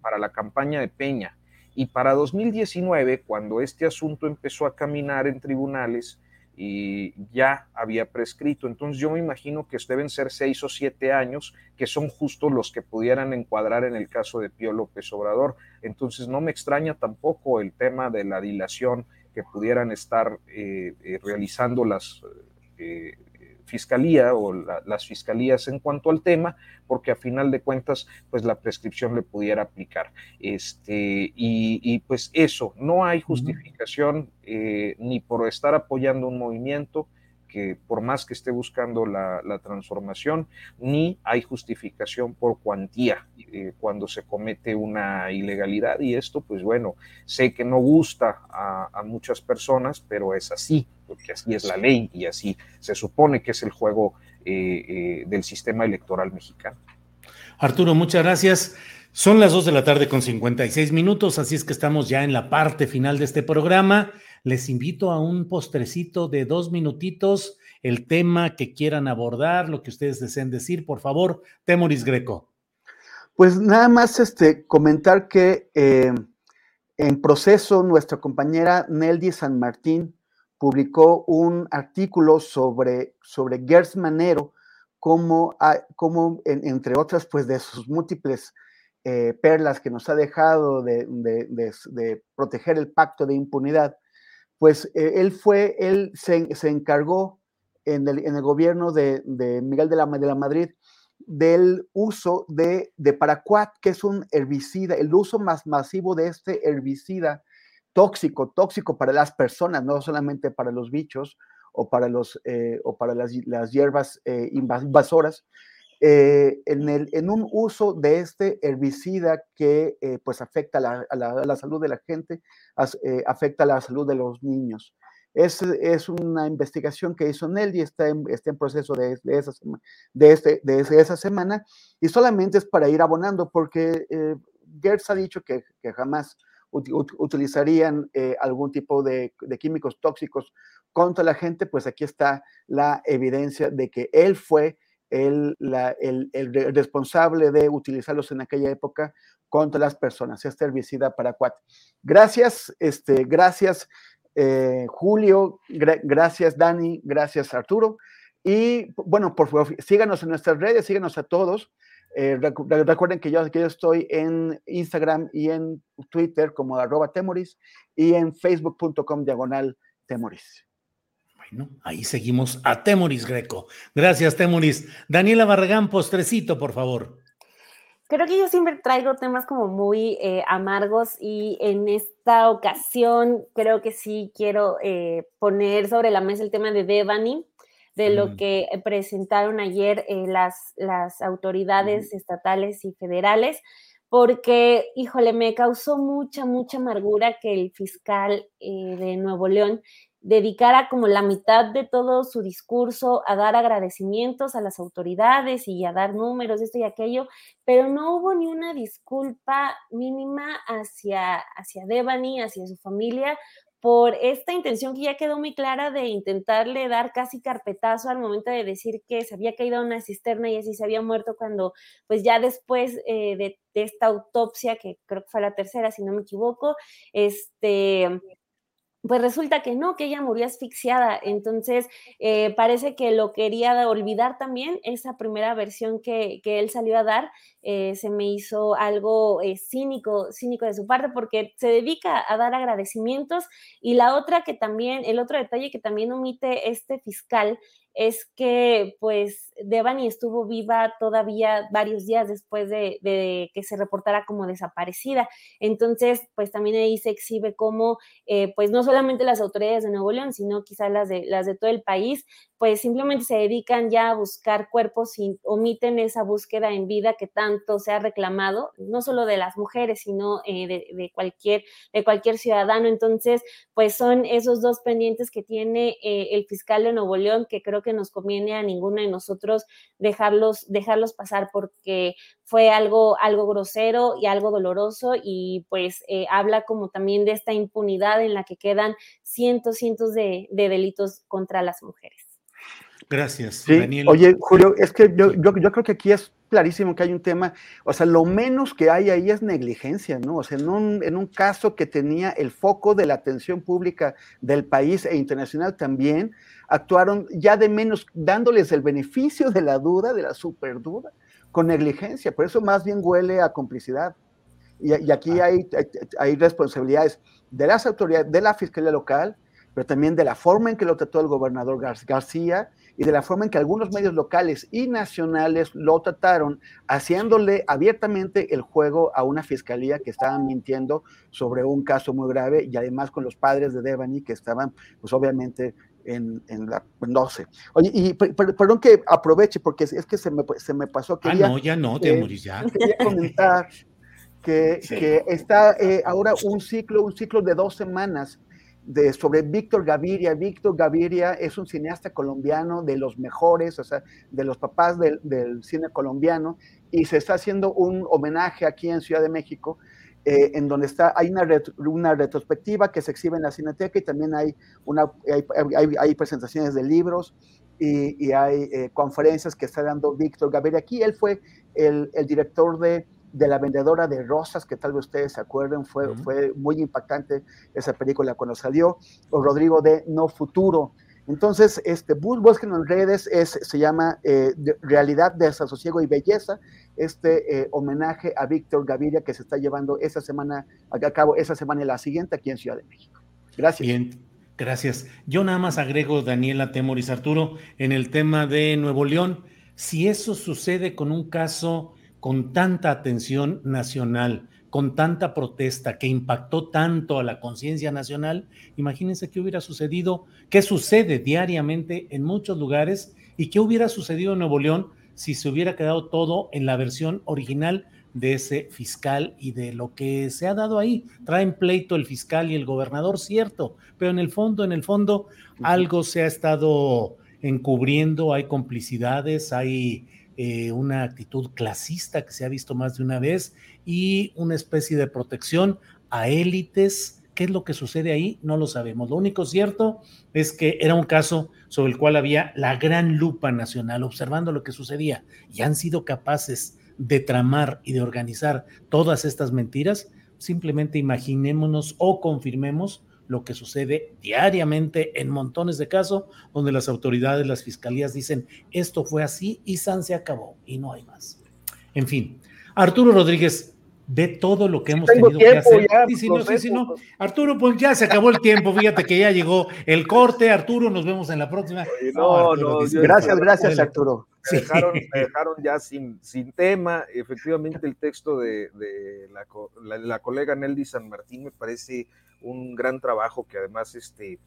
para la campaña de Peña. Y para 2019, cuando este asunto empezó a caminar en tribunales, y ya había prescrito. Entonces yo me imagino que deben ser seis o siete años, que son justo los que pudieran encuadrar en el caso de Pío López Obrador. Entonces no me extraña tampoco el tema de la dilación que pudieran estar eh, eh, realizando las eh, fiscalía o las fiscalías en cuanto al tema, porque a final de cuentas, pues la prescripción le pudiera aplicar. Este, y, pues eso, no hay justificación eh, ni por estar apoyando un movimiento, que por más que esté buscando la, transformación, ni hay justificación por cuantía eh, cuando se comete una ilegalidad. Y esto, pues bueno, sé que no gusta a, muchas personas, pero es así, porque así es la ley y así se supone que es el juego eh, eh, del sistema electoral mexicano. Arturo, muchas gracias. Son las 2 de la tarde con 56 minutos, así es que estamos ya en la parte final de este programa. Les invito a un postrecito de dos minutitos, el tema que quieran abordar, lo que ustedes deseen decir, por favor, Temoris Greco. Pues nada más este, comentar que eh, en proceso nuestra compañera Neldy San Martín publicó un artículo sobre, sobre Gers Manero, como, como entre otras, pues de sus múltiples eh, perlas que nos ha dejado de, proteger el pacto de impunidad, pues eh, él fue, él se, encargó en el, en el, gobierno de, Miguel de la, de la Madrid del uso de, de paraquat, que es un herbicida, el uso más masivo de este herbicida tóxico, tóxico para las personas, no solamente para los bichos o para, los, eh, o para las, las hierbas invasoras, eh, en, el, en, un uso de este herbicida que eh, pues afecta la, a, la, salud de la gente, eh, afecta la salud de los niños. Es, es, una investigación que hizo Nelly, está en, está en proceso de, de, esa, de, este, de esa semana y solamente es para ir abonando porque Gertz ha dicho que, jamás utilizarían algún tipo de químicos tóxicos contra la gente, pues aquí está la evidencia de que él fue el, el, responsable de utilizarlos en aquella época contra las personas, este herbicida paraquat. Gracias, este, gracias eh, Julio, gracias Dani, gracias Arturo. Y bueno, por favor, síganos en nuestras redes, síganos a todos. Eh, recuerden que yo, que yo estoy en Instagram y en Twitter como arroba temoris y en facebook.com diagonal temoris ahí seguimos a Temoris Greco. Gracias, Temoris. Daniela Barragán, postrecito, por favor. Creo que yo siempre traigo temas como muy eh, amargos y en esta ocasión creo que sí quiero eh, poner sobre la mesa el tema de Devani, de lo mm. que presentaron ayer eh, las, las autoridades estatales y federales, porque, híjole, me causó mucha, mucha amargura que el fiscal de Nuevo León dedicara como la mitad de todo su discurso a dar agradecimientos a las autoridades y a dar números, esto y aquello, pero no hubo ni una disculpa mínima hacia, hacia Devani, hacia su familia, por esta intención que ya quedó muy clara de intentarle dar casi carpetazo al momento de decir que se había caído una cisterna y así se había muerto cuando, pues ya después eh, de, de, esta autopsia, que creo que fue la tercera, si no me equivoco, este, pues resulta que no, que ella murió asfixiada. Entonces, eh, parece que lo quería olvidar también, esa primera versión que, que él salió a dar, eh, se me hizo algo eh, cínico, cínico de su parte, porque se dedica a dar agradecimientos. Y la otra que también, el otro detalle que también omite este fiscal es que pues Devani estuvo viva todavía varios días después de, que se reportara como desaparecida. Entonces, pues también ahí se exhibe como, eh, pues no solamente las autoridades de Nuevo León, sino quizás las de, las de todo el país, pues simplemente se dedican ya a buscar cuerpos y omiten esa búsqueda en vida que tanto se ha reclamado, no solo de las mujeres, sino eh, de, cualquier, de cualquier ciudadano. Entonces, pues son esos dos pendientes que tiene eh, el fiscal de Nuevo León, que creo que nos conviene a ninguno de nosotros dejarlos, dejarlos pasar porque fue algo, algo grosero y algo doloroso y pues eh, habla como también de esta impunidad en la que quedan cientos, cientos de delitos contra las mujeres. Gracias, Daniel. Oye, Julio, es que yo, yo, creo que aquí es clarísimo que hay un tema, o sea, lo menos que hay ahí es negligencia, ¿no? O sea, en un, en un caso que tenía el foco de la atención pública del país e internacional también, actuaron ya de menos, dándoles el beneficio de la duda, de la superduda, con negligencia. Por eso más bien huele a complicidad. Y, y aquí ah. hay, hay, hay responsabilidades de las autoridades, de la Fiscalía Local, pero también de la forma en que lo trató el gobernador García y de la forma en que algunos medios locales y nacionales lo trataron, haciéndole abiertamente el juego a una fiscalía que estaba mintiendo sobre un caso muy grave y además con los padres de Devani que estaban, pues obviamente, en, la, no sé. Oye, y perdón que aproveche, porque es, que se me, se me pasó. que ah, no, ya no, te eh, ya. Quería comentar que, que está eh, ahora un ciclo, un ciclo de dos semanas de, sobre Víctor Gaviria. Víctor Gaviria es un cineasta colombiano de los mejores, o sea, de los papás del, del cine colombiano, y se está haciendo un homenaje aquí en Ciudad de México eh, en donde está, hay una, una, retrospectiva que se exhibe en la Cineteca y también hay, una, hay, hay, presentaciones de libros y, y hay eh, conferencias que está dando Víctor Gaviria. Aquí él fue el, el director de, de, La Vendedora de Rosas, que tal vez ustedes se acuerden, fue, fue muy impactante esa película cuando salió, o Rodrigo de No Futuro, entonces, este, busquen en redes, es, se llama eh, Realidad, Desasosiego y Belleza, este eh, homenaje a Víctor Gaviria que se está llevando esa semana, a cabo esa semana y la siguiente aquí en Ciudad de México. Gracias. Bien, gracias. Yo nada más agrego, Daniela Temoris Arturo, en el tema de Nuevo León, si eso sucede con un caso con tanta atención nacional, con tanta protesta que impactó tanto a la conciencia nacional, imagínense qué hubiera sucedido, qué sucede diariamente en muchos lugares y qué hubiera sucedido en Nuevo León si se hubiera quedado todo en la versión original de ese fiscal y de lo que se ha dado ahí. Traen pleito el fiscal y el gobernador, cierto, pero en el fondo, en el fondo, algo se ha estado encubriendo, hay complicidades, hay eh, una actitud clasista que se ha visto más de una vez y una especie de protección a élites. ¿Qué es lo que sucede ahí? No lo sabemos. Lo único cierto es que era un caso sobre el cual había la gran lupa nacional observando lo que sucedía y han sido capaces de tramar y de organizar todas estas mentiras. Simplemente imaginémonos o confirmemos lo que sucede diariamente en montones de casos donde las autoridades, las fiscalías dicen esto fue así y San se acabó y no hay más. En fin, Arturo Rodríguez, ve todo lo que hemos tenido que hacer. Arturo, pues ya se acabó el tiempo, fíjate que ya llegó el corte. Arturo, nos vemos en la próxima. No, no, gracias, gracias, Arturo. Me dejaron, dejaron, ya sin, sin tema. Efectivamente, el texto de, la, la, colega Nelly San Martín me parece un gran trabajo que además este,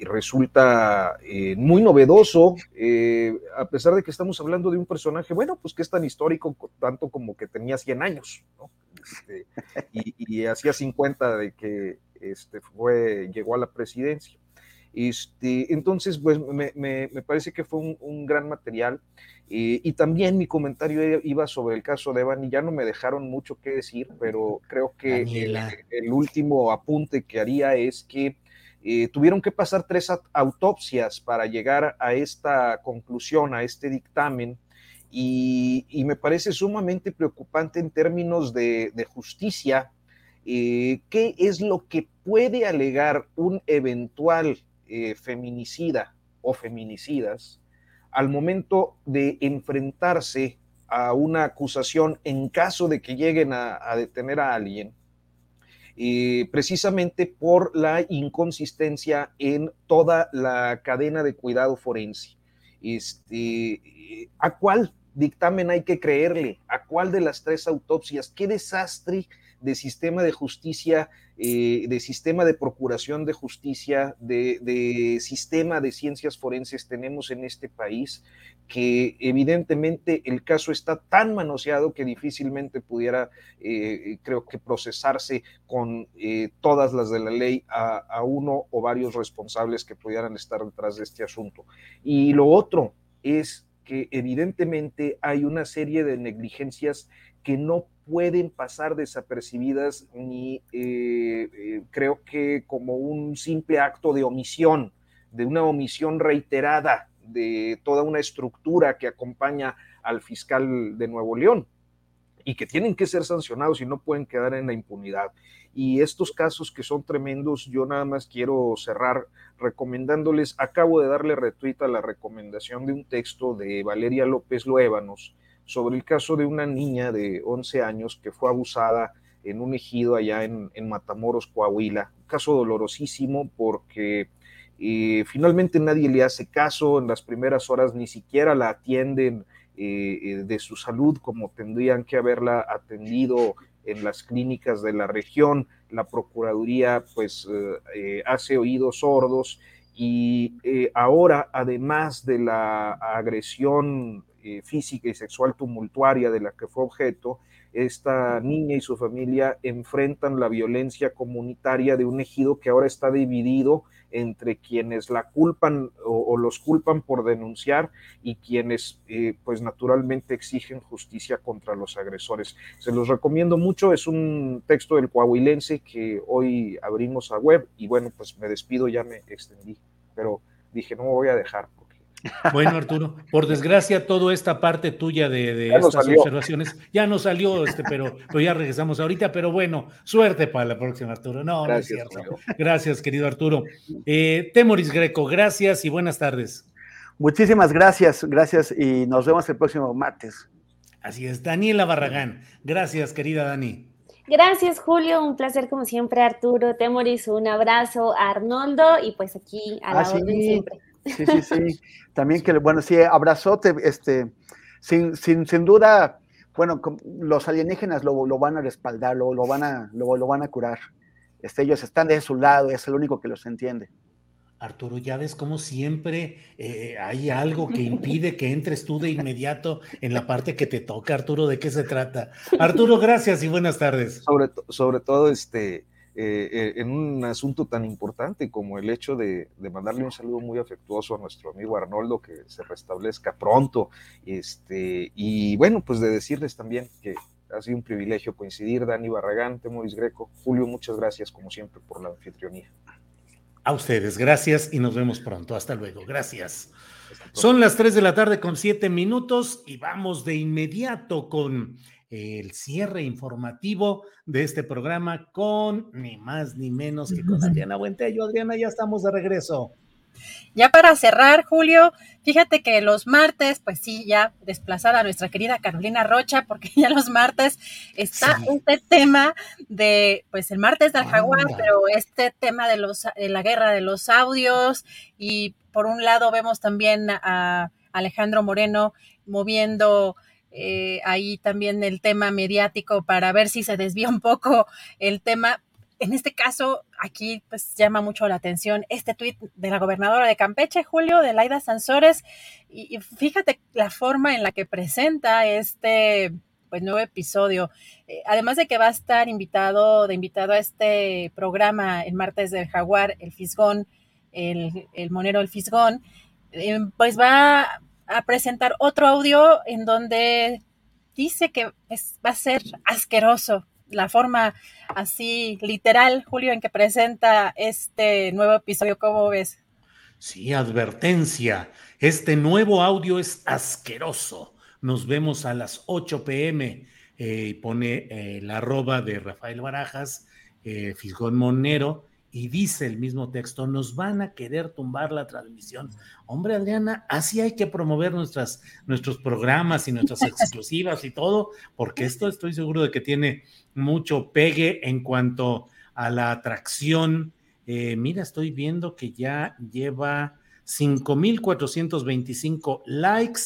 resulta eh, muy novedoso, eh, a pesar de que estamos hablando de un personaje, bueno, pues que es tan histórico tanto como que tenía 100 años, este, y, hacía 50 de que este, fue, llegó a la presidencia. Este, entonces, pues me, parece que fue un, gran material. Eh, y también mi comentario iba sobre el caso de Evan y ya no me dejaron mucho que decir, pero creo que el, último apunte que haría es que eh, tuvieron que pasar tres autopsias para llegar a esta conclusión, a este dictamen. Y, me parece sumamente preocupante en términos de, justicia. Eh, ¿Qué es lo que puede alegar un eventual eh, feminicida o feminicidas al momento de enfrentarse a una acusación en caso de que lleguen a, detener a alguien, eh, precisamente por la inconsistencia en toda la cadena de cuidado forense. Este, ¿A cuál dictamen hay que creerle? ¿A cuál de las tres autopsias? ¿Qué desastre de sistema de justicia, eh, de sistema de procuración de justicia, de, sistema de ciencias forenses tenemos en este país, que evidentemente el caso está tan manoseado que difícilmente pudiera, eh, creo que, procesarse con eh, todas las de la ley a, a uno o varios responsables que pudieran estar detrás de este asunto. Y lo otro es que evidentemente hay una serie de negligencias que no pueden pasar desapercibidas ni eh, eh, creo que como un simple acto de omisión, de una omisión reiterada de toda una estructura que acompaña al fiscal de Nuevo León y que tienen que ser sancionados y no pueden quedar en la impunidad. Y estos casos que son tremendos, yo nada más quiero cerrar recomendándoles, acabo de darle retweet a la recomendación de un texto de Valeria López Loébanos, sobre el caso de una niña de 11 años que fue abusada en un ejido allá en, Matamoros, Coahuila. Un caso dolorosísimo porque eh, finalmente nadie le hace caso, en las primeras horas ni siquiera la atienden eh, eh, de su salud como tendrían que haberla atendido en las clínicas de la región. La Procuraduría pues hace oídos sordos Y ahora, además de la agresión eh, física y sexual tumultuaria de la que fue objeto, esta niña y su familia enfrentan la violencia comunitaria de un ejido que ahora está dividido entre quienes la culpan o, los culpan por denunciar y quienes eh, pues naturalmente exigen justicia contra los agresores. Se los recomiendo mucho, es un texto del coahuilense que hoy abrimos a web y bueno, pues me despido, ya me extendí, pero dije no me voy a dejar bueno, Arturo, por desgracia, toda esta parte tuya de, estas observaciones ya no salió, este, pero, ya regresamos ahorita. Pero bueno, suerte para la próxima, Arturo. No, no es cierto. Gracias, querido Arturo. Eh, Temoris Greco, gracias y buenas tardes. Muchísimas gracias, gracias y nos vemos el próximo martes. Así es, Daniela Barragán. Gracias, querida Dani. Gracias, Julio. Un placer, como siempre, Arturo. Temoris, un abrazo a Arnoldo y pues aquí a la ah, orden siempre. Sí, sí, sí. También que, bueno, sí, abrazote, este, sin, sin, sin duda, bueno, los alienígenas lo, lo van a respaldar, lo, lo van a, lo, lo, van a curar. Este, ellos están de su lado, es el único que los entiende. Arturo, ya ves como siempre eh, hay algo que impide que entres tú de inmediato en la parte que te toca, Arturo, ¿de qué se trata? Arturo, gracias y buenas tardes. Sobre, sobre todo, este, eh, eh, en un asunto tan importante como el hecho de, mandarle un saludo muy afectuoso a nuestro amigo Arnoldo, que se restablezca pronto, este, y bueno, pues de decirles también que ha sido un privilegio coincidir, Dani Barragán, Temoris Greco, Julio, muchas gracias como siempre por la anfitrionía. A ustedes, gracias y nos vemos pronto. Hasta luego, gracias. Son las 3 de la tarde con 7 minutos y vamos de inmediato con el cierre informativo de este programa con ni más ni menos que con Adriana Buentello. Adriana, ya estamos de regreso. Ya para cerrar, Julio, fíjate que los martes, pues sí, ya desplazada a nuestra querida Carolina Rocha, porque ya los martes está este tema de, pues el martes del jaguar, pero este tema de, los, de la guerra de los audios y por un lado vemos también a Alejandro Moreno moviendo eh, ahí también el tema mediático para ver si se desvía un poco el tema. En este caso, aquí pues llama mucho la atención este tuit de la gobernadora de Campeche, Julio, de Laida Sansores, y, fíjate la forma en la que presenta este pues nuevo episodio. Eh, además de que va a estar invitado, de invitado a este programa el martes del Jaguar, el Fisgón, el, el Monero el Fisgón, eh, pues va a presentar otro audio en donde dice que va a ser asqueroso la forma así literal, Julio, en que presenta este nuevo episodio. ¿Cómo ves? Sí, advertencia. Este nuevo audio es asqueroso. Nos vemos a las 8 pm. Eh, pone eh, la arroba de Rafael Barajas, eh, Fisgón Monero, y dice el mismo texto, nos van a querer tumbar la transmisión. Hombre, Adriana, así hay que promover nuestras, nuestros programas y nuestras exclusivas y todo, porque esto estoy seguro de que tiene mucho pegue en cuanto a la atracción. Eh, mira, estoy viendo que ya lleva 5.425 likes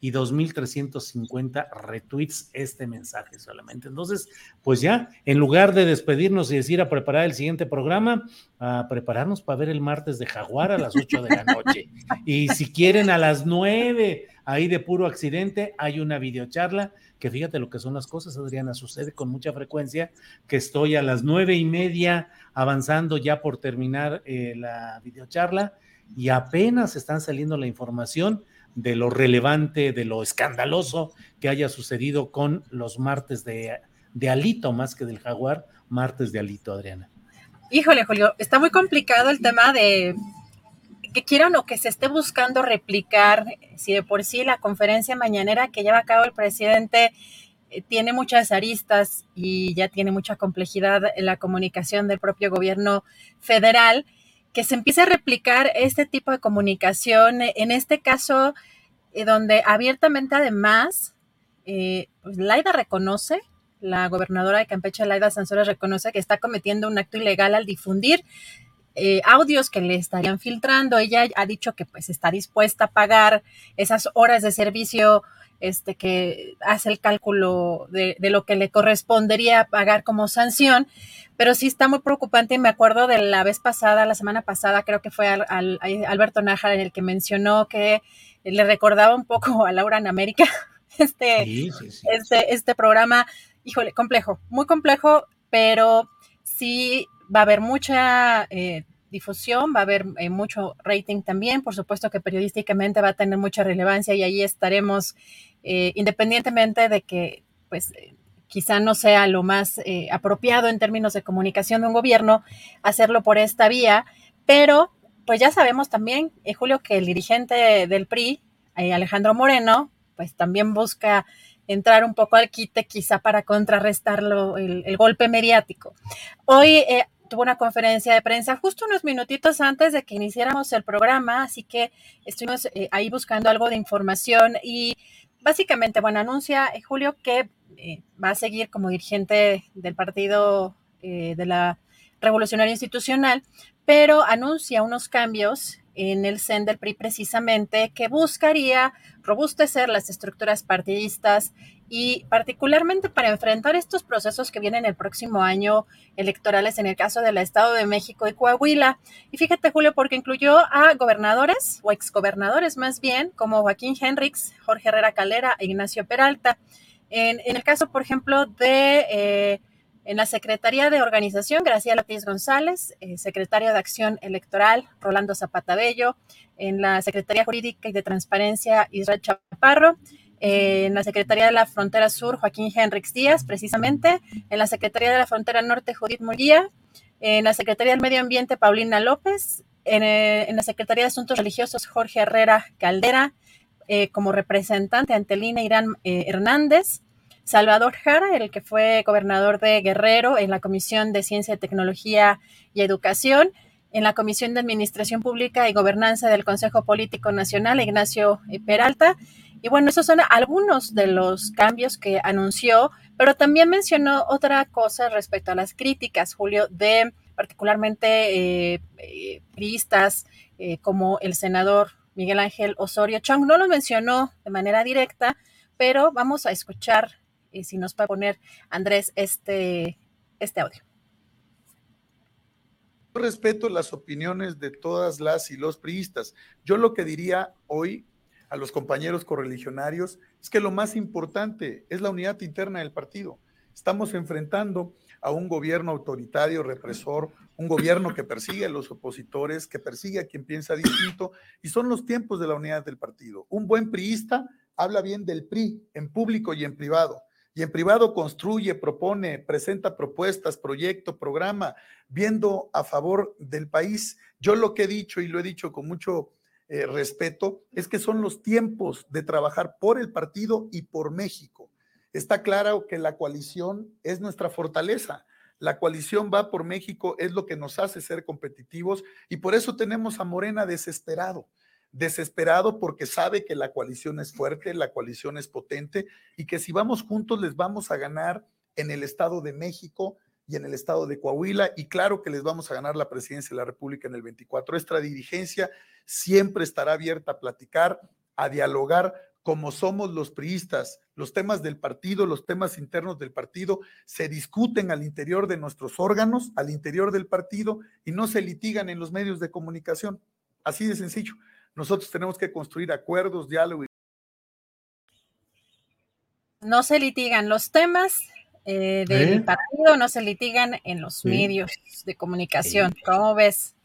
y 2.350 retweets este mensaje solamente. Entonces, pues ya, en lugar de despedirnos y decir a preparar el siguiente programa, a prepararnos para ver el martes de Jaguar a las 8 de la noche. Y si quieren a las 9, ahí de puro accidente, hay una videocharla, que fíjate lo que son las cosas, Adriana, sucede con mucha frecuencia, que estoy a las nueve y media avanzando ya por terminar eh, la videocharla y apenas están saliendo la información de lo relevante, de lo escandaloso que haya sucedido con los martes de, Alito, más que del jaguar, martes de Alito, Adriana. Híjole, Julio, está muy complicado el tema de que quieran o que se esté buscando replicar, si de por sí la conferencia mañanera que lleva a cabo el presidente eh, tiene muchas aristas y ya tiene mucha complejidad en la comunicación del propio gobierno federal, que se empiece a replicar este tipo de comunicación, en este caso, eh, donde abiertamente además, eh, pues Laida reconoce, la gobernadora de Campeche, Laida Sansores, reconoce que está cometiendo un acto ilegal al difundir eh, audios que le estarían filtrando. Ella ha dicho que pues está dispuesta a pagar esas horas de servicio este, que hace el cálculo de, lo que le correspondería pagar como sanción, pero sí está muy preocupante y me acuerdo de la vez pasada, la semana pasada, creo que fue al, Alberto Nájar en el que mencionó que le recordaba un poco a Laura en América, este, este, este programa, híjole, complejo, muy complejo, pero sí va a haber mucha... Eh, difusión, va a haber eh, mucho rating también, por supuesto que periodísticamente va a tener mucha relevancia y ahí estaremos, eh, independientemente de que, pues, eh, quizá no sea lo más apropiado en términos de comunicación de un gobierno hacerlo por esta vía, pero pues ya sabemos también, Julio, que el dirigente del PRI, Alejandro Moreno, pues también busca entrar un poco al quite quizá para contrarrestarlo el, el golpe mediático. Hoy tuvo una conferencia de prensa justo unos minutitos antes de que iniciáramos el programa, así que estuvimos eh, ahí buscando algo de información y básicamente, bueno, anuncia eh, Julio que eh, va a seguir como dirigente del partido de la Revolucionaria Institucional, pero anuncia unos cambios en el CEN PRI precisamente que buscaría robustecer las estructuras partidistas y particularmente para enfrentar estos procesos que vienen el próximo año electorales en el caso del Estado de México y Coahuila. Y fíjate, Julio, porque incluyó a gobernadores o exgobernadores más bien, como Joaquín Henrix, Jorge Herrera Calera e Ignacio Peralta. En, el caso, por ejemplo, de eh, en la Secretaría de Organización, Graciela Ortiz González, eh, secretario de Acción Electoral, Rolando Zapata Bello, en la Secretaría Jurídica y de Transparencia, Israel Chaparro, en la Secretaría de la Frontera Sur, Joaquín Henrix Díaz, precisamente, en la Secretaría de la Frontera Norte, Judith Muría, en la Secretaría del Medio Ambiente, Paulina López, en, eh, la Secretaría de Asuntos Religiosos, Jorge Herrera Caldera, eh, como representante ante Lina Irán eh, Hernández, Salvador Jara, el que fue gobernador de Guerrero en la Comisión de Ciencia, Tecnología y Educación, en la Comisión de Administración Pública y Gobernanza del Consejo Político Nacional, Ignacio Peralta, y bueno, esos son algunos de los cambios que anunció, pero también mencionó otra cosa respecto a las críticas, Julio, de particularmente eh, eh eh, como el senador Miguel Ángel Osorio Chong. No lo mencionó de manera directa, pero vamos a escuchar, si nos puede poner Andrés este, este audio. Yo respeto las opiniones de todas las y los priistas. Yo lo que diría hoy a los compañeros correligionarios es que lo más importante es la unidad interna del partido. Estamos enfrentando a un gobierno autoritario, represor, un gobierno que persigue a los opositores, que persigue a quien piensa distinto, y son los tiempos de la unidad del partido. Un buen priista habla bien del PRI en público y en privado. Y en privado construye, propone, presenta propuestas, proyecto, programa, viendo a favor del país. Yo lo que he dicho y lo he dicho con mucho eh, respeto, es que son los tiempos de trabajar por el partido y por México. Está claro que la coalición es nuestra fortaleza. La coalición va por México, es lo que nos hace ser competitivos y por eso tenemos a Morena desesperado. Desesperado porque sabe que la coalición es fuerte, la coalición es potente y que si vamos juntos les vamos a ganar en el Estado de México, y en el estado de Coahuila, y claro que les vamos a ganar la presidencia de la República en el 24. Nuestra dirigencia siempre estará abierta a platicar, a dialogar como somos los priistas. Los temas del partido, los temas internos del partido se discuten al interior de nuestros órganos, al interior del partido, y no se litigan en los medios de comunicación. Así de sencillo. Nosotros tenemos que construir acuerdos, diálogo. No se litigan los temas, eh, del ¿Eh? partido no se litigan en los medios de comunicación. ¿Cómo ves?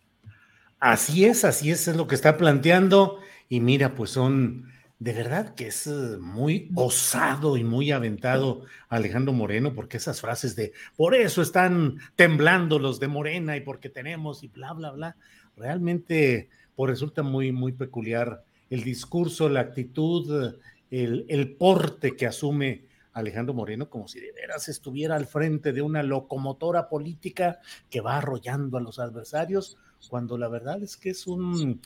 Así es, así es, es lo que está planteando. Y mira, pues son, de verdad que es eh, muy osado y muy aventado Alejandro Moreno, porque esas frases de, por eso están temblando los de Morena y porque tenemos y bla, bla, bla, realmente pues resulta muy, muy peculiar el discurso, la actitud, el, el porte que asume Alejandro Moreno como si de veras estuviera al frente de una locomotora política que va arrollando a los adversarios, cuando la verdad es que es un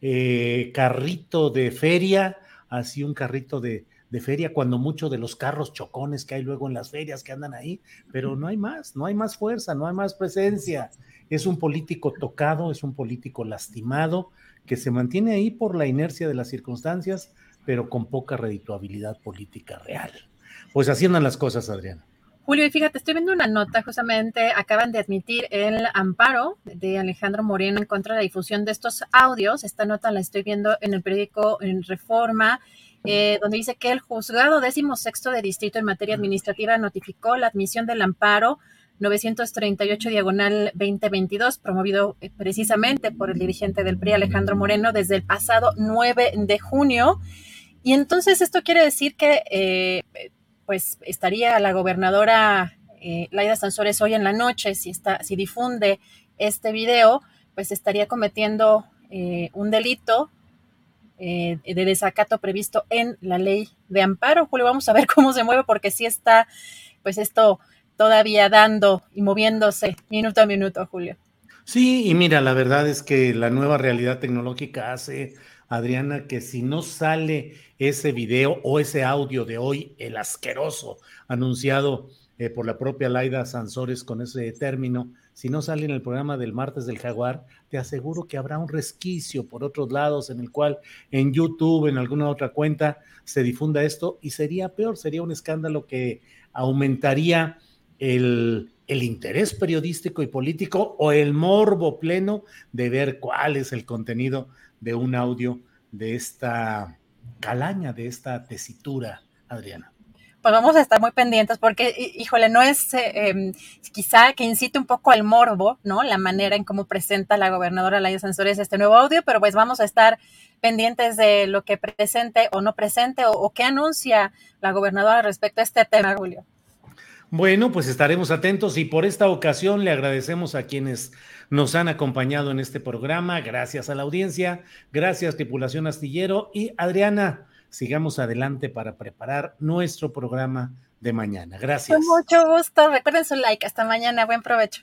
eh, carrito de feria, así un carrito de, de feria, cuando muchos de los carros chocones que hay luego en las ferias que andan ahí, pero no hay más, no hay más fuerza, no hay más presencia. Es un político tocado, es un político lastimado, que se mantiene ahí por la inercia de las circunstancias, pero con poca redituabilidad política real. Pues así andan las cosas, Adriana. Julio, y fíjate, estoy viendo una nota, justamente acaban de admitir el amparo de Alejandro Moreno en contra de la difusión de estos audios. Esta nota la estoy viendo en el periódico en Reforma, eh, donde dice que el juzgado décimo sexto de distrito en materia administrativa notificó la admisión del amparo 938 diagonal 2022, promovido eh, precisamente por el dirigente del PRI, Alejandro Moreno, desde el pasado 9 de junio. Y entonces esto quiere decir que eh, pues estaría la gobernadora eh, Laida Sansores hoy en la noche, si, está, si difunde este video, pues estaría cometiendo eh, un delito de desacato previsto en la ley de amparo. Julio, vamos a ver cómo se mueve porque sí está, pues esto todavía dando y moviéndose minuto a minuto, Julio. Sí, y mira, la verdad es que la nueva realidad tecnológica hace Adriana, que si no sale ese video o ese audio de hoy, el asqueroso, anunciado eh, por la propia Laida Sansores con ese término, si no sale en el programa del martes del jaguar, te aseguro que habrá un resquicio por otros lados en el cual en YouTube, en alguna otra cuenta, se difunda esto y sería peor, sería un escándalo que aumentaría el, interés periodístico y político o el morbo pleno de ver cuál es el contenido de un audio de esta calaña, de esta tesitura, Adriana. Pues vamos a estar muy pendientes porque, híjole, no es eh, em, quizá que incite un poco al morbo, ¿no? La manera en cómo presenta la gobernadora Laia Sansores este nuevo audio, pero pues vamos a estar pendientes de lo que presente o no presente o qué anuncia la gobernadora respecto a este tema, Julio. Bueno, pues estaremos atentos y por esta ocasión le agradecemos a quienes nos han acompañado en este programa. Gracias a la audiencia, gracias tripulación astillero y Adriana, sigamos adelante para preparar nuestro programa de mañana. Gracias. Con mucho gusto. Recuerden su like. Hasta mañana. Buen provecho.